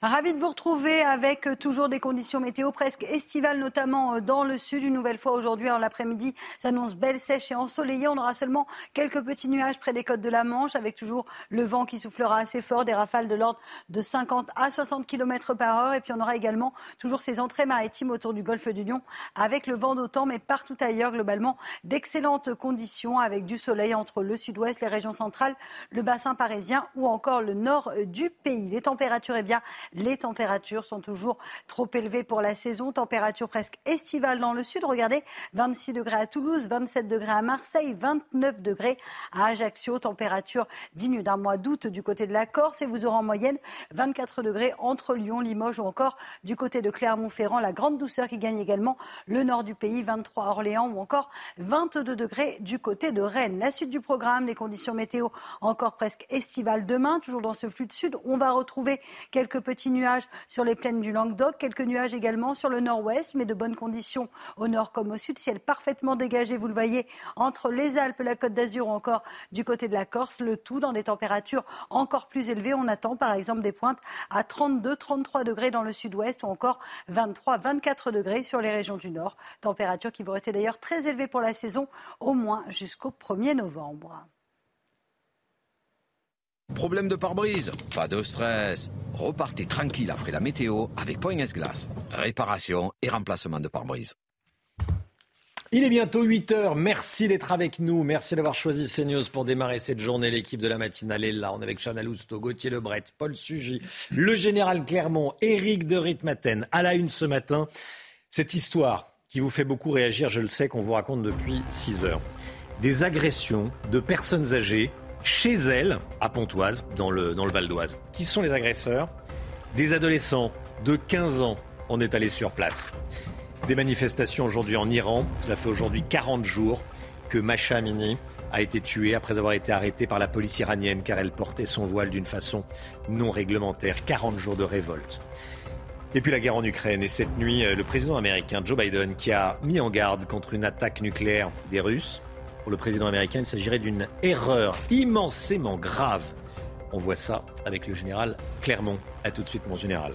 Ravi de vous retrouver avec euh, toujours des conditions météo presque estivales, notamment euh, dans le sud. Une nouvelle fois aujourd'hui, en l'après-midi, s'annonce belle, sèche et ensoleillée. On aura seulement quelques petits nuages près des côtes de la Manche, avec toujours le vent qui soufflera assez fort, des rafales de l'ordre de 50 à 60 km par heure. Et puis on aura également toujours ces entrées maritimes autour du golfe du Lion, avec le vent d'autant, mais partout ailleurs, globalement, d'excellentes conditions, avec du soleil entre le sud-ouest, les régions centrales, le bassin parisien ou encore le nord euh, du pays. Les températures, eh bien, les températures sont toujours trop élevées pour la saison. Température presque estivale dans le sud. Regardez, 26 degrés à Toulouse, 27 degrés à Marseille, 29 degrés à Ajaccio. Température digne d'un mois d'août du côté de la Corse. Et vous aurez en moyenne 24 degrés entre Lyon, Limoges ou encore du côté de Clermont-Ferrand. La grande douceur qui gagne également le nord du pays, 23 à Orléans ou encore 22 degrés du côté de Rennes. La suite du programme, les conditions météo encore presque estivales demain. Toujours dans ce flux de sud, on va retrouver quelques petits nuages sur les plaines du Languedoc, quelques nuages également sur le nord-ouest, mais de bonnes conditions au nord comme au sud. Ciel parfaitement dégagé, vous le voyez, entre les Alpes, la Côte d'Azur ou encore du côté de la Corse, le tout dans des températures encore plus élevées. On attend par exemple des pointes à 32, 33 degrés dans le sud-ouest ou encore 23, 24 degrés sur les régions du nord. Températures qui vont rester d'ailleurs très élevées pour la saison, au moins jusqu'au 1er novembre. Problème de pare-brise Pas de stress. Repartez tranquille après la météo avec Point S-Glace. Réparation et remplacement de pare-brise. Il est bientôt 8 heures. Merci d'être avec nous. Merci d'avoir choisi CNews pour démarrer cette journée. L'équipe de la matinale est là. On est avec Chana Lousteau, Gauthier Lebret, Paul Sugy, le général Clermont, Éric de Ritmaten. À la une ce matin, cette histoire qui vous fait beaucoup réagir, je le sais, qu'on vous raconte depuis 6 heures. Des agressions de personnes âgées chez elles, à Pontoise, dans le, dans le Val d'Oise. Qui sont les agresseurs? Des adolescents de 15 ans. On est allé sur place. Des manifestations aujourd'hui en Iran. Cela fait aujourd'hui 40 jours que Masha Amini a été tuée après avoir été arrêtée par la police iranienne car elle portait son voile d'une façon non réglementaire. 40 jours de révolte. Et puis la guerre en Ukraine. Et cette nuit, le président américain Joe Biden qui a mis en garde contre une attaque nucléaire des Russes. Pour le président américain, il s'agirait d'une erreur immensément grave. On voit ça avec le général Clermont. A tout de suite, mon général.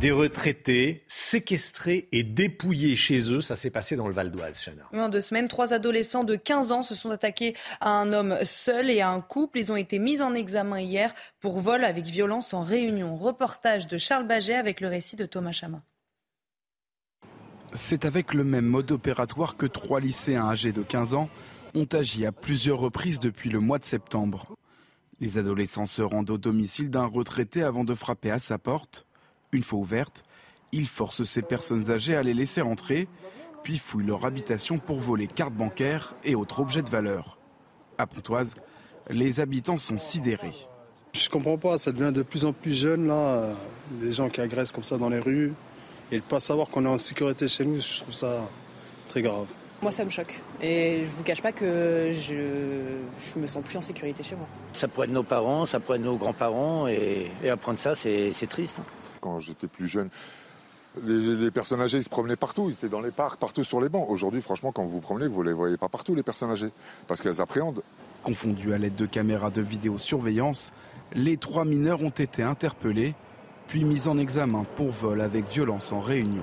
Des retraités séquestrés et dépouillés chez eux, ça s'est passé dans le Val d'Oise, en deux semaines, trois adolescents de 15 ans se sont attaqués à un homme seul et à un couple. Ils ont été mis en examen hier pour vol avec violence en réunion. Reportage de Charles Baget avec le récit de Thomas Chama. C'est avec le même mode opératoire que trois lycéens âgés de 15 ans ont agi à plusieurs reprises depuis le mois de septembre. Les adolescents se rendent au domicile d'un retraité avant de frapper à sa porte. Une fois ouverte, ils forcent ces personnes âgées à les laisser entrer, puis fouillent leur habitation pour voler cartes bancaires et autres objets de valeur. À Pontoise, les habitants sont sidérés. Je comprends pas, ça devient de plus en plus jeune là, des gens qui agressent comme ça dans les rues. Et de ne pas savoir qu'on est en sécurité chez nous, je trouve ça très grave. Moi, ça me choque. Et je vous cache pas que je ne me sens plus en sécurité chez moi. Ça pourrait être nos parents, ça pourrait être nos grands-parents. Et, et apprendre ça, c'est triste. Quand j'étais plus jeune, les, les, personnes âgées, ils se promenaient partout. Ils étaient dans les parcs, partout sur les bancs. Aujourd'hui, franchement, quand vous vous promenez, vous ne les voyez pas partout, les personnes âgées. Parce qu'elles appréhendent. Confondus à l'aide de caméras de vidéosurveillance, les trois mineurs ont été interpellés puis mis en examen pour vol avec violence en réunion.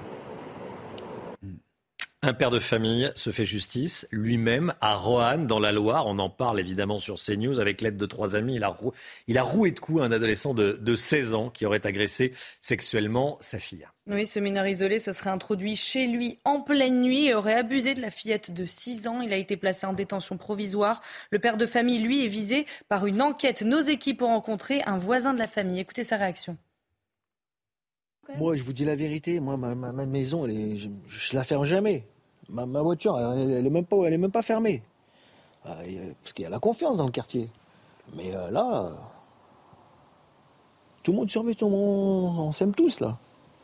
Un père de famille se fait justice lui-même à Roanne, dans la Loire. On en parle évidemment sur CNews avec l'aide de trois amis. Il a, rou... il a roué de coups un adolescent de, de 16 ans qui aurait agressé sexuellement sa fille. Oui, ce mineur isolé se serait introduit chez lui en pleine nuit et aurait abusé de la fillette de 6 ans. Il a été placé en détention provisoire. Le père de famille, lui, est visé par une enquête. Nos équipes ont rencontré un voisin de la famille. Écoutez sa réaction. Moi, je vous dis la vérité. Moi, ma, ma, ma maison, je, je, la ferme jamais. Ma, voiture, elle, elle, est même pas, elle est même pas fermée. Euh, parce qu'il y a la confiance dans le quartier. Mais euh, là, tout le monde surveille, tout le monde, on s'aime tous là.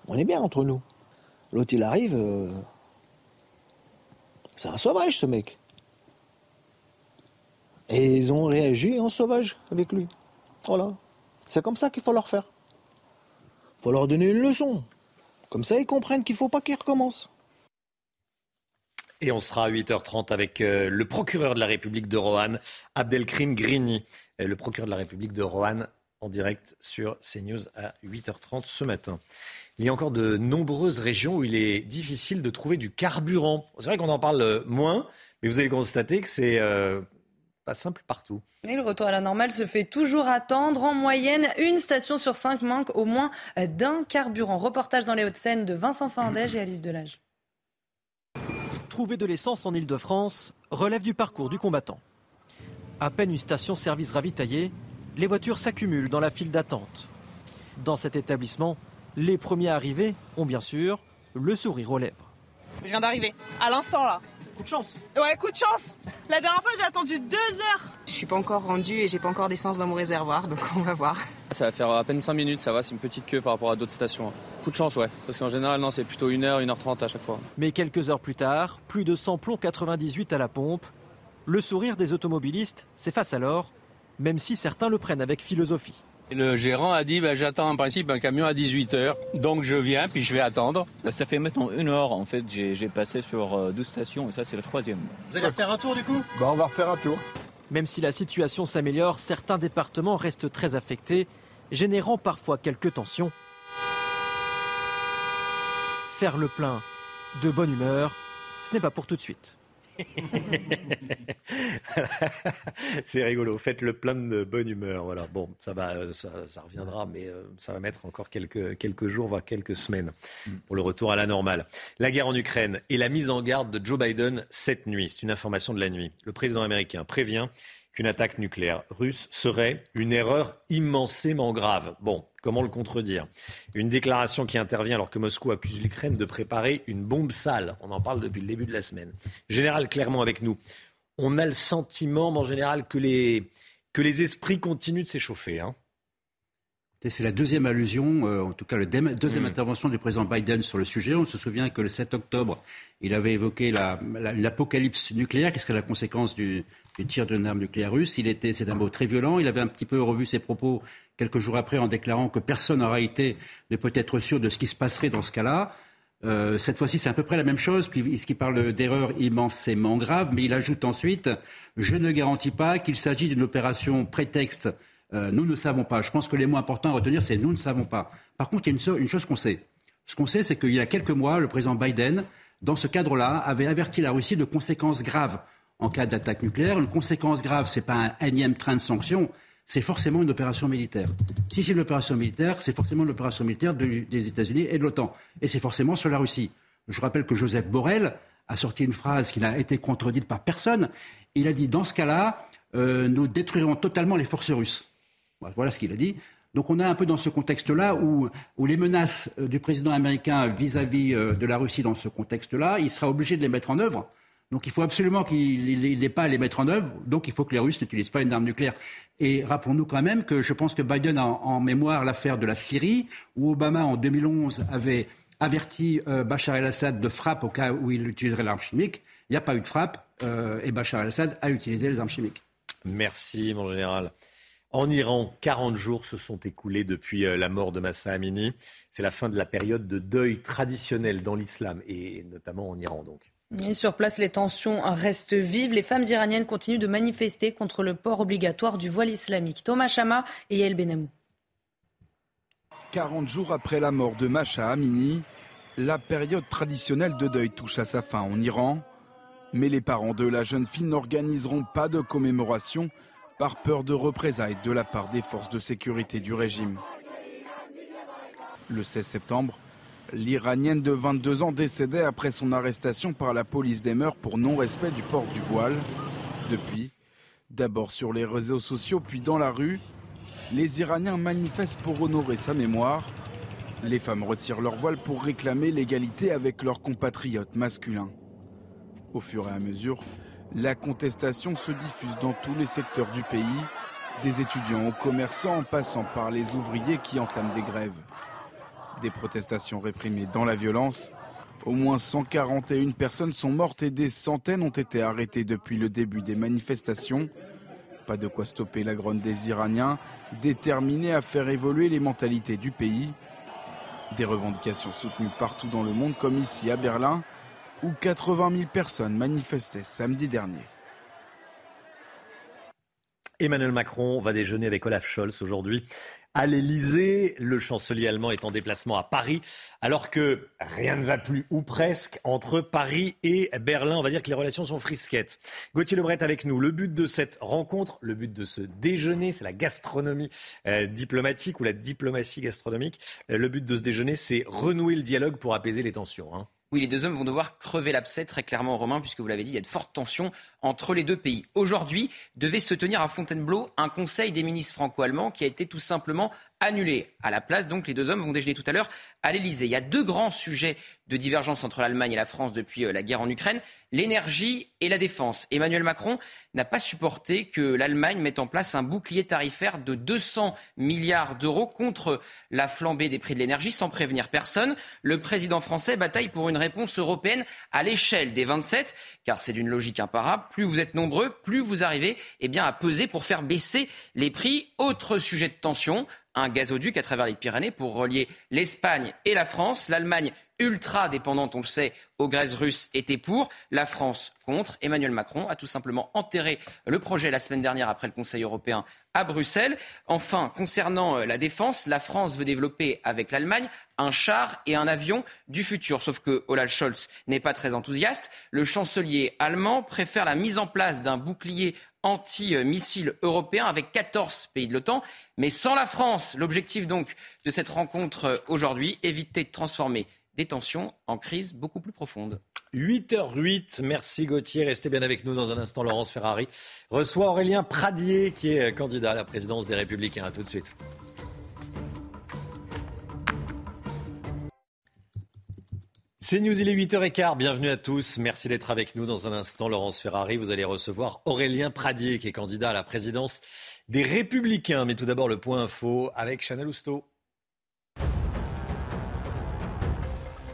On est bien entre nous. L'autre, il arrive. Euh, c'est un sauvage, ce mec. Et ils ont réagi en sauvage avec lui. Voilà. C'est comme ça qu'il faut leur faire. Faut leur donner une leçon. Comme ça, ils comprennent qu'il ne faut pas qu'ils recommencent. Et on sera à 8h30 avec euh, le procureur de la République de Roanne, Abdelkrim Grini. Euh, le procureur de la République de Roanne en direct sur CNews à 8h30 ce matin. Il y a encore de nombreuses régions où il est difficile de trouver du carburant. C'est vrai qu'on en parle moins, mais vous allez constater que c'est euh, pas simple partout. Et le retour à la normale se fait toujours attendre. En moyenne, une station sur cinq manque au moins d'un carburant. Reportage dans les Hauts-de-Seine de Vincent Fandège et Alice Delage. Trouver de l'essence en Ile-de-France relève du parcours du combattant. À peine une station-service ravitaillée, les voitures s'accumulent dans la file d'attente. Dans cet établissement, les premiers arrivés ont bien sûr le sourire aux lèvres. Je viens d'arriver, à l'instant là. Coup de chance. Ouais, coup de chance. La dernière fois, j'ai attendu deux heures. Je suis pas encore rendu et j'ai pas encore d'essence dans mon réservoir, donc on va voir. Ça va faire à peine 5 minutes, ça va, c'est une petite queue par rapport à d'autres stations. Coup de chance, ouais, parce qu'en général, non, c'est plutôt 1h, 1h30 à chaque fois. Mais quelques heures plus tard, plus de 100 plombs 98 à la pompe. Le sourire des automobilistes s'efface alors, même si certains le prennent avec philosophie. Le gérant a dit bah, j'attends en principe un camion à 18h, donc je viens puis je vais attendre. Bah, ça fait maintenant une heure en fait, j'ai passé sur 12 stations et ça c'est la troisième. Vous allez faire un tour du coup? Bah, On va refaire un tour. Même si la situation s'améliore, certains départements restent très affectés, générant parfois quelques tensions. Faire le plein de bonne humeur, ce n'est pas pour tout de suite. c'est rigolo. Faites le plein de bonne humeur. Voilà. Bon, ça va, euh, ça, reviendra, mais euh, ça va mettre encore quelques, quelques jours, voire quelques semaines pour le retour à la normale. La guerre en Ukraine et la mise en garde de Joe Biden cette nuit. C'est une information de la nuit. Le président américain prévient qu'une attaque nucléaire russe serait une erreur immensément grave. Bon, comment le contredire? Une déclaration qui intervient alors que Moscou accuse l'Ukraine de préparer une bombe sale. On en parle depuis le début de la semaine. Général, clairement avec nous. On a le sentiment, en général, que les, que les esprits continuent de s'échauffer. Hein. C'est la deuxième allusion, euh, en tout cas la deuxième mm. intervention du président Biden sur le sujet. On se souvient que le 7 octobre, il avait évoqué l'apocalypse nucléaire, qui serait la conséquence du, tir d'une arme nucléaire russe. Il était, c'est un mot très violent. Il avait un petit peu revu ses propos quelques jours après en déclarant que personne en réalité ne peut être sûr de ce qui se passerait dans ce cas-là. Euh, cette fois-ci, c'est à peu près la même chose, puisqu'il parle d'erreurs immensément graves, mais il ajoute ensuite Je ne garantis pas qu'il s'agit d'une opération prétexte euh, nous ne savons pas. Je pense que les mots importants à retenir, c'est nous ne savons pas. Par contre, il y a une, chose qu'on sait. Ce qu'on sait, c'est qu'il y a quelques mois, le président Biden, dans ce cadre-là, avait averti la Russie de conséquences graves en cas d'attaque nucléaire. Une conséquence grave, ce n'est pas un énième train de sanctions, c'est forcément une opération militaire. Si c'est une opération militaire, c'est forcément une opération militaire des États-Unis et de l'OTAN. Et c'est forcément sur la Russie. Je rappelle que Joseph Borrell a sorti une phrase qui n'a été contredite par personne. Il a dit, dans ce cas-là, euh, nous détruirons totalement les forces russes. Voilà ce qu'il a dit. Donc on est un peu dans ce contexte-là où, les menaces euh, du président américain vis-à-vis euh, de la Russie dans ce contexte-là, il sera obligé de les mettre en œuvre. Donc il faut absolument qu'il n'ait pas à les mettre en œuvre. Donc il faut que les Russes n'utilisent pas une arme nucléaire. Et rappelons-nous quand même que je pense que Biden a en mémoire l'affaire de la Syrie, où Obama en 2011 avait averti euh, Bachar el-Assad de frappe au cas où il utiliserait l'arme chimique. Il n'y a pas eu de frappe et Bachar el-Assad a utilisé les armes chimiques. Merci mon général. En Iran, 40 jours se sont écoulés depuis euh, la mort de Massa Amini. C'est la fin de la période de deuil traditionnel dans l'islam et notamment en Iran donc. Sur place, les tensions restent vives. Les femmes iraniennes continuent de manifester contre le port obligatoire du voile islamique. Thomas Chama et Yael Benamou. 40 jours après la mort de Masha Amini, la période traditionnelle de deuil touche à sa fin en Iran. Mais les parents de la jeune fille n'organiseront pas de commémoration par peur de représailles de la part des forces de sécurité du régime. Le 16 septembre, l'Iranienne de 22 ans décédait après son arrestation par la police des mœurs pour non-respect du port du voile. Depuis, d'abord sur les réseaux sociaux puis dans la rue, les Iraniens manifestent pour honorer sa mémoire. Les femmes retirent leur voile pour réclamer l'égalité avec leurs compatriotes masculins. Au fur et à mesure, la contestation se diffuse dans tous les secteurs du pays, des étudiants aux commerçants en passant par les ouvriers qui entament des grèves. Des protestations réprimées dans la violence. Au moins 141 personnes sont mortes et des centaines ont été arrêtées depuis le début des manifestations. Pas de quoi stopper la grogne des Iraniens, déterminés à faire évoluer les mentalités du pays. Des revendications soutenues partout dans le monde, comme ici à Berlin, où 80 000 personnes manifestaient samedi dernier. Emmanuel Macron va déjeuner avec Olaf Scholz aujourd'hui à l'Elysée. Le chancelier allemand est en déplacement à Paris, alors que rien ne va plus, ou presque, entre Paris et Berlin. On va dire que les relations sont frisquettes. Gauthier Lebret avec nous. Le but de cette rencontre, le but de ce déjeuner, c'est la gastronomie euh, diplomatique ou la diplomatie gastronomique. Euh, le but de ce déjeuner, c'est renouer le dialogue pour apaiser les tensions. Hein. Oui, les deux hommes vont devoir crever l'abcès très clairement, Romain, puisque vous l'avez dit, il y a de fortes tensions entre les deux pays. Aujourd'hui, devait se tenir à Fontainebleau un conseil des ministres franco-allemands qui a été tout simplement annulé. À la place, donc, les deux hommes vont déjeuner tout à l'heure à l'Elysée. Il y a deux grands sujets de divergence entre l'Allemagne et la France depuis euh, la guerre en Ukraine, l'énergie et la défense. Emmanuel Macron n'a pas supporté que l'Allemagne mette en place un bouclier tarifaire de 200 milliards d'euros contre la flambée des prix de l'énergie sans prévenir personne. Le président français bataille pour une réponse européenne à l'échelle des 27, car c'est d'une logique imparable. Plus vous êtes nombreux, plus vous arrivez eh bien, à peser pour faire baisser les prix. Autre sujet de tension, un gazoduc à travers les Pyrénées pour relier l'Espagne et la France. L'Allemagne ultra dépendante, on le sait, aux graisses russes était pour, la France contre. Emmanuel Macron a tout simplement enterré le projet la semaine dernière après le Conseil européen à Bruxelles. Enfin, concernant euh, la défense, la France veut développer avec l'Allemagne un char et un avion du futur. Sauf que Olaf Scholz n'est pas très enthousiaste. Le chancelier allemand préfère la mise en place d'un bouclier anti-missile européen avec 14 pays de l'OTAN, mais sans la France. L'objectif donc de cette rencontre euh, aujourd'hui, éviter de transformer des tensions en crise beaucoup plus profonde. 8h08, merci Gauthier. Restez bien avec nous dans un instant. Laurence Ferrari reçoit Aurélien Pradier, qui est candidat à la présidence des Républicains. A tout de suite. C'est News, il est 8h15. Bienvenue à tous. Merci d'être avec nous. Dans un instant, Laurence Ferrari, vous allez recevoir Aurélien Pradier, qui est candidat à la présidence des Républicains. Mais tout d'abord, le point info avec Chanel Housteau.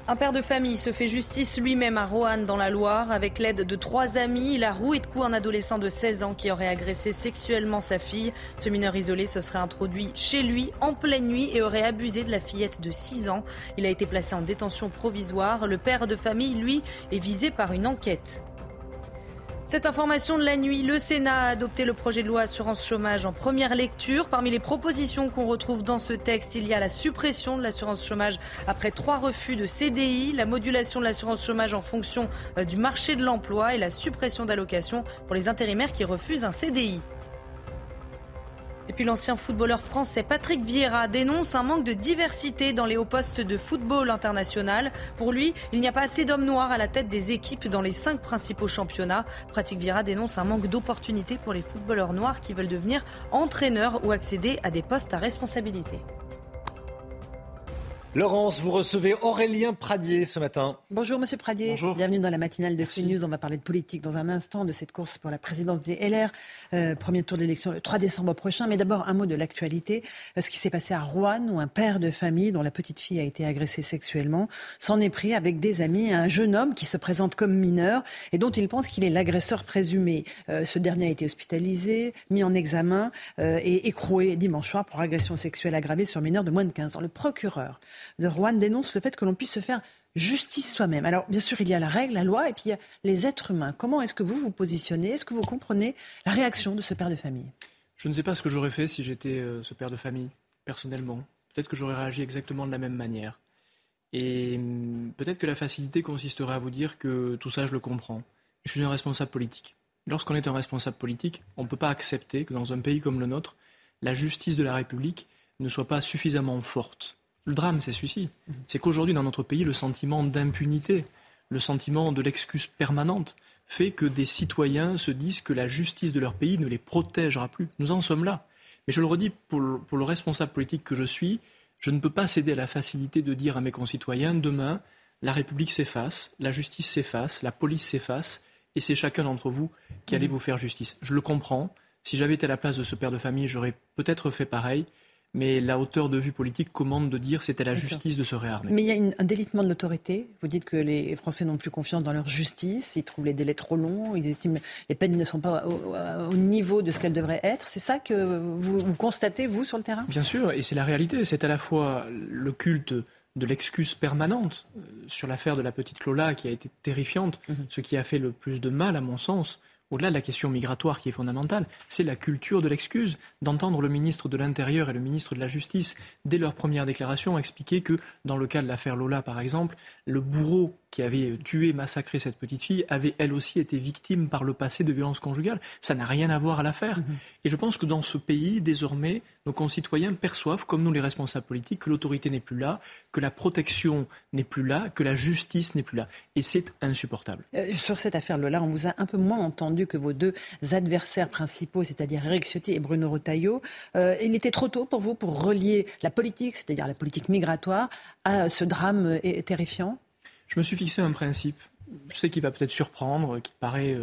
Un père de famille se fait justice lui-même à Roanne dans la Loire. Avec l'aide de trois amis, il a roué de coups un adolescent de 16 ans qui aurait agressé sexuellement sa fille. Ce mineur isolé se serait introduit chez lui en pleine nuit et aurait abusé de la fillette de 6 ans. Il a été placé en détention provisoire. Le père de famille, lui, est visé par une enquête. Cette information de la nuit, le Sénat a adopté le projet de loi assurance chômage en première lecture. Parmi les propositions qu'on retrouve dans ce texte, il y a la suppression de l'assurance chômage après trois refus de CDI, la modulation de l'assurance chômage en fonction euh, du marché de l'emploi et la suppression d'allocations pour les intérimaires qui refusent un CDI. Et puis l'ancien footballeur français Patrick Vieira dénonce un manque de diversité dans les hauts postes de football international. Pour lui, il n'y a pas assez d'hommes noirs à la tête des équipes dans les cinq principaux championnats. Patrick Vieira dénonce un manque d'opportunités pour les footballeurs noirs qui veulent devenir entraîneurs ou accéder à des postes à responsabilité. Laurence, vous recevez Aurélien Pradier ce matin. Bonjour Monsieur Pradier. Bonjour. Bienvenue dans la matinale de CNews. On va parler de politique dans un instant, de cette course pour la présidence des LR. Euh, premier tour d'élection le 3 décembre prochain. Mais d'abord, un mot de l'actualité. Euh, ce qui s'est passé à Rouen, où un père de famille dont la petite fille a été agressée sexuellement s'en est pris avec des amis à un jeune homme qui se présente comme mineur et dont il pense qu'il est l'agresseur présumé. Euh, ce dernier a été hospitalisé, mis en examen euh, et écroué dimanche soir pour agression sexuelle aggravée sur mineur de moins de 15 ans. Le procureur de Rouen dénonce le fait que l'on puisse se faire justice soi-même. Alors, bien sûr, il y a la règle, la loi, et puis il y a les êtres humains. Comment est-ce que vous vous positionnez? Est-ce que vous comprenez la réaction de ce père de famille? Je ne sais pas ce que j'aurais fait si j'étais euh, ce père de famille, personnellement. Peut-être que j'aurais réagi exactement de la même manière. Et hum, peut-être que la facilité consisterait à vous dire que tout ça, je le comprends. Je suis un responsable politique. Lorsqu'on est un responsable politique, on ne peut pas accepter que dans un pays comme le nôtre, la justice de la République ne soit pas suffisamment forte. Le drame, c'est celui-ci. C'est qu'aujourd'hui, dans notre pays, le sentiment d'impunité, le sentiment de l'excuse permanente, fait que des citoyens se disent que la justice de leur pays ne les protégera plus. Nous en sommes là. Mais je le redis, pour le, pour le responsable politique que je suis, je ne peux pas céder à la facilité de dire à mes concitoyens, demain, la République s'efface, la justice s'efface, la police s'efface, et c'est chacun d'entre vous qui allez vous faire justice. Je le comprends. Si j'avais été à la place de ce père de famille, j'aurais peut-être fait pareil. Mais la hauteur de vue politique commande de dire c'est à la justice de se réarmer. Mais il y a un délitement de l'autorité. Vous dites que les Français n'ont plus confiance dans leur justice, ils trouvent les délais trop longs, ils estiment que les peines ne sont pas au, niveau de ce qu'elles devraient être. C'est ça que vous, constatez, vous, sur le terrain? Bien sûr, et c'est la réalité. C'est à la fois le culte de l'excuse permanente euh, sur l'affaire de la petite Lola qui a été terrifiante, mhm. ce qui a fait le plus de mal, à mon sens, au-delà de la question migratoire qui est fondamentale, c'est la culture de l'excuse, d'entendre le ministre de l'Intérieur et le ministre de la Justice, dès leur première déclaration, expliquer que, dans le cas de l'affaire Lola, par exemple, le bourreau qui avait tué, massacré cette petite fille, avait elle aussi été victime par le passé de violences conjugales. Ça n'a rien à voir à l'affaire. Mhm. Et je pense que dans ce pays, désormais, nos concitoyens perçoivent, comme nous les responsables politiques, que l'autorité n'est plus là, que la protection n'est plus là, que la justice n'est plus là. Et c'est insupportable. Euh, sur cette affaire Lola, on vous a un peu moins entendu que vos deux adversaires principaux, c'est-à-dire Eric Ciotti et Bruno Retailleau. Euh, il était trop tôt pour vous pour relier la politique, c'est-à-dire la politique migratoire, à ce drame euh, terrifiant? Je me suis fixé un principe. Je sais qu'il va peut-être surprendre, qui paraît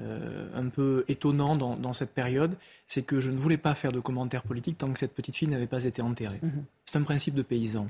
euh, un peu étonnant dans, cette période, c'est que je ne voulais pas faire de commentaires politiques tant que cette petite fille n'avait pas été enterrée. Mhm. C'est un principe de paysan.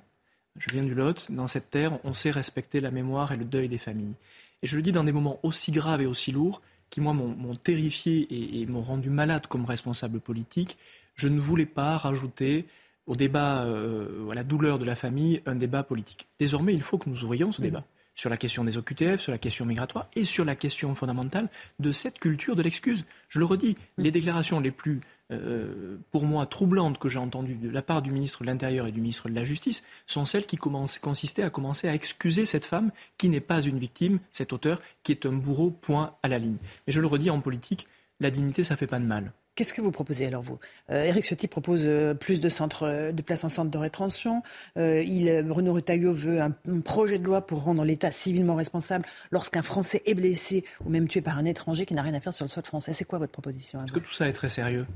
Je viens du Lot, dans cette terre, on sait respecter la mémoire et le deuil des familles. Et je le dis dans des moments aussi graves et aussi lourds, qui moi m'ont terrifié et, et m'ont rendu malade comme responsable politique, je ne voulais pas rajouter au débat, euh, à la douleur de la famille, un débat politique. Désormais, il faut que nous ouvrions ce débat sur la question des OQTF, sur la question migratoire et sur la question fondamentale de cette culture de l'excuse. Je le redis, les déclarations les plus, euh, pour moi, troublantes que j'ai entendues de la part du ministre de l'Intérieur et du ministre de la Justice sont celles qui consistaient à commencer à excuser cette femme qui n'est pas une victime, cet auteur, qui est un bourreau, point à la ligne. Et je le redis, en politique, la dignité, ça fait pas de mal. Qu'est-ce que vous proposez alors vous? Eric euh, Ciotti propose euh, plus de centres, euh, de places en centre de rétention. il, Bruno Retailleau veut un, projet de loi pour rendre l'État civilement responsable lorsqu'un Français est blessé ou même tué par un étranger qui n'a rien à faire sur le sol français. C'est quoi votre proposition Est-ce que tout ça est très sérieux?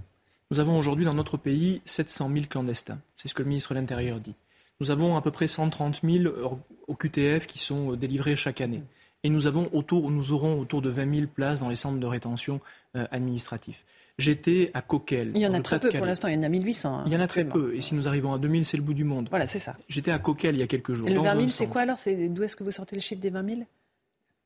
Nous avons aujourd'hui dans notre pays 700 000 clandestins. C'est ce que le ministre de l'Intérieur dit. Nous avons à peu près 130 000 au QTF qui sont délivrés chaque année. Et nous, avons autour, nous aurons autour de 20 000 places dans les centres de rétention administratifs. J'étais à Coquel. Il y en a très peu pour l'instant, il y en a 1800. Hein, il y en a très peu. Et si nous arrivons à 2000, c'est le bout du monde. Voilà, c'est ça. J'étais à Coquel il y a quelques jours. Et le 20 000, c'est quoi alors D'où est-ce que vous sortez le chiffre des 20 000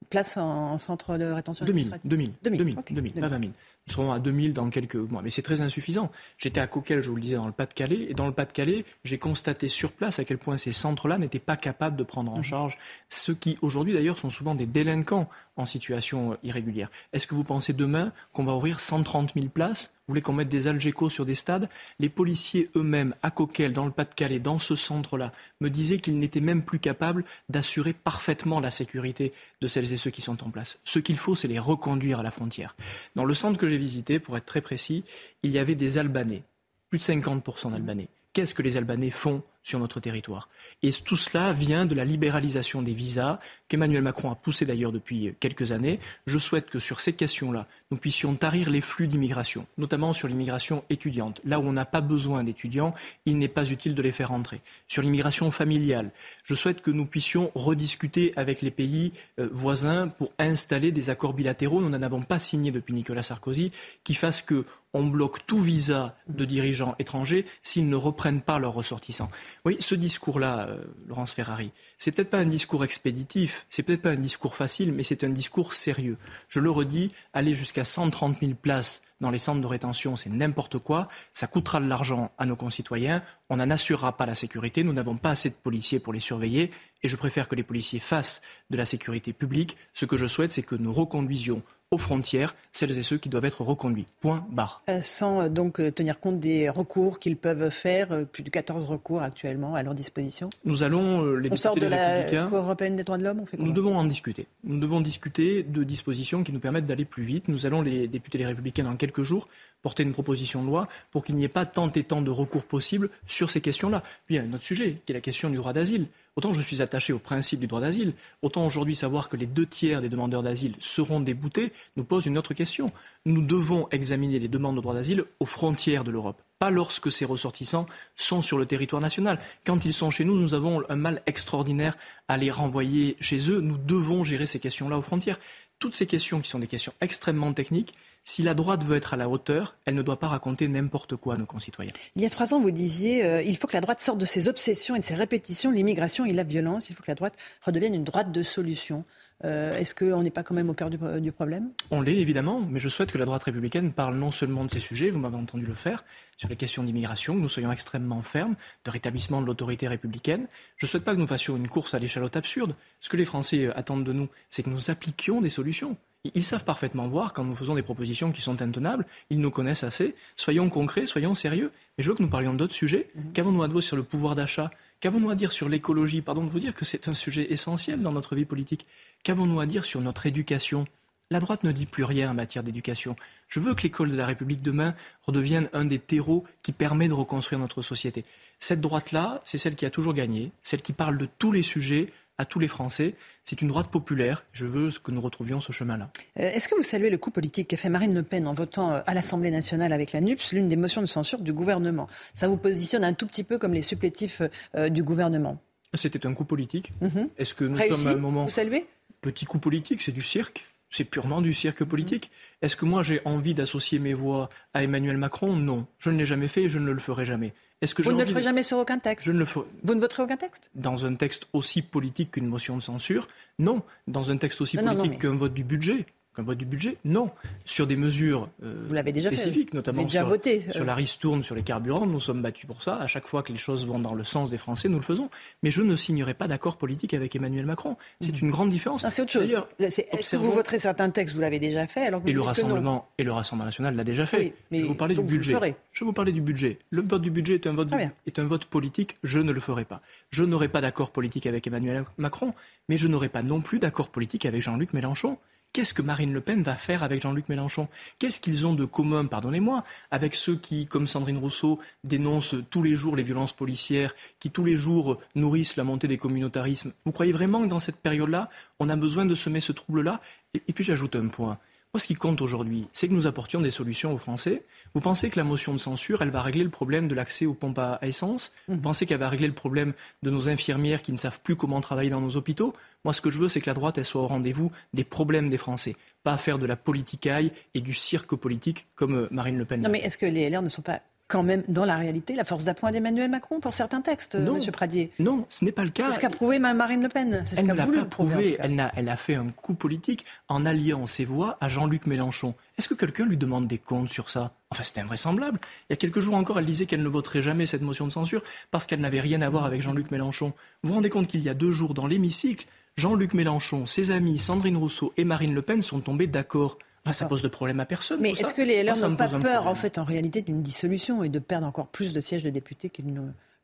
Place en, centre de rétention 2000, 2000, 2000, 2000, pas 20 000. Nous serons à 2000 dans quelques mois. Mais c'est très insuffisant. J'étais à Coquel, je vous le disais, dans le Pas-de-Calais. Et dans le Pas-de-Calais, j'ai constaté sur place à quel point ces centres-là n'étaient pas capables de prendre en mhm. charge ceux qui, aujourd'hui d'ailleurs, sont souvent des délinquants en situation euh, irrégulière. Est-ce que vous pensez demain qu'on va ouvrir 130 000 places? Vous voulez qu'on mette des algécos sur des stades? Les policiers eux-mêmes, à Coquel, dans le Pas-de-Calais, dans ce centre-là, me disaient qu'ils n'étaient même plus capables d'assurer parfaitement la sécurité de celles et ceux qui sont en place. Ce qu'il faut, c'est les reconduire à la frontière. Dans le centre que j'ai visité, pour être très précis, il y avait des Albanais, plus de 50% d'Albanais. Qu'est-ce que les Albanais font sur notre territoire? Et tout cela vient de la libéralisation des visas qu'Emmanuel Macron a poussé d'ailleurs depuis quelques années. Je souhaite que sur ces questions-là, nous puissions tarir les flux d'immigration, notamment sur l'immigration étudiante. Là où on n'a pas besoin d'étudiants, il n'est pas utile de les faire entrer. Sur l'immigration familiale, je souhaite que nous puissions rediscuter avec les pays euh, voisins pour installer des accords bilatéraux. Nous n'en avons pas signé depuis Nicolas Sarkozy, qui fassent que on bloque tout visa de dirigeants étrangers s'ils ne reprennent pas leurs ressortissants. Oui, ce discours-là, euh, Laurence Ferrari, c'est peut-être pas un discours expéditif, c'est peut-être pas un discours facile, mais c'est un discours sérieux. Je le redis, aller jusqu'à 130 000 places dans les centres de rétention, c'est n'importe quoi. Ça coûtera de l'argent à nos concitoyens. On n'en assurera pas la sécurité. Nous n'avons pas assez de policiers pour les surveiller. Et je préfère que les policiers fassent de la sécurité publique. Ce que je souhaite, c'est que nous reconduisions aux frontières celles et ceux qui doivent être reconduits. Point barre. Euh, sans euh, donc euh, tenir compte des recours qu'ils peuvent faire, plus de 14 recours actuellement à leur disposition Nous allons, les on sort de la Cour européenne des droits de l'homme Nous devons en discuter. Nous devons discuter de dispositions qui nous permettent d'aller plus vite. Nous allons, les députés les républicains, dans quelques jours, porter une proposition de loi pour qu'il n'y ait pas tant et tant de recours possibles sur ces questions-là. Puis il y a un autre sujet, qui est la question du droit d'asile. Autant je suis attaché au principe du droit d'asile, autant aujourd'hui savoir que les deux tiers des demandeurs d'asile seront déboutés nous pose une autre question. Nous devons examiner les demandes de droit d'asile aux frontières de l'Europe, pas lorsque ces ressortissants sont sur le territoire national. Quand ils sont chez nous, nous avons un mal extraordinaire à les renvoyer chez eux. Nous devons gérer ces questions-là aux frontières. Toutes ces questions qui sont des questions extrêmement techniques, Si la droite veut être à la hauteur, elle ne doit pas raconter n'importe quoi à nos concitoyens. Il y a trois ans, vous disiez euh, il faut que la droite sorte de ses obsessions et de ses répétitions, l'immigration et la violence. Il faut que la droite redevienne une droite de solution. Euh, Est-ce qu'on n'est pas quand même au cœur du, du problème? On l'est évidemment, mais je souhaite que la droite républicaine parle non seulement de ces sujets, vous m'avez entendu le faire, sur les questions d'immigration, que nous soyons extrêmement fermes, de rétablissement de l'autorité républicaine. Je ne souhaite pas que nous fassions une course à l'échalote absurde. Ce que les Français attendent de nous, c'est que nous appliquions des solutions. Ils savent parfaitement voir quand nous faisons des propositions qui sont intenables. Ils nous connaissent assez. Soyons concrets, soyons sérieux. Mais je veux que nous parlions d'autres sujets. Mhm. Qu'avons-nous à dire sur le pouvoir d'achat? Qu'avons-nous à dire sur l'écologie? Pardon de vous dire que c'est un sujet essentiel dans notre vie politique. Qu'avons-nous à dire sur notre éducation? La droite ne dit plus rien en matière d'éducation. Je veux que l'école de la République demain redevienne un des terreaux qui permet de reconstruire notre société. Cette droite-là, c'est celle qui a toujours gagné, celle qui parle de tous les sujets à tous les Français. C'est une droite populaire. Je veux que nous retrouvions ce chemin-là. Euh, Est-ce que vous saluez le coup politique qu'a fait Marine Le Pen en votant euh, à l'Assemblée nationale avec la NUPS l'une des motions de censure du gouvernement? Ça vous positionne un tout petit peu comme les supplétifs euh, du gouvernement? C'était un coup politique. Mhm. Est-ce que nous Réussi sommes à un moment. Vous saluez? Petit coup politique, c'est du cirque. C'est purement du cirque politique. Est-ce que moi j'ai envie d'associer mes voix à Emmanuel Macron? Non. Je ne l'ai jamais fait et je ne le ferai jamais. Est-ce que Vous ne le ferez jamais sur aucun texte Je ne le ferai. Vous ne voterez aucun texte? Dans un texte aussi politique qu'une motion de censure? Non. Dans un texte aussi Non, non, non, politique mais- qu'un vote du budget Qu'un vote du budget Non. Sur des mesures euh, Vous l'avez déjà fait. spécifiques, notamment déjà sur, voté. sur Euh. la ristourne, sur les carburants, nous sommes battus pour ça. À chaque fois que les choses vont dans le sens des Français, nous le faisons. Mais je ne signerai pas d'accord politique avec Emmanuel Macron. C'est une grande différence. C'est autre chose. D'ailleurs, Est-ce que vous voterez certains textes Vous l'avez déjà fait alors que et le, dites que non. Rassemblement, et le Rassemblement national l'a déjà fait. Oui, mais je vous parlais du budget. Je vous parlais du budget. Le vote du budget un vote, est un vote politique. Je ne le ferai pas. Je n'aurai pas d'accord politique avec Emmanuel Macron, mais je n'aurai pas non plus d'accord politique avec Jean-Luc Mélenchon. Qu'est-ce que Marine Le Pen va faire avec Jean-Luc Mélenchon? Qu'est-ce qu'ils ont de commun, pardonnez-moi, avec ceux qui, comme Sandrine Rousseau, dénoncent tous les jours les violences policières, qui tous les jours nourrissent la montée des communautarismes? Vous croyez vraiment que dans cette période-là, on a besoin de semer ce trouble-là? Et, puis j'ajoute un point. Moi, ce qui compte aujourd'hui, c'est que nous apportions des solutions aux Français. Vous pensez que la motion de censure, elle va régler le problème de l'accès aux pompes à essence? Vous pensez qu'elle va régler le problème de nos infirmières qui ne savent plus comment travailler dans nos hôpitaux? Moi, ce que je veux, c'est que la droite, elle soit au rendez-vous des problèmes des Français. Pas faire de la politicaille et du cirque politique comme euh, Marine Le Pen. Non, mais est-ce que les LR ne sont pas quand même, dans la réalité, la force d'appoint d'Emmanuel Macron pour certains textes, Non. Monsieur Pradier Non, ce n'est pas le cas. C'est ce qu'a prouvé ma- Marine Le Pen. C'est ce qu'a voulu pas prouver. Elle, a fait un coup politique en alliant ses voix à Jean-Luc Mélenchon. Est-ce que quelqu'un lui demande des comptes sur ça? Enfin, c'est invraisemblable. Il y a quelques jours encore, elle disait qu'elle ne voterait jamais cette motion de censure parce qu'elle n'avait rien à voir avec Jean-Luc Mélenchon. Vous vous rendez compte qu'il y a deux jours dans l'hémicycle, Jean-Luc Mélenchon, ses amis, Sandrine Rousseau et Marine Le Pen sont tombés d'accord. Enfin, ça pose de problème à personne. Mais est-ce que les LR ça n'ont pas peur, en fait, en réalité, d'une dissolution et de perdre encore plus de sièges de députés qu'ils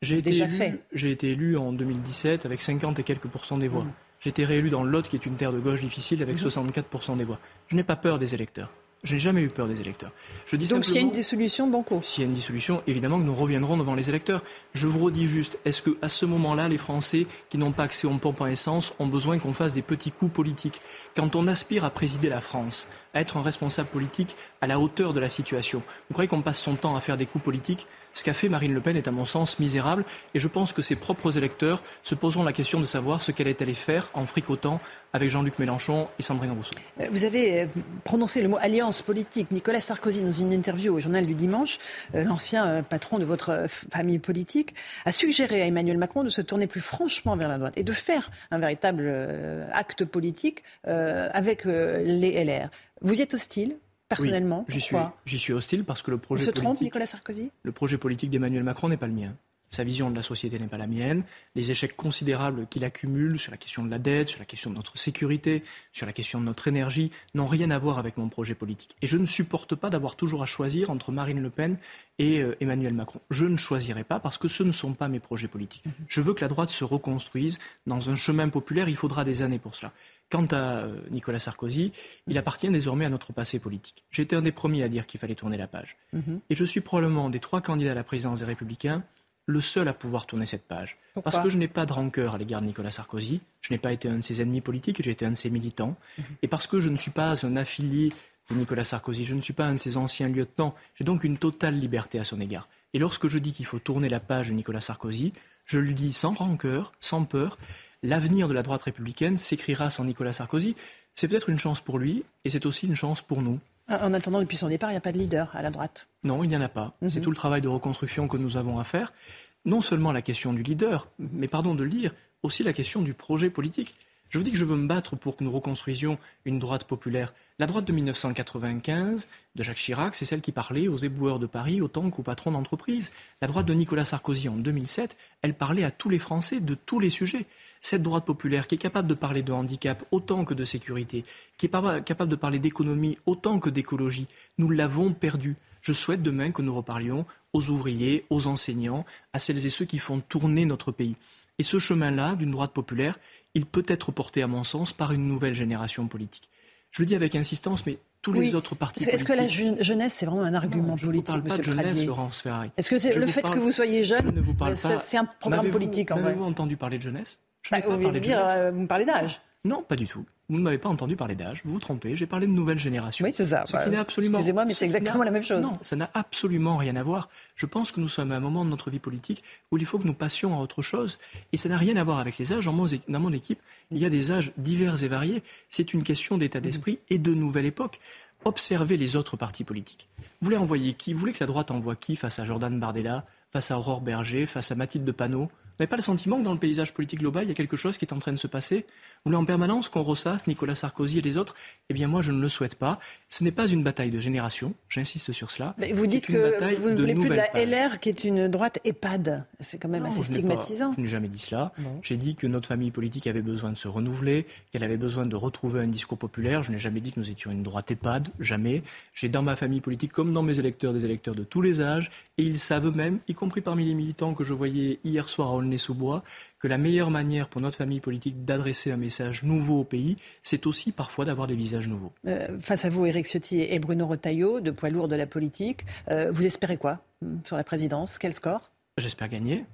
été, déjà élu, fait j'ai été élu en 2017 avec 50 et quelques pourcents des voix. Mhm. J'ai été réélu dans l'Aude, qui est une terre de gauche difficile, avec Mhm. 64% des voix. Je n'ai pas peur des électeurs. Je n'ai jamais eu peur des électeurs. Je dis Donc s'il y a une dissolution, banco. s'il y a une dissolution, évidemment que nous reviendrons devant les électeurs. Je vous redis juste, est-ce que à ce moment-là, les Français qui n'ont pas accès aux pompes à essence ont besoin qu'on fasse des petits coups politiques? Quand on aspire à présider la France, à être un responsable politique à la hauteur de la situation, vous croyez qu'on passe son temps à faire des coups politiques? Ce qu'a fait Marine Le Pen est à mon sens misérable et je pense que ses propres électeurs se poseront la question de savoir ce qu'elle est allée faire en fricotant avec Jean-Luc Mélenchon et Sandrine Rousseau. Euh, Vous avez euh, prononcé le mot alliance politique. Nicolas Sarkozy, dans une interview au journal du dimanche, euh, l'ancien patron de votre famille politique, a suggéré à Emmanuel Macron de se tourner plus franchement vers la droite et de faire un véritable acte politique avec les LR. Vous y êtes hostile, personnellement Oui, j'y suis, hostile parce que le Il projet se trompe, Nicolas Sarkozy? Le projet politique d'Emmanuel Macron n'est pas le mien. Sa vision de la société n'est pas la mienne. Les échecs considérables qu'il accumule sur la question de la dette, sur la question de notre sécurité, sur la question de notre énergie, n'ont rien à voir avec mon projet politique. Et je ne supporte pas d'avoir toujours à choisir entre Marine Le Pen et euh, Emmanuel Macron. Je ne choisirai pas parce que ce ne sont pas mes projets politiques. Je veux que la droite se reconstruise dans un chemin populaire. Il faudra des années pour cela. Quant à euh, Nicolas Sarkozy, il appartient désormais à notre passé politique. J'étais un des premiers à dire qu'il fallait tourner la page. Mhm. Et je suis probablement des trois candidats à la présidence des Républicains le seul à pouvoir tourner cette page. Pourquoi Parce que je n'ai pas de rancœur à l'égard de Nicolas Sarkozy, je n'ai pas été un de ses ennemis politiques, j'ai été un de ses militants, et parce que je ne suis pas un affilié de Nicolas Sarkozy, je ne suis pas un de ses anciens lieutenants, j'ai donc une totale liberté à son égard. Et lorsque je dis qu'il faut tourner la page de Nicolas Sarkozy, je lui dis sans rancœur, sans peur, l'avenir de la droite républicaine s'écrira sans Nicolas Sarkozy. C'est peut-être une chance pour lui, et c'est aussi une chance pour nous. En attendant, depuis son départ, il n'y a pas de leader à la droite. Non, il n'y en a pas. C'est Mhm. tout le travail de reconstruction que nous avons à faire. Non seulement la question du leader, mais pardon de le dire, aussi la question du projet politique. Je vous dis que je veux me battre pour que nous reconstruisions une droite populaire. La droite de 1995, de Jacques Chirac, c'est celle qui parlait aux éboueurs de Paris autant qu'aux patrons d'entreprise. La droite de Nicolas Sarkozy en 2007, elle parlait à tous les Français de tous les sujets. Cette droite populaire qui est capable de parler de handicap autant que de sécurité, qui est capable de parler d'économie autant que d'écologie, nous l'avons perdue. Je souhaite demain que nous reparlions aux ouvriers, aux enseignants, à celles et ceux qui font tourner notre pays. Et ce chemin-là, d'une droite populaire, il peut être porté, à mon sens, par une nouvelle génération politique. Je le dis avec insistance, mais tous les autres partis Est-ce que la je- jeunesse, c'est vraiment un argument Je ne politique, parle pas de jeunesse, Laurence Ferrari. Est-ce que c'est Je le vous fait parle- que vous soyez jeune, Je vous euh, c'est- un programme politique en vrai M'avez-vous entendu parler de jeunesse? Je Bah, pas Vous parlé voulez de dire, jeunesse. euh, vous me parlez d'âge Non, pas du tout. Vous ne m'avez pas entendu parler d'âge, vous vous trompez, j'ai parlé de nouvelle génération. Oui, c'est ça. Ce Bah, qui absolument. excusez-moi, mais ce c'est exactement la même chose. Non, ça n'a absolument rien à voir. Je pense que nous sommes à un moment de notre vie politique où il faut que nous passions à autre chose. Et ça n'a rien à voir avec les âges. Dans mon, équipe, il y a des âges divers et variés. C'est une question d'état d'esprit et de nouvelle époque. Observez les autres partis politiques. Vous voulez envoyer qui? Vous voulez que la droite envoie qui face à Jordan Bardella, face à Aurore Berger, face à Mathilde Panot n'avez pas le sentiment que dans le paysage politique global, il y a quelque chose qui est en train de se passer voulez en permanence qu'on ressasse Nicolas Sarkozy et les autres Eh bien, moi, je ne le souhaite pas. Ce n'est pas une bataille de génération, j'insiste sur cela. Mais vous dites une que bataille vous ne voulez plus de la. LR qui est une droite EHPAD. C'est quand même Non, assez je n'ai pas- stigmatisant. je n'ai jamais dit cela. J'ai dit que notre famille politique avait besoin de se renouveler, qu'elle avait besoin de retrouver un discours populaire. Je n'ai jamais dit que nous étions une droite EHPAD, jamais. J'ai dans ma famille politique, comme dans mes électeurs, des électeurs de tous les âges, et ils savent eux-mêmes, y compris parmi les militants que je voyais hier soir à Aulnay-sous-Bois, que la meilleure manière pour notre famille politique d'adresser un message nouveau au pays, c'est aussi parfois d'avoir des visages nouveaux. Euh, face à vous, Éric Ciotti et Bruno Retailleau, deux poids lourds de la politique, euh, vous espérez quoi hum, sur la présidence? Quel score? J'espère gagner.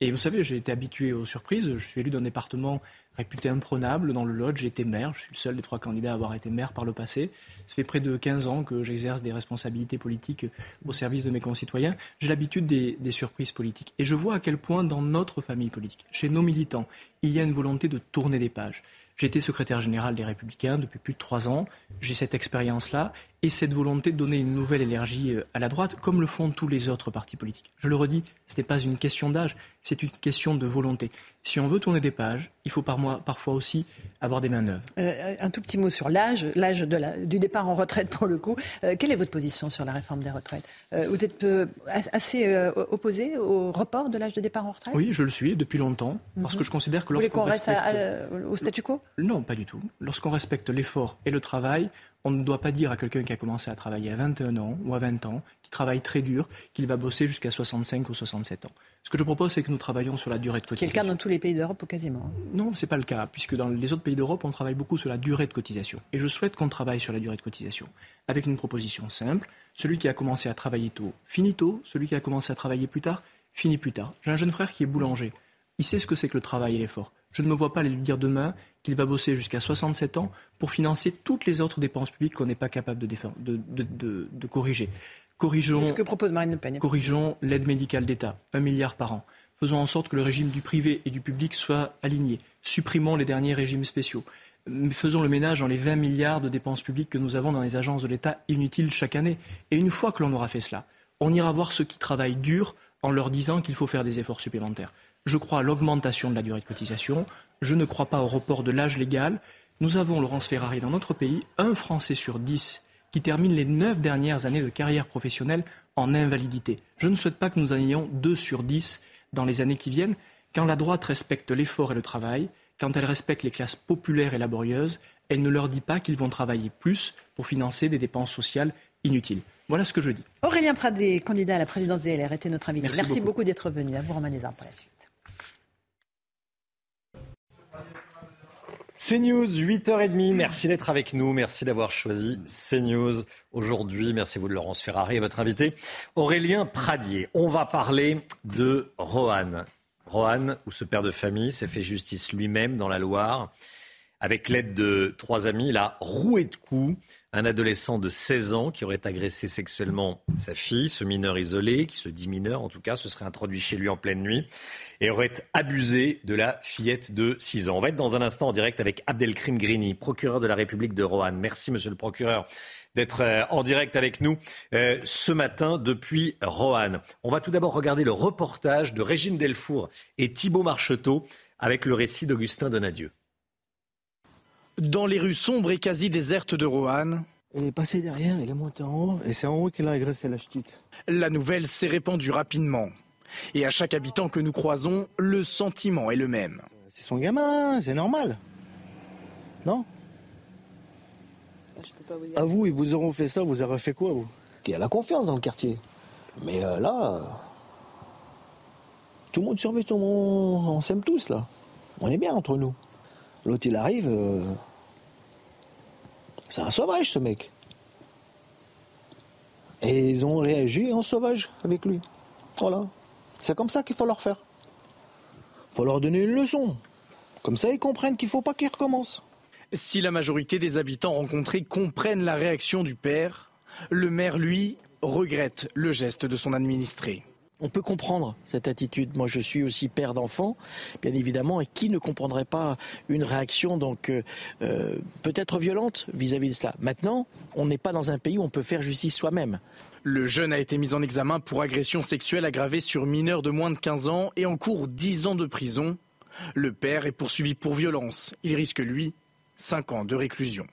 Et vous savez, j'ai été habitué aux surprises. Je suis élu d'un département réputé imprenable dans le. J'ai été maire. Je suis le seul des trois candidats à avoir été maire par le passé. Ça fait près de 15 ans que j'exerce des responsabilités politiques au service de mes concitoyens. J'ai l'habitude des, des surprises politiques. Et je vois à quel point dans notre famille politique, chez nos militants, il y a une volonté de tourner des pages. Été secrétaire général des Républicains depuis plus de trois ans. J'ai cette expérience-là et cette volonté de donner une nouvelle énergie euh, à la droite, comme le font tous les autres partis politiques. Je le redis, ce n'est pas une question d'âge, c'est une question de volonté. Si on veut tourner des pages, il faut par moi, parfois aussi avoir des mains neuves. Euh, Un tout petit mot sur l'âge, l'âge du départ en retraite pour le coup. Euh, quelle est votre position sur la réforme des retraites? Euh, Vous êtes as- assez opposé au report de l'âge de départ en retraite? Oui, je le suis depuis longtemps, parce Mhm. que je considère que Vous voulez lorsqu'on qu'on reste à- au statu quo? Non, pas du tout. Lorsqu'on respecte l'effort et le travail, on ne doit pas dire à quelqu'un qui a commencé à travailler à 21 ans ou à 20 ans, qui travaille très dur, qu'il va bosser jusqu'à 65 ou 67 ans. Ce que je propose, c'est que nous travaillons sur la durée de cotisation. cas dans tous les pays d'Europe ou quasiment. Non, ce n'est pas le cas, puisque dans les autres pays d'Europe, on travaille beaucoup sur la durée de cotisation. Et je souhaite qu'on travaille sur la durée de cotisation avec une proposition simple. Celui qui a commencé à travailler tôt, finit tôt. Celui qui a commencé à travailler plus tard, finit plus tard. J'ai un jeune frère qui est boulanger. Il sait ce que c'est que le travail et l'effort. Je ne me vois pas lui dire demain qu'il va bosser jusqu'à 67 ans pour financer toutes les autres dépenses publiques qu'on n'est pas capable de, défendre- de- de- de- de corriger. Corrigeons, C'est ce que propose Marine Le Pen. Corrigeons l'aide médicale d'État, un milliard par an. Faisons en sorte que le régime du privé et du public soit aligné. Supprimons les derniers régimes spéciaux. Faisons le ménage dans les 20 milliards de dépenses publiques que nous avons dans les agences de l'État inutiles chaque année. Et une fois que l'on aura fait cela, on ira voir ceux qui travaillent dur en leur disant qu'il faut faire des efforts supplémentaires. Je crois à l'augmentation de la durée de cotisation. Je ne crois pas au report de l'âge légal. Nous avons, Laurence Ferrari, dans notre pays, un Français sur dix qui termine les neuf dernières années de carrière professionnelle en invalidité. Je ne souhaite pas que nous en ayons deux sur dix dans les années qui viennent. Quand la droite respecte l'effort et le travail, quand elle respecte les classes populaires et laborieuses, elle ne leur dit pas qu'ils vont travailler plus pour financer des dépenses sociales inutiles. Voilà ce que je dis. Aurélien Pradé, candidat à la présidence des LR, était notre invité. Merci Merci, beaucoup. beaucoup, d'être venu. À vous, Romain Desarmes, pour la suite. CNews, 8h30. Merci d'être avec nous. Merci d'avoir choisi CNews aujourd'hui. Merci vous de Laurence Ferrari et votre invité Aurélien Pradier. On va parler de Rohan. Rohan, où ce père de famille s'est fait justice lui-même dans la Loire. Avec l'aide de trois amis, il a roué de coups un adolescent de 16 ans qui aurait agressé sexuellement sa fille, ce mineur isolé, qui se dit mineur en tout cas, se serait introduit chez lui en pleine nuit et aurait abusé de la fillette de 6 ans. On va être dans un instant en direct avec Abdelkrim Grini, procureur de la République de Roanne. Merci monsieur le procureur d'être euh, en direct avec nous euh, ce matin depuis Roanne. On va tout d'abord regarder le reportage de Régine Delfour et Thibault Marcheteau avec le récit d'Augustin Donadieu. Dans les rues sombres et quasi désertes de Roanne. Il est passé derrière, il est monté en haut, et c'est en haut qu'il a agressé la ch'tite. La nouvelle s'est répandue rapidement. Et à chaque habitant que nous croisons, le sentiment est le même. C'est son gamin, c'est normal. Non À vous, ils vous auront fait ça, vous aurez fait quoi, vous Il y a la confiance dans le quartier. Mais euh, là, tout le monde surveille, tout le monde, on s'aime tous, là. On est bien entre nous. L'autre, il arrive, euh, c'est un sauvage, ce mec. Et ils ont réagi en sauvage avec lui. Voilà. C'est comme ça qu'il faut leur faire. Il faut leur donner une leçon. Comme ça, ils comprennent qu'il ne faut pas qu'ils recommencent. Si la majorité des habitants rencontrés comprennent la réaction du père, le maire, lui, regrette le geste de son administré. On peut comprendre cette attitude. Moi, je suis aussi père d'enfants, bien évidemment, et qui ne comprendrait pas une réaction donc euh, euh, peut-être violente vis-à-vis de cela. Maintenant, on n'est pas dans un pays où on peut faire justice soi-même. Le jeune a été mis en examen pour agression sexuelle aggravée sur mineur de moins de 15 ans et en cours 10 ans de prison. Le père est poursuivi pour violence. Il risque, lui, 5 ans de réclusion.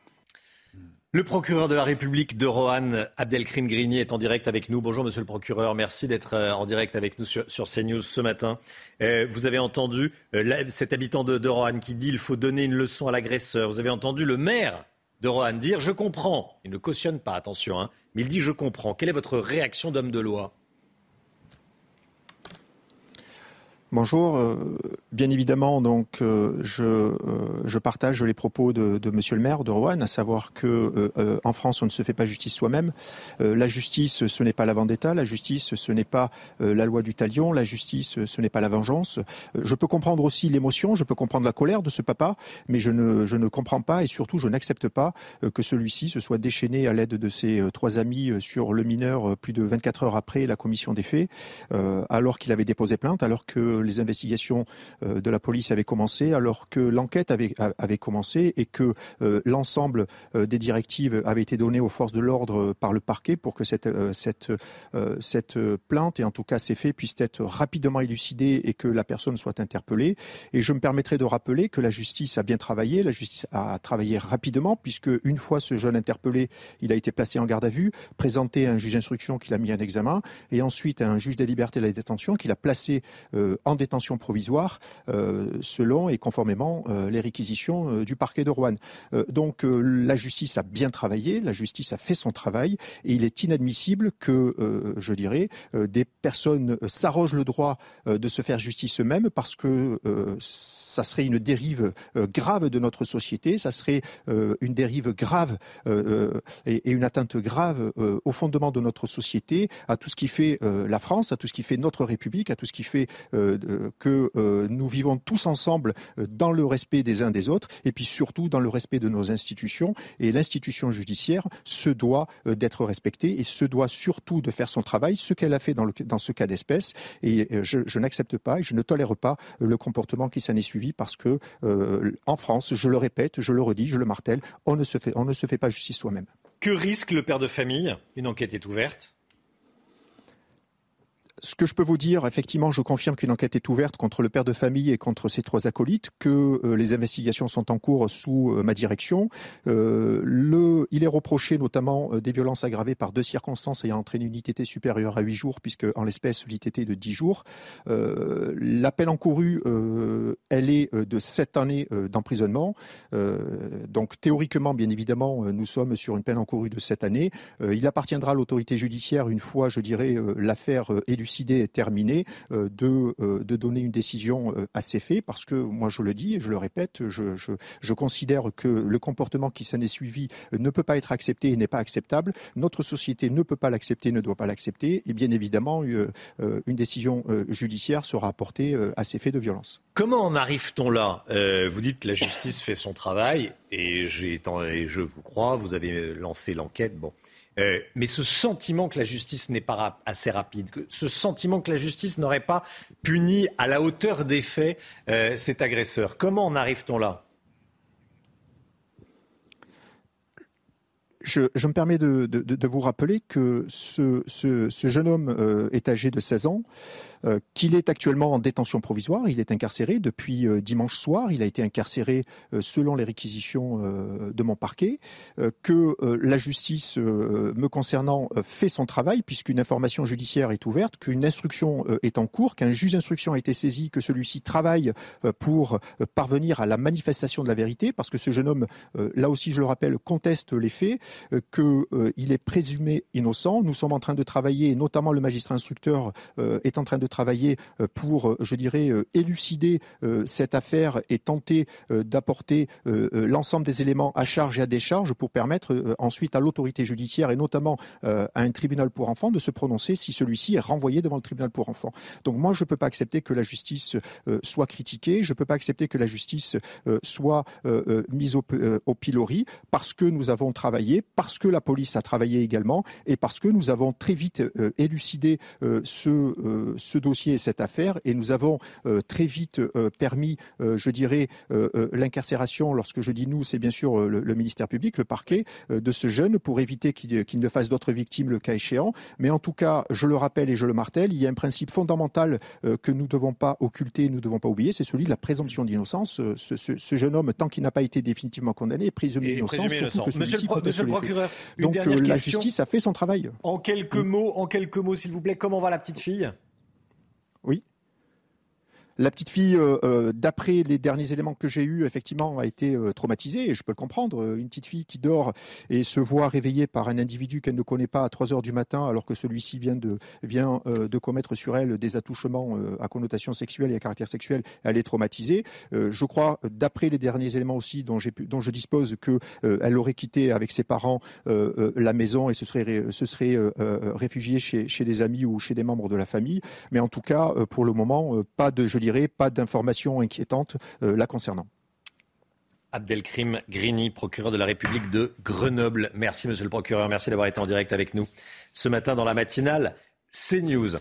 Le procureur de la République de Roanne, Abdelkrim Grigny, est en direct avec nous. Bonjour, monsieur le procureur. Merci d'être euh, en direct avec nous sur, CNews ce matin. Euh, vous avez entendu euh, cet habitant de, Roanne qui dit qu'il faut donner une leçon à l'agresseur. Vous avez entendu le maire de Roanne dire Je comprends. Il ne cautionne pas, attention, hein, mais il dit Je comprends. Quelle est votre réaction d'homme de loi? Bonjour. Euh, bien évidemment, donc, euh, je, euh, je, partage les propos de, de, Monsieur le maire de Rouen, à savoir que en France, on ne se fait pas justice soi-même. la justice, ce n'est pas la vendetta. La justice, ce n'est pas la loi du talion. La justice, ce n'est pas la vengeance. je peux comprendre aussi l'émotion, je peux comprendre la colère de ce papa, mais je ne, je ne comprends pas et surtout, je n'accepte pas que celui-ci se soit déchaîné à l'aide de ses trois amis sur le mineur plus de 24 heures après la commission des faits, alors qu'il avait déposé plainte, alors que les investigations euh, de la police avaient commencé, alors que l'enquête avait, avait commencé et que euh, l'ensemble euh, des directives avaient été données aux forces de l'ordre par le parquet pour que cette, cette, cette plainte, et en tout cas ces faits, puissent être rapidement élucidés et que la personne soit interpellée. Et je me permettrai de rappeler que la justice a bien travaillé, la justice a travaillé rapidement, puisque une fois ce jeune interpellé, il a été placé en garde à vue, présenté à un juge d'instruction qui l'a mis en examen, et ensuite à un juge des libertés de la détention qui l'a placé en détention provisoire euh, selon et conformément euh, les réquisitions euh, du parquet de Rouen. donc la justice a bien travaillé, la justice a fait son travail et il est inadmissible que, je dirais, des personnes s'arrogent le droit de se faire justice eux-mêmes parce que ça serait une dérive grave de notre société, ça serait une dérive grave et, une atteinte grave au fondement de notre société, à tout ce qui fait la France, à tout ce qui fait notre République, à tout ce qui fait que nous vivons tous ensemble dans le respect des uns des autres et puis surtout dans le respect de nos institutions. Et l'institution judiciaire se doit d'être respectée et se doit surtout de faire son travail, ce qu'elle a fait dans, ce cas d'espèce. Et je, n'accepte pas et je ne tolère pas le comportement qui s'en est suivi parce que euh, en France, je le répète, je le redis, je le martèle, on ne se fait, on ne se fait pas justice soi-même. Que risque le père de famille? Une enquête est ouverte ce que je peux vous dire, effectivement, je confirme qu'une enquête est ouverte contre le père de famille et contre ses trois acolytes, que euh, les investigations sont en cours sous euh, ma direction. Euh, il est reproché notamment des violences aggravées par deux circonstances ayant entraîné une ITT supérieure à huit jours, puisque en l'espèce l'ITT est de dix jours. La peine encourue, elle est de sept années d'emprisonnement. donc théoriquement, bien évidemment, nous sommes sur une peine encourue de sept années. il appartiendra à l'autorité judiciaire, une fois, je dirais, l'affaire élucidée décidé, terminé, de, de donner une décision à ces faits, parce que moi je le dis et je le répète, je, je, je considère que le comportement qui s'en est suivi ne peut pas être accepté et n'est pas acceptable. Notre société ne peut pas l'accepter, ne doit pas l'accepter, et bien évidemment, une décision judiciaire sera apportée à ces faits de violence. Comment en arrive-t-on là? Vous dites que la justice fait son travail, et, et je vous crois, vous avez lancé l'enquête. Bon. Euh, mais ce sentiment que la justice n'est pas assez rapide, que ce sentiment que la justice n'aurait pas puni à la hauteur des faits euh, cet agresseur, comment en arrive-t-on là? Je, me permets de, vous rappeler que ce, jeune homme euh, est âgé de 16 ans. Euh, qu'il est actuellement en détention provisoire. Il est incarcéré depuis euh, dimanche soir. Il a été incarcéré euh, selon les réquisitions de mon parquet. que la justice, me concernant, fait son travail puisqu'une information judiciaire est ouverte, qu'une instruction est en cours, qu'un juge d'instruction a été saisi, que celui-ci travaille pour parvenir à la manifestation de la vérité, parce que ce jeune homme, là aussi je le rappelle, conteste les faits, qu'il est présumé innocent. Nous sommes en train de travailler, notamment le magistrat instructeur est en train de travailler euh, pour, euh, je dirais, euh, élucider cette affaire et tenter d'apporter l'ensemble des éléments à charge et à décharge pour permettre ensuite à l'autorité judiciaire et notamment à un tribunal pour enfants de se prononcer si celui-ci est renvoyé devant le tribunal pour enfants. Donc moi, je ne peux pas accepter que la justice soit critiquée, je ne peux pas accepter que la justice soit mise au, au pilori parce que nous avons travaillé, parce que la police a travaillé également et parce que nous avons très vite élucidé ce, ce dossier et cette affaire et nous avons euh, très vite euh, permis, euh, je dirais, l'incarcération, lorsque je dis nous, c'est bien sûr le, ministère public, le parquet, de ce jeune pour éviter qu'il ne fasse d'autres victimes le cas échéant. Mais en tout cas, je le rappelle et je le martèle, il y a un principe fondamental que nous ne devons pas occulter, nous ne devons pas oublier, c'est celui de la présomption d'innocence. Ce, jeune homme, tant qu'il n'a pas été définitivement condamné, est présumé innocent. Monsieur, le, procureur, donc la justice a fait son travail. En quelques mots, en quelques mots, s'il vous plaît, comment va la petite fille? Oui. La petite fille, euh, euh, d'après les derniers éléments que j'ai eus, effectivement, a été euh, traumatisée, et je peux le comprendre. Une petite fille qui dort et se voit réveillée par un individu qu'elle ne connaît pas à 3 heures du matin, alors que celui-ci vient de, commettre sur elle des attouchements à connotation sexuelle et à caractère sexuel, elle est traumatisée. je crois, d'après les derniers éléments aussi dont, je dispose, qu'elle aurait quitté avec ses parents la maison et se serait, se serait réfugiée chez, des amis ou chez des membres de la famille. Mais en tout cas, pour le moment, pas de, je pas d'informations inquiétantes euh, la concernant. Abdelkrim Grini, procureur de la République de Grenoble. Merci, monsieur le procureur. Merci d'avoir été en direct avec nous ce matin dans la matinale CNews.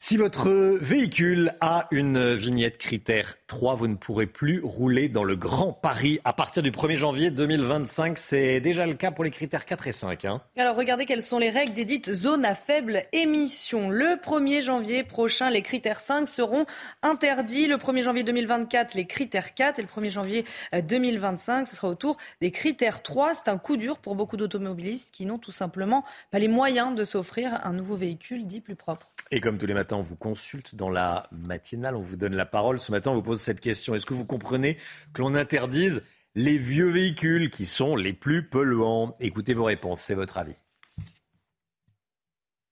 Si votre véhicule a une vignette critère 3, vous ne pourrez plus rouler dans le Grand Paris à partir du 1er janvier 2025. C'est déjà le cas pour les critères 4 et 5. Hein. Alors regardez quelles sont les règles des dites zones à faible émission. Le 1er janvier prochain, les critères 5 seront interdits. Le 1er janvier 2024, les critères 4 et le 1er janvier 2025, ce sera au tour des critères 3. C'est un coup dur pour beaucoup d'automobilistes qui n'ont tout simplement pas les moyens de s'offrir un nouveau véhicule dit plus propre. Et comme tous les matins, on vous consulte dans la matinale, on vous donne la parole. Ce matin, on vous pose cette question. Est-ce que vous comprenez que l'on interdise les vieux véhicules qui sont les plus polluants? Écoutez vos réponses, c'est votre avis.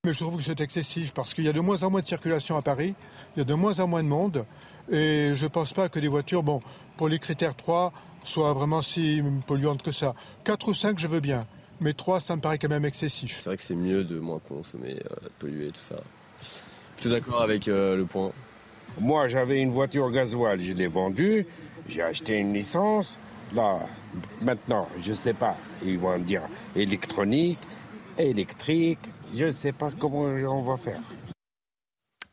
Mais je trouve que c'est excessif parce qu'il y a de moins en moins de circulation à Paris, il y a de moins en moins de monde. Et je ne pense pas que les voitures, bon, pour les critères 3, soient vraiment si polluantes que ça. 4 ou 5, je veux bien. Mais 3, ça me paraît quand même excessif. C'est vrai que c'est mieux de moins consommer, euh, de polluer, tout ça. Tu es d'accord avec euh, le point? Moi, j'avais une voiture gasoil, je l'ai vendue. J'ai acheté une licence. Là, maintenant, je ne sais pas. Ils vont me dire électronique, électrique. Je ne sais pas comment on va faire.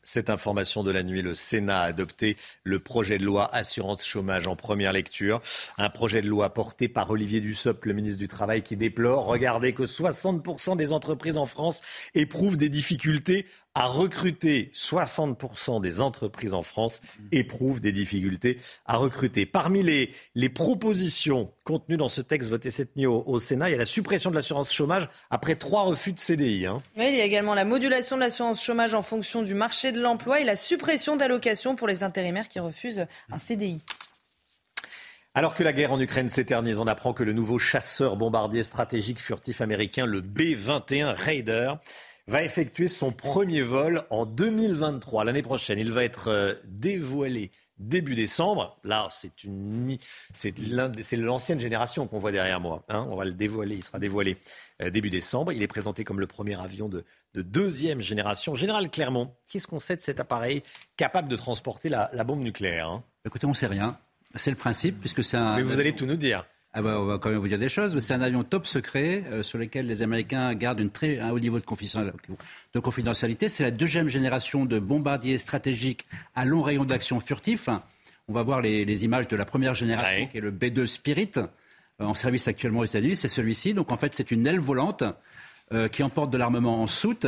Cette information de la nuit, le Sénat a adopté le projet de loi assurance chômage en première lecture. Un projet de loi porté par Olivier Dussopt, le ministre du Travail, qui déplore, regardez, que 60% des entreprises en France éprouvent des difficultés à recruter. 60% des entreprises en France éprouvent des difficultés à recruter. Parmi les, les propositions contenues dans ce texte voté cette nuit au, Sénat, il y a la suppression de l'assurance chômage après trois refus de CDI. Hein. Oui, il y a également la modulation de l'assurance chômage en fonction du marché de l'emploi et la suppression d'allocations pour les intérimaires qui refusent un CDI. Alors que la guerre en Ukraine s'éternise, on apprend que le nouveau chasseur bombardier stratégique furtif américain, le B-21 Raider, va effectuer son premier vol en 2023, l'année prochaine. Il va être euh, dévoilé début décembre. Là, c'est une, c'est l'ancienne génération qu'on voit derrière moi. Hein. On va le dévoiler. Il sera dévoilé euh, début décembre. Il est présenté comme le premier avion de, deuxième génération. Général Clermont, qu'est-ce qu'on sait de cet appareil capable de transporter la, bombe nucléaire hein? Écoutez, on ne sait rien. C'est le principe, puisque c'est un. Mais vous allez tout nous dire. Ah bah, on va quand même vous dire des choses. C'est un avion top secret euh, sur lequel les Américains gardent une très, un haut niveau de, confidentialité. C'est la deuxième génération de bombardiers stratégiques à long rayon d'action furtif. On va voir les, images de la première génération, qui est le B-2 Spirit, euh, en service actuellement aux États-Unis. C'est celui-ci. Donc en fait, c'est une aile volante euh, qui emporte de l'armement en soute.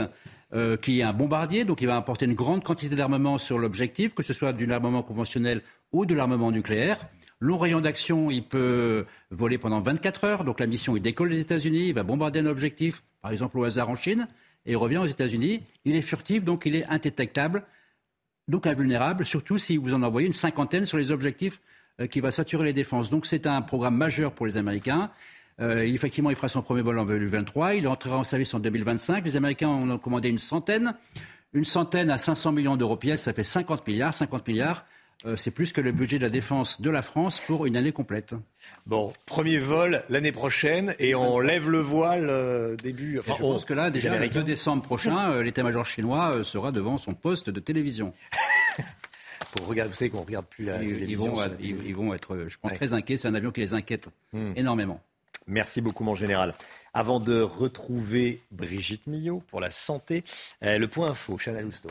qui est un bombardier, donc il va apporter une grande quantité d'armement sur l'objectif, que ce soit du armement conventionnel ou de l'armement nucléaire. Long rayon d'action, il peut voler pendant 24 heures. Donc la mission, il décolle des États-Unis, il va bombarder un objectif, par exemple au hasard en Chine, et il revient aux États-Unis. Il est furtif, donc il est indétectable, donc invulnérable, surtout si vous en envoyez une cinquantaine sur les objectifs euh, qui va saturer les défenses. Donc c'est un programme majeur pour les Américains. Euh, effectivement, il fera son premier vol en 2023. Il entrera en service en 2025. Les Américains en ont commandé une centaine. Une centaine à 500 millions d'euros pièces, ça fait 50 milliards. 50 milliards. Euh, c'est plus que le budget de la défense de la France pour une année complète. Bon, premier vol l'année prochaine et on lève le voile euh, début. Enfin, je pense que là, déjà, le 2 décembre prochain, euh, l'état-major chinois sera devant son poste de télévision. Pour regarder, vous savez qu'on ne regarde plus la ils, télévision. Ils vont, être, je pense, très inquiets. C'est un avion qui les inquiète hmm. énormément. Merci beaucoup, mon général. Avant de retrouver Brigitte Millot pour la santé, le point info, Chanel Lousteau.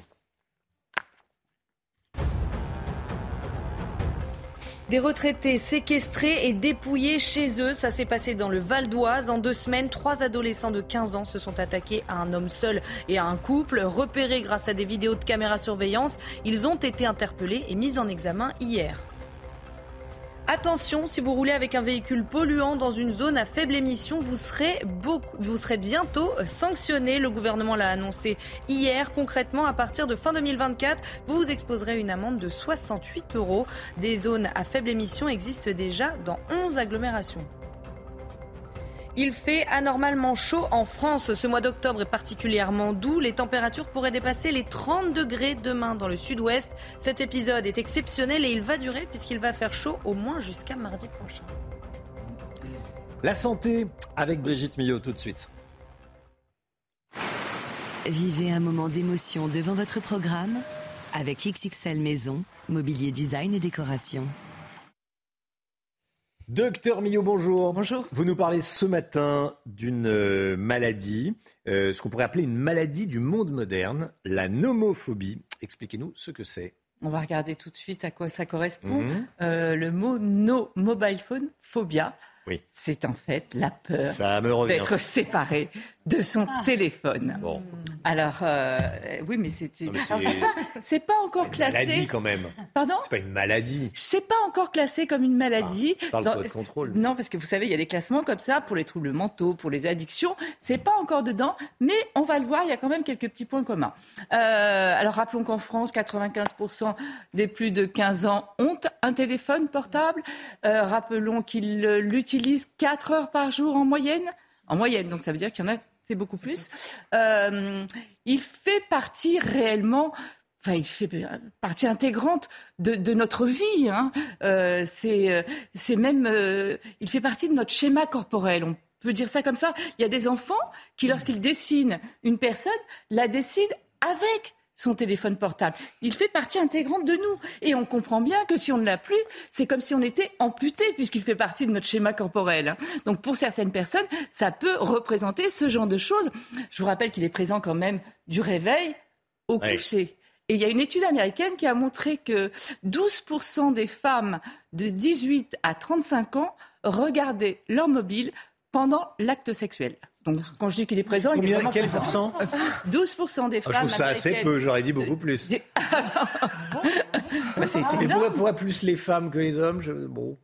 Des retraités séquestrés et dépouillés chez eux. Ça s'est passé dans le Val d'Oise. En deux semaines, trois adolescents de 15 ans se sont attaqués à un homme seul et à un couple. Repérés grâce à des vidéos de caméra surveillance, ils ont été interpellés et mis en examen hier. Attention, si vous roulez avec un véhicule polluant dans une zone à faible émission, vous serez, bientôt sanctionné. Le gouvernement l'a annoncé hier. Concrètement, à partir de fin 2024, vous vous exposerez une amende de 68 euros. Des zones à faible émission existent déjà dans 11 agglomérations. Il fait anormalement chaud en France. Ce mois d'octobre est particulièrement doux. Les températures pourraient dépasser les 30 degrés demain dans le sud-ouest. Cet épisode est exceptionnel et il va durer puisqu'il va faire chaud au moins jusqu'à mardi prochain. La santé avec Brigitte Millot tout de suite. Vivez un moment d'émotion devant votre programme avec XXL Maison, mobilier design et décoration. Docteur Millot, bonjour. Bonjour. Vous nous parlez ce matin d'une euh, maladie, euh, ce qu'on pourrait appeler une maladie du monde moderne, la nomophobie. Expliquez-nous ce que c'est. On va regarder tout de suite à quoi ça correspond. Mhm. Euh, le mot no mobile phone phobia. Oui. C'est en fait la peur d'être séparé de son ah. téléphone. Bon. Alors, euh, oui, mais c'est c'est pas, encore classé. Une maladie quand même. Pardon C'est pas une maladie. C'est pas encore classé comme une maladie. Ah, je parle de contrôle. Non, parce que vous savez, il y a des classements comme ça pour les troubles mentaux, pour les addictions. C'est pas encore dedans, mais on va le voir. Il y a quand même quelques petits points communs. Euh, alors, rappelons qu'en France, 95% des plus de 15 ans ont un téléphone portable. Euh, rappelons qu'ils l'utilisent 4 heures par jour en moyenne. En moyenne, donc ça veut dire qu'il y en a c'est beaucoup plus. Euh, il fait partie réellement Enfin, il fait partie intégrante de, notre vie. Hein. Euh, c'est, c'est même, euh, il fait partie de notre schéma corporel. On peut dire ça comme ça. Il y a des enfants qui, lorsqu'ils dessinent une personne, la dessinent avec son téléphone portable. Il fait partie intégrante de nous. Et on comprend bien que si on ne l'a plus, c'est comme si on était amputé, puisqu'il fait partie de notre schéma corporel. Hein. Donc pour certaines personnes, ça peut représenter ce genre de choses. Je vous rappelle qu'il est présent quand même du réveil au coucher. Et il y a une étude américaine qui a montré que 12% des femmes de 18 à 35 ans regardaient leur mobile pendant l'acte sexuel. Donc, quand je dis qu'il est présent, il est vraiment quel pourcent 12% des femmes. Ah, je trouve ça assez peu, j'aurais dit beaucoup plus. bah, Et pourquoi, plus les femmes que les hommes je... Bon.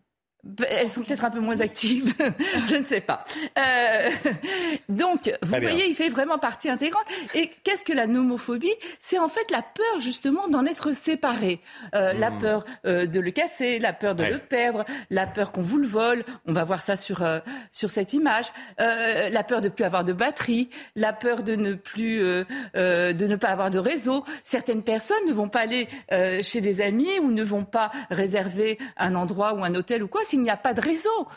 Elles sont peut-être un peu moins actives, je ne sais pas. Euh, donc, vous voyez, il fait vraiment partie intégrante. Et qu'est-ce que la nomophobie? C'est en fait la peur justement d'en être séparé, euh, la Hmm. peur euh, de le casser, la peur de Ouais. le perdre, la peur qu'on vous le vole. On va voir ça sur sur cette image. La peur de plus avoir de batterie, la peur de ne plus de ne pas avoir de réseau. Certaines personnes ne vont pas aller chez des amis ou ne vont pas réserver un endroit ou un hôtel ou quoi s'il n'y a pas de réseau.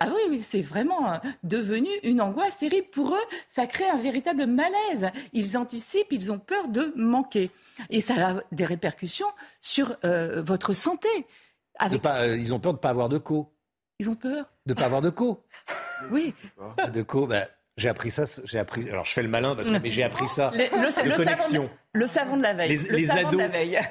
Ah oui, oui, c'est vraiment euh, devenu une angoisse terrible pour eux. Ça crée un véritable malaise. Ils anticipent, ils ont peur de manquer, et ça a des répercussions sur euh, votre santé. De Avec, pas, euh, ils ont peur de ne pas avoir de co. ils ont peur. De pas avoir de co. Oui. De co, bah, j'ai appris ça. J'ai appris. Alors je fais le malin parce que mais j'ai appris ça. Le, le- connexion. Le savon de la veille. Les- le les savon de la ados. veille.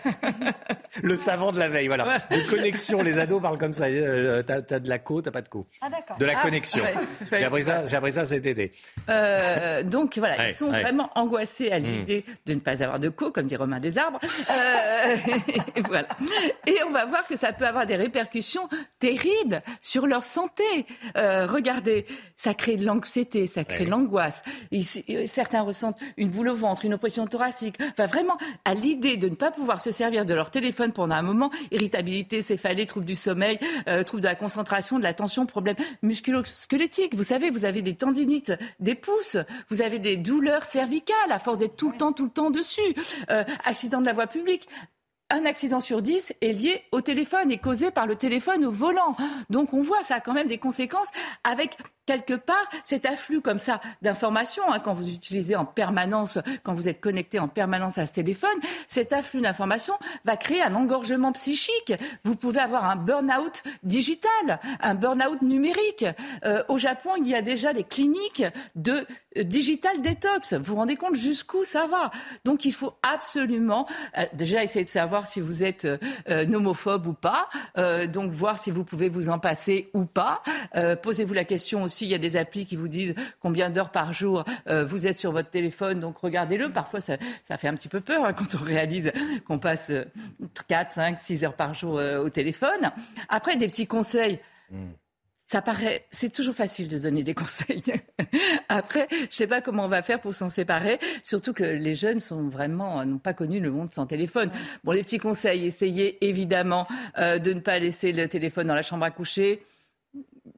Le savant de la veille, voilà. De connexion, les ados parlent comme ça. Euh, t'as, t'as de la co, t'as pas de co. Ah, d'accord. De la Ah, connexion. ouais. J'ai appris ça. J'ai appris ça cet été. Euh, donc voilà, Ouais, ils sont ouais. vraiment angoissés à l'idée de ne pas avoir de co, comme dit Romain Desarbres. Euh, et voilà. Et on va voir que ça peut avoir des répercussions terribles sur leur santé. Euh, regardez, ça crée de l'anxiété, ça crée Ouais. de l'angoisse. Ils- Certains ressentent une boule au ventre, une oppression thoracique. Enfin, vraiment, à l'idée de ne pas pouvoir se servir de leur téléphone pendant un moment, irritabilité, céphalée, troubles du sommeil, euh, troubles de la concentration, de l'attention, problèmes musculo-squelettiques. Vous savez, vous avez des tendinites des pouces, vous avez des douleurs cervicales à force d'être tout le temps, tout le temps dessus. Euh, accident de la voie publique. Un accident sur dix est lié au téléphone et causé par le téléphone au volant. Donc on voit ça a quand même des conséquences avec quelque part cet afflux comme ça d'informations hein, quand vous utilisez en permanence, quand vous êtes connecté en permanence à ce téléphone, cet afflux d'informations va créer un engorgement psychique. Vous pouvez avoir un burn-out digital, un burn-out numérique. Euh, au Japon, il y a déjà des cliniques de euh, digital détox. Vous vous rendez compte jusqu'où ça va? Donc il faut absolument euh, déjà essayer de savoir si vous êtes euh, euh, nomophobe ou pas, euh, donc voir si vous pouvez vous en passer ou pas. Posez-vous la question aussi, il y a des applis qui vous disent combien d'heures par jour vous êtes sur votre téléphone, donc regardez-le. Parfois ça, fait un petit peu peur hein, quand on réalise qu'on passe euh, 4, 5, 6 heures par jour au téléphone. Après, des petits conseils. Ça paraît, c'est toujours facile de donner des conseils. Après, je sais pas comment on va faire pour s'en séparer, surtout que les jeunes sont vraiment n'ont pas connu le monde sans téléphone. Bon, les petits conseils, essayez évidemment euh, de ne pas laisser le téléphone dans la chambre à coucher.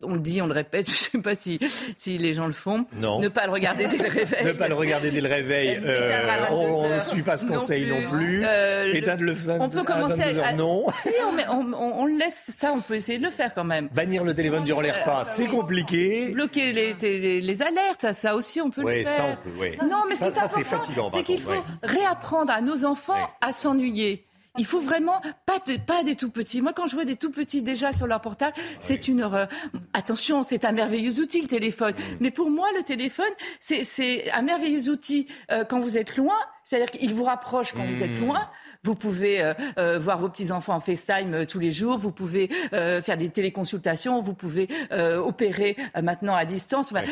On le dit, on le répète, je sais pas si, si les gens le font. Non. Ne pas le regarder dès le réveil. Ne pas le regarder dès le réveil. À euh, 22 on ne suit pas ce conseil non plus. Euh, Éteindre le fin- On peut à commencer 22 heures, à- non. Si, on, le laisse, ça, on peut essayer de le faire quand même. Bannir le téléphone durant les repas, c'est compliqué. Bloquer les, les- les alertes, ça, ça aussi on peut Ouais, le ça, faire. on peut, ouais. Non, mais Ça- ça, c'est fatigant, c'est qu'il faut réapprendre à nos enfants à s'ennuyer. Il faut vraiment pas de, pas des tout petits. Moi, quand je vois des tout petits déjà sur leur portable, c'est une horreur. Attention, c'est un merveilleux outil le téléphone. Mais pour moi, le téléphone, c'est un merveilleux outil euh, quand vous êtes loin. C'est-à-dire qu'il vous rapproche quand vous êtes Mm. loin. Vous pouvez euh, euh, voir vos petits enfants en FaceTime euh, tous les jours. Vous pouvez faire des téléconsultations. Vous pouvez opérer maintenant à distance. Enfin,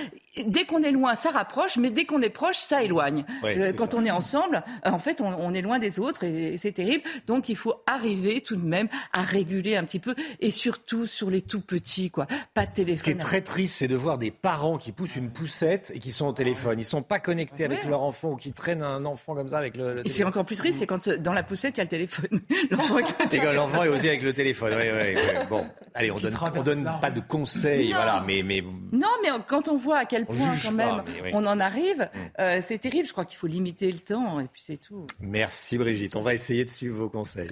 Dès qu'on est loin, ça rapproche, mais dès qu'on est proche, ça éloigne. Quand ça. on est ensemble, en fait, on, on est loin des autres et, c'est terrible. Donc, il faut arriver tout de même à réguler un petit peu et surtout sur les tout petits, quoi. Pas de téléphone. Ce qui est très triste, c'est de voir des parents qui poussent une poussette et qui sont au téléphone. Ils sont pas connectés avec leur enfant ou qui traînent un enfant comme ça avec le, le Et c'est encore plus triste, c'est quand dans la poussette, il y a le téléphone. L'enfant est aussi avec le téléphone. Bon, allez, on donne, on donne pas de conseils, Non. voilà, mais, mais Non, mais quand on voit à quel On point, quand même, oui. on en arrive, euh, c'est terrible. Je crois qu'il faut limiter le temps et puis c'est tout. merci Brigitte. On va essayer de suivre vos conseils.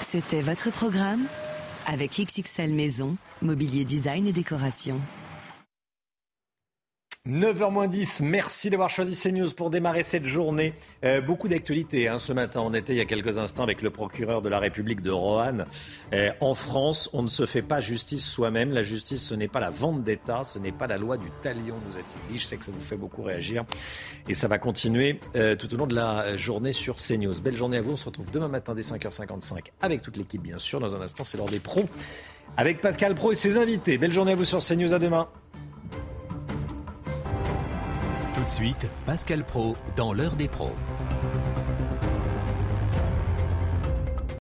C'était votre programme avec XXL Maison, Mobilier Design et Décoration. 9h10, merci d'avoir choisi CNews pour démarrer cette journée. Euh, beaucoup d'actualités hein, ce matin. On était il y a quelques instants avec le procureur de la République de Roanne. Euh, en France, on ne se fait pas justice soi-même. La justice, ce n'est pas la vente d'État, ce n'est pas la loi du talion, nous a-t-il dit. Je sais que ça vous fait beaucoup réagir. Et ça va continuer euh, tout au long de la journée sur CNews. Belle journée à vous. On se retrouve demain matin dès 5h55 avec toute l'équipe, bien sûr. Dans un instant, c'est l'heure des pros avec Pascal Pro et ses invités. Belle journée à vous sur CNews. À demain. De suite, Pascal Pro dans l'heure des pros.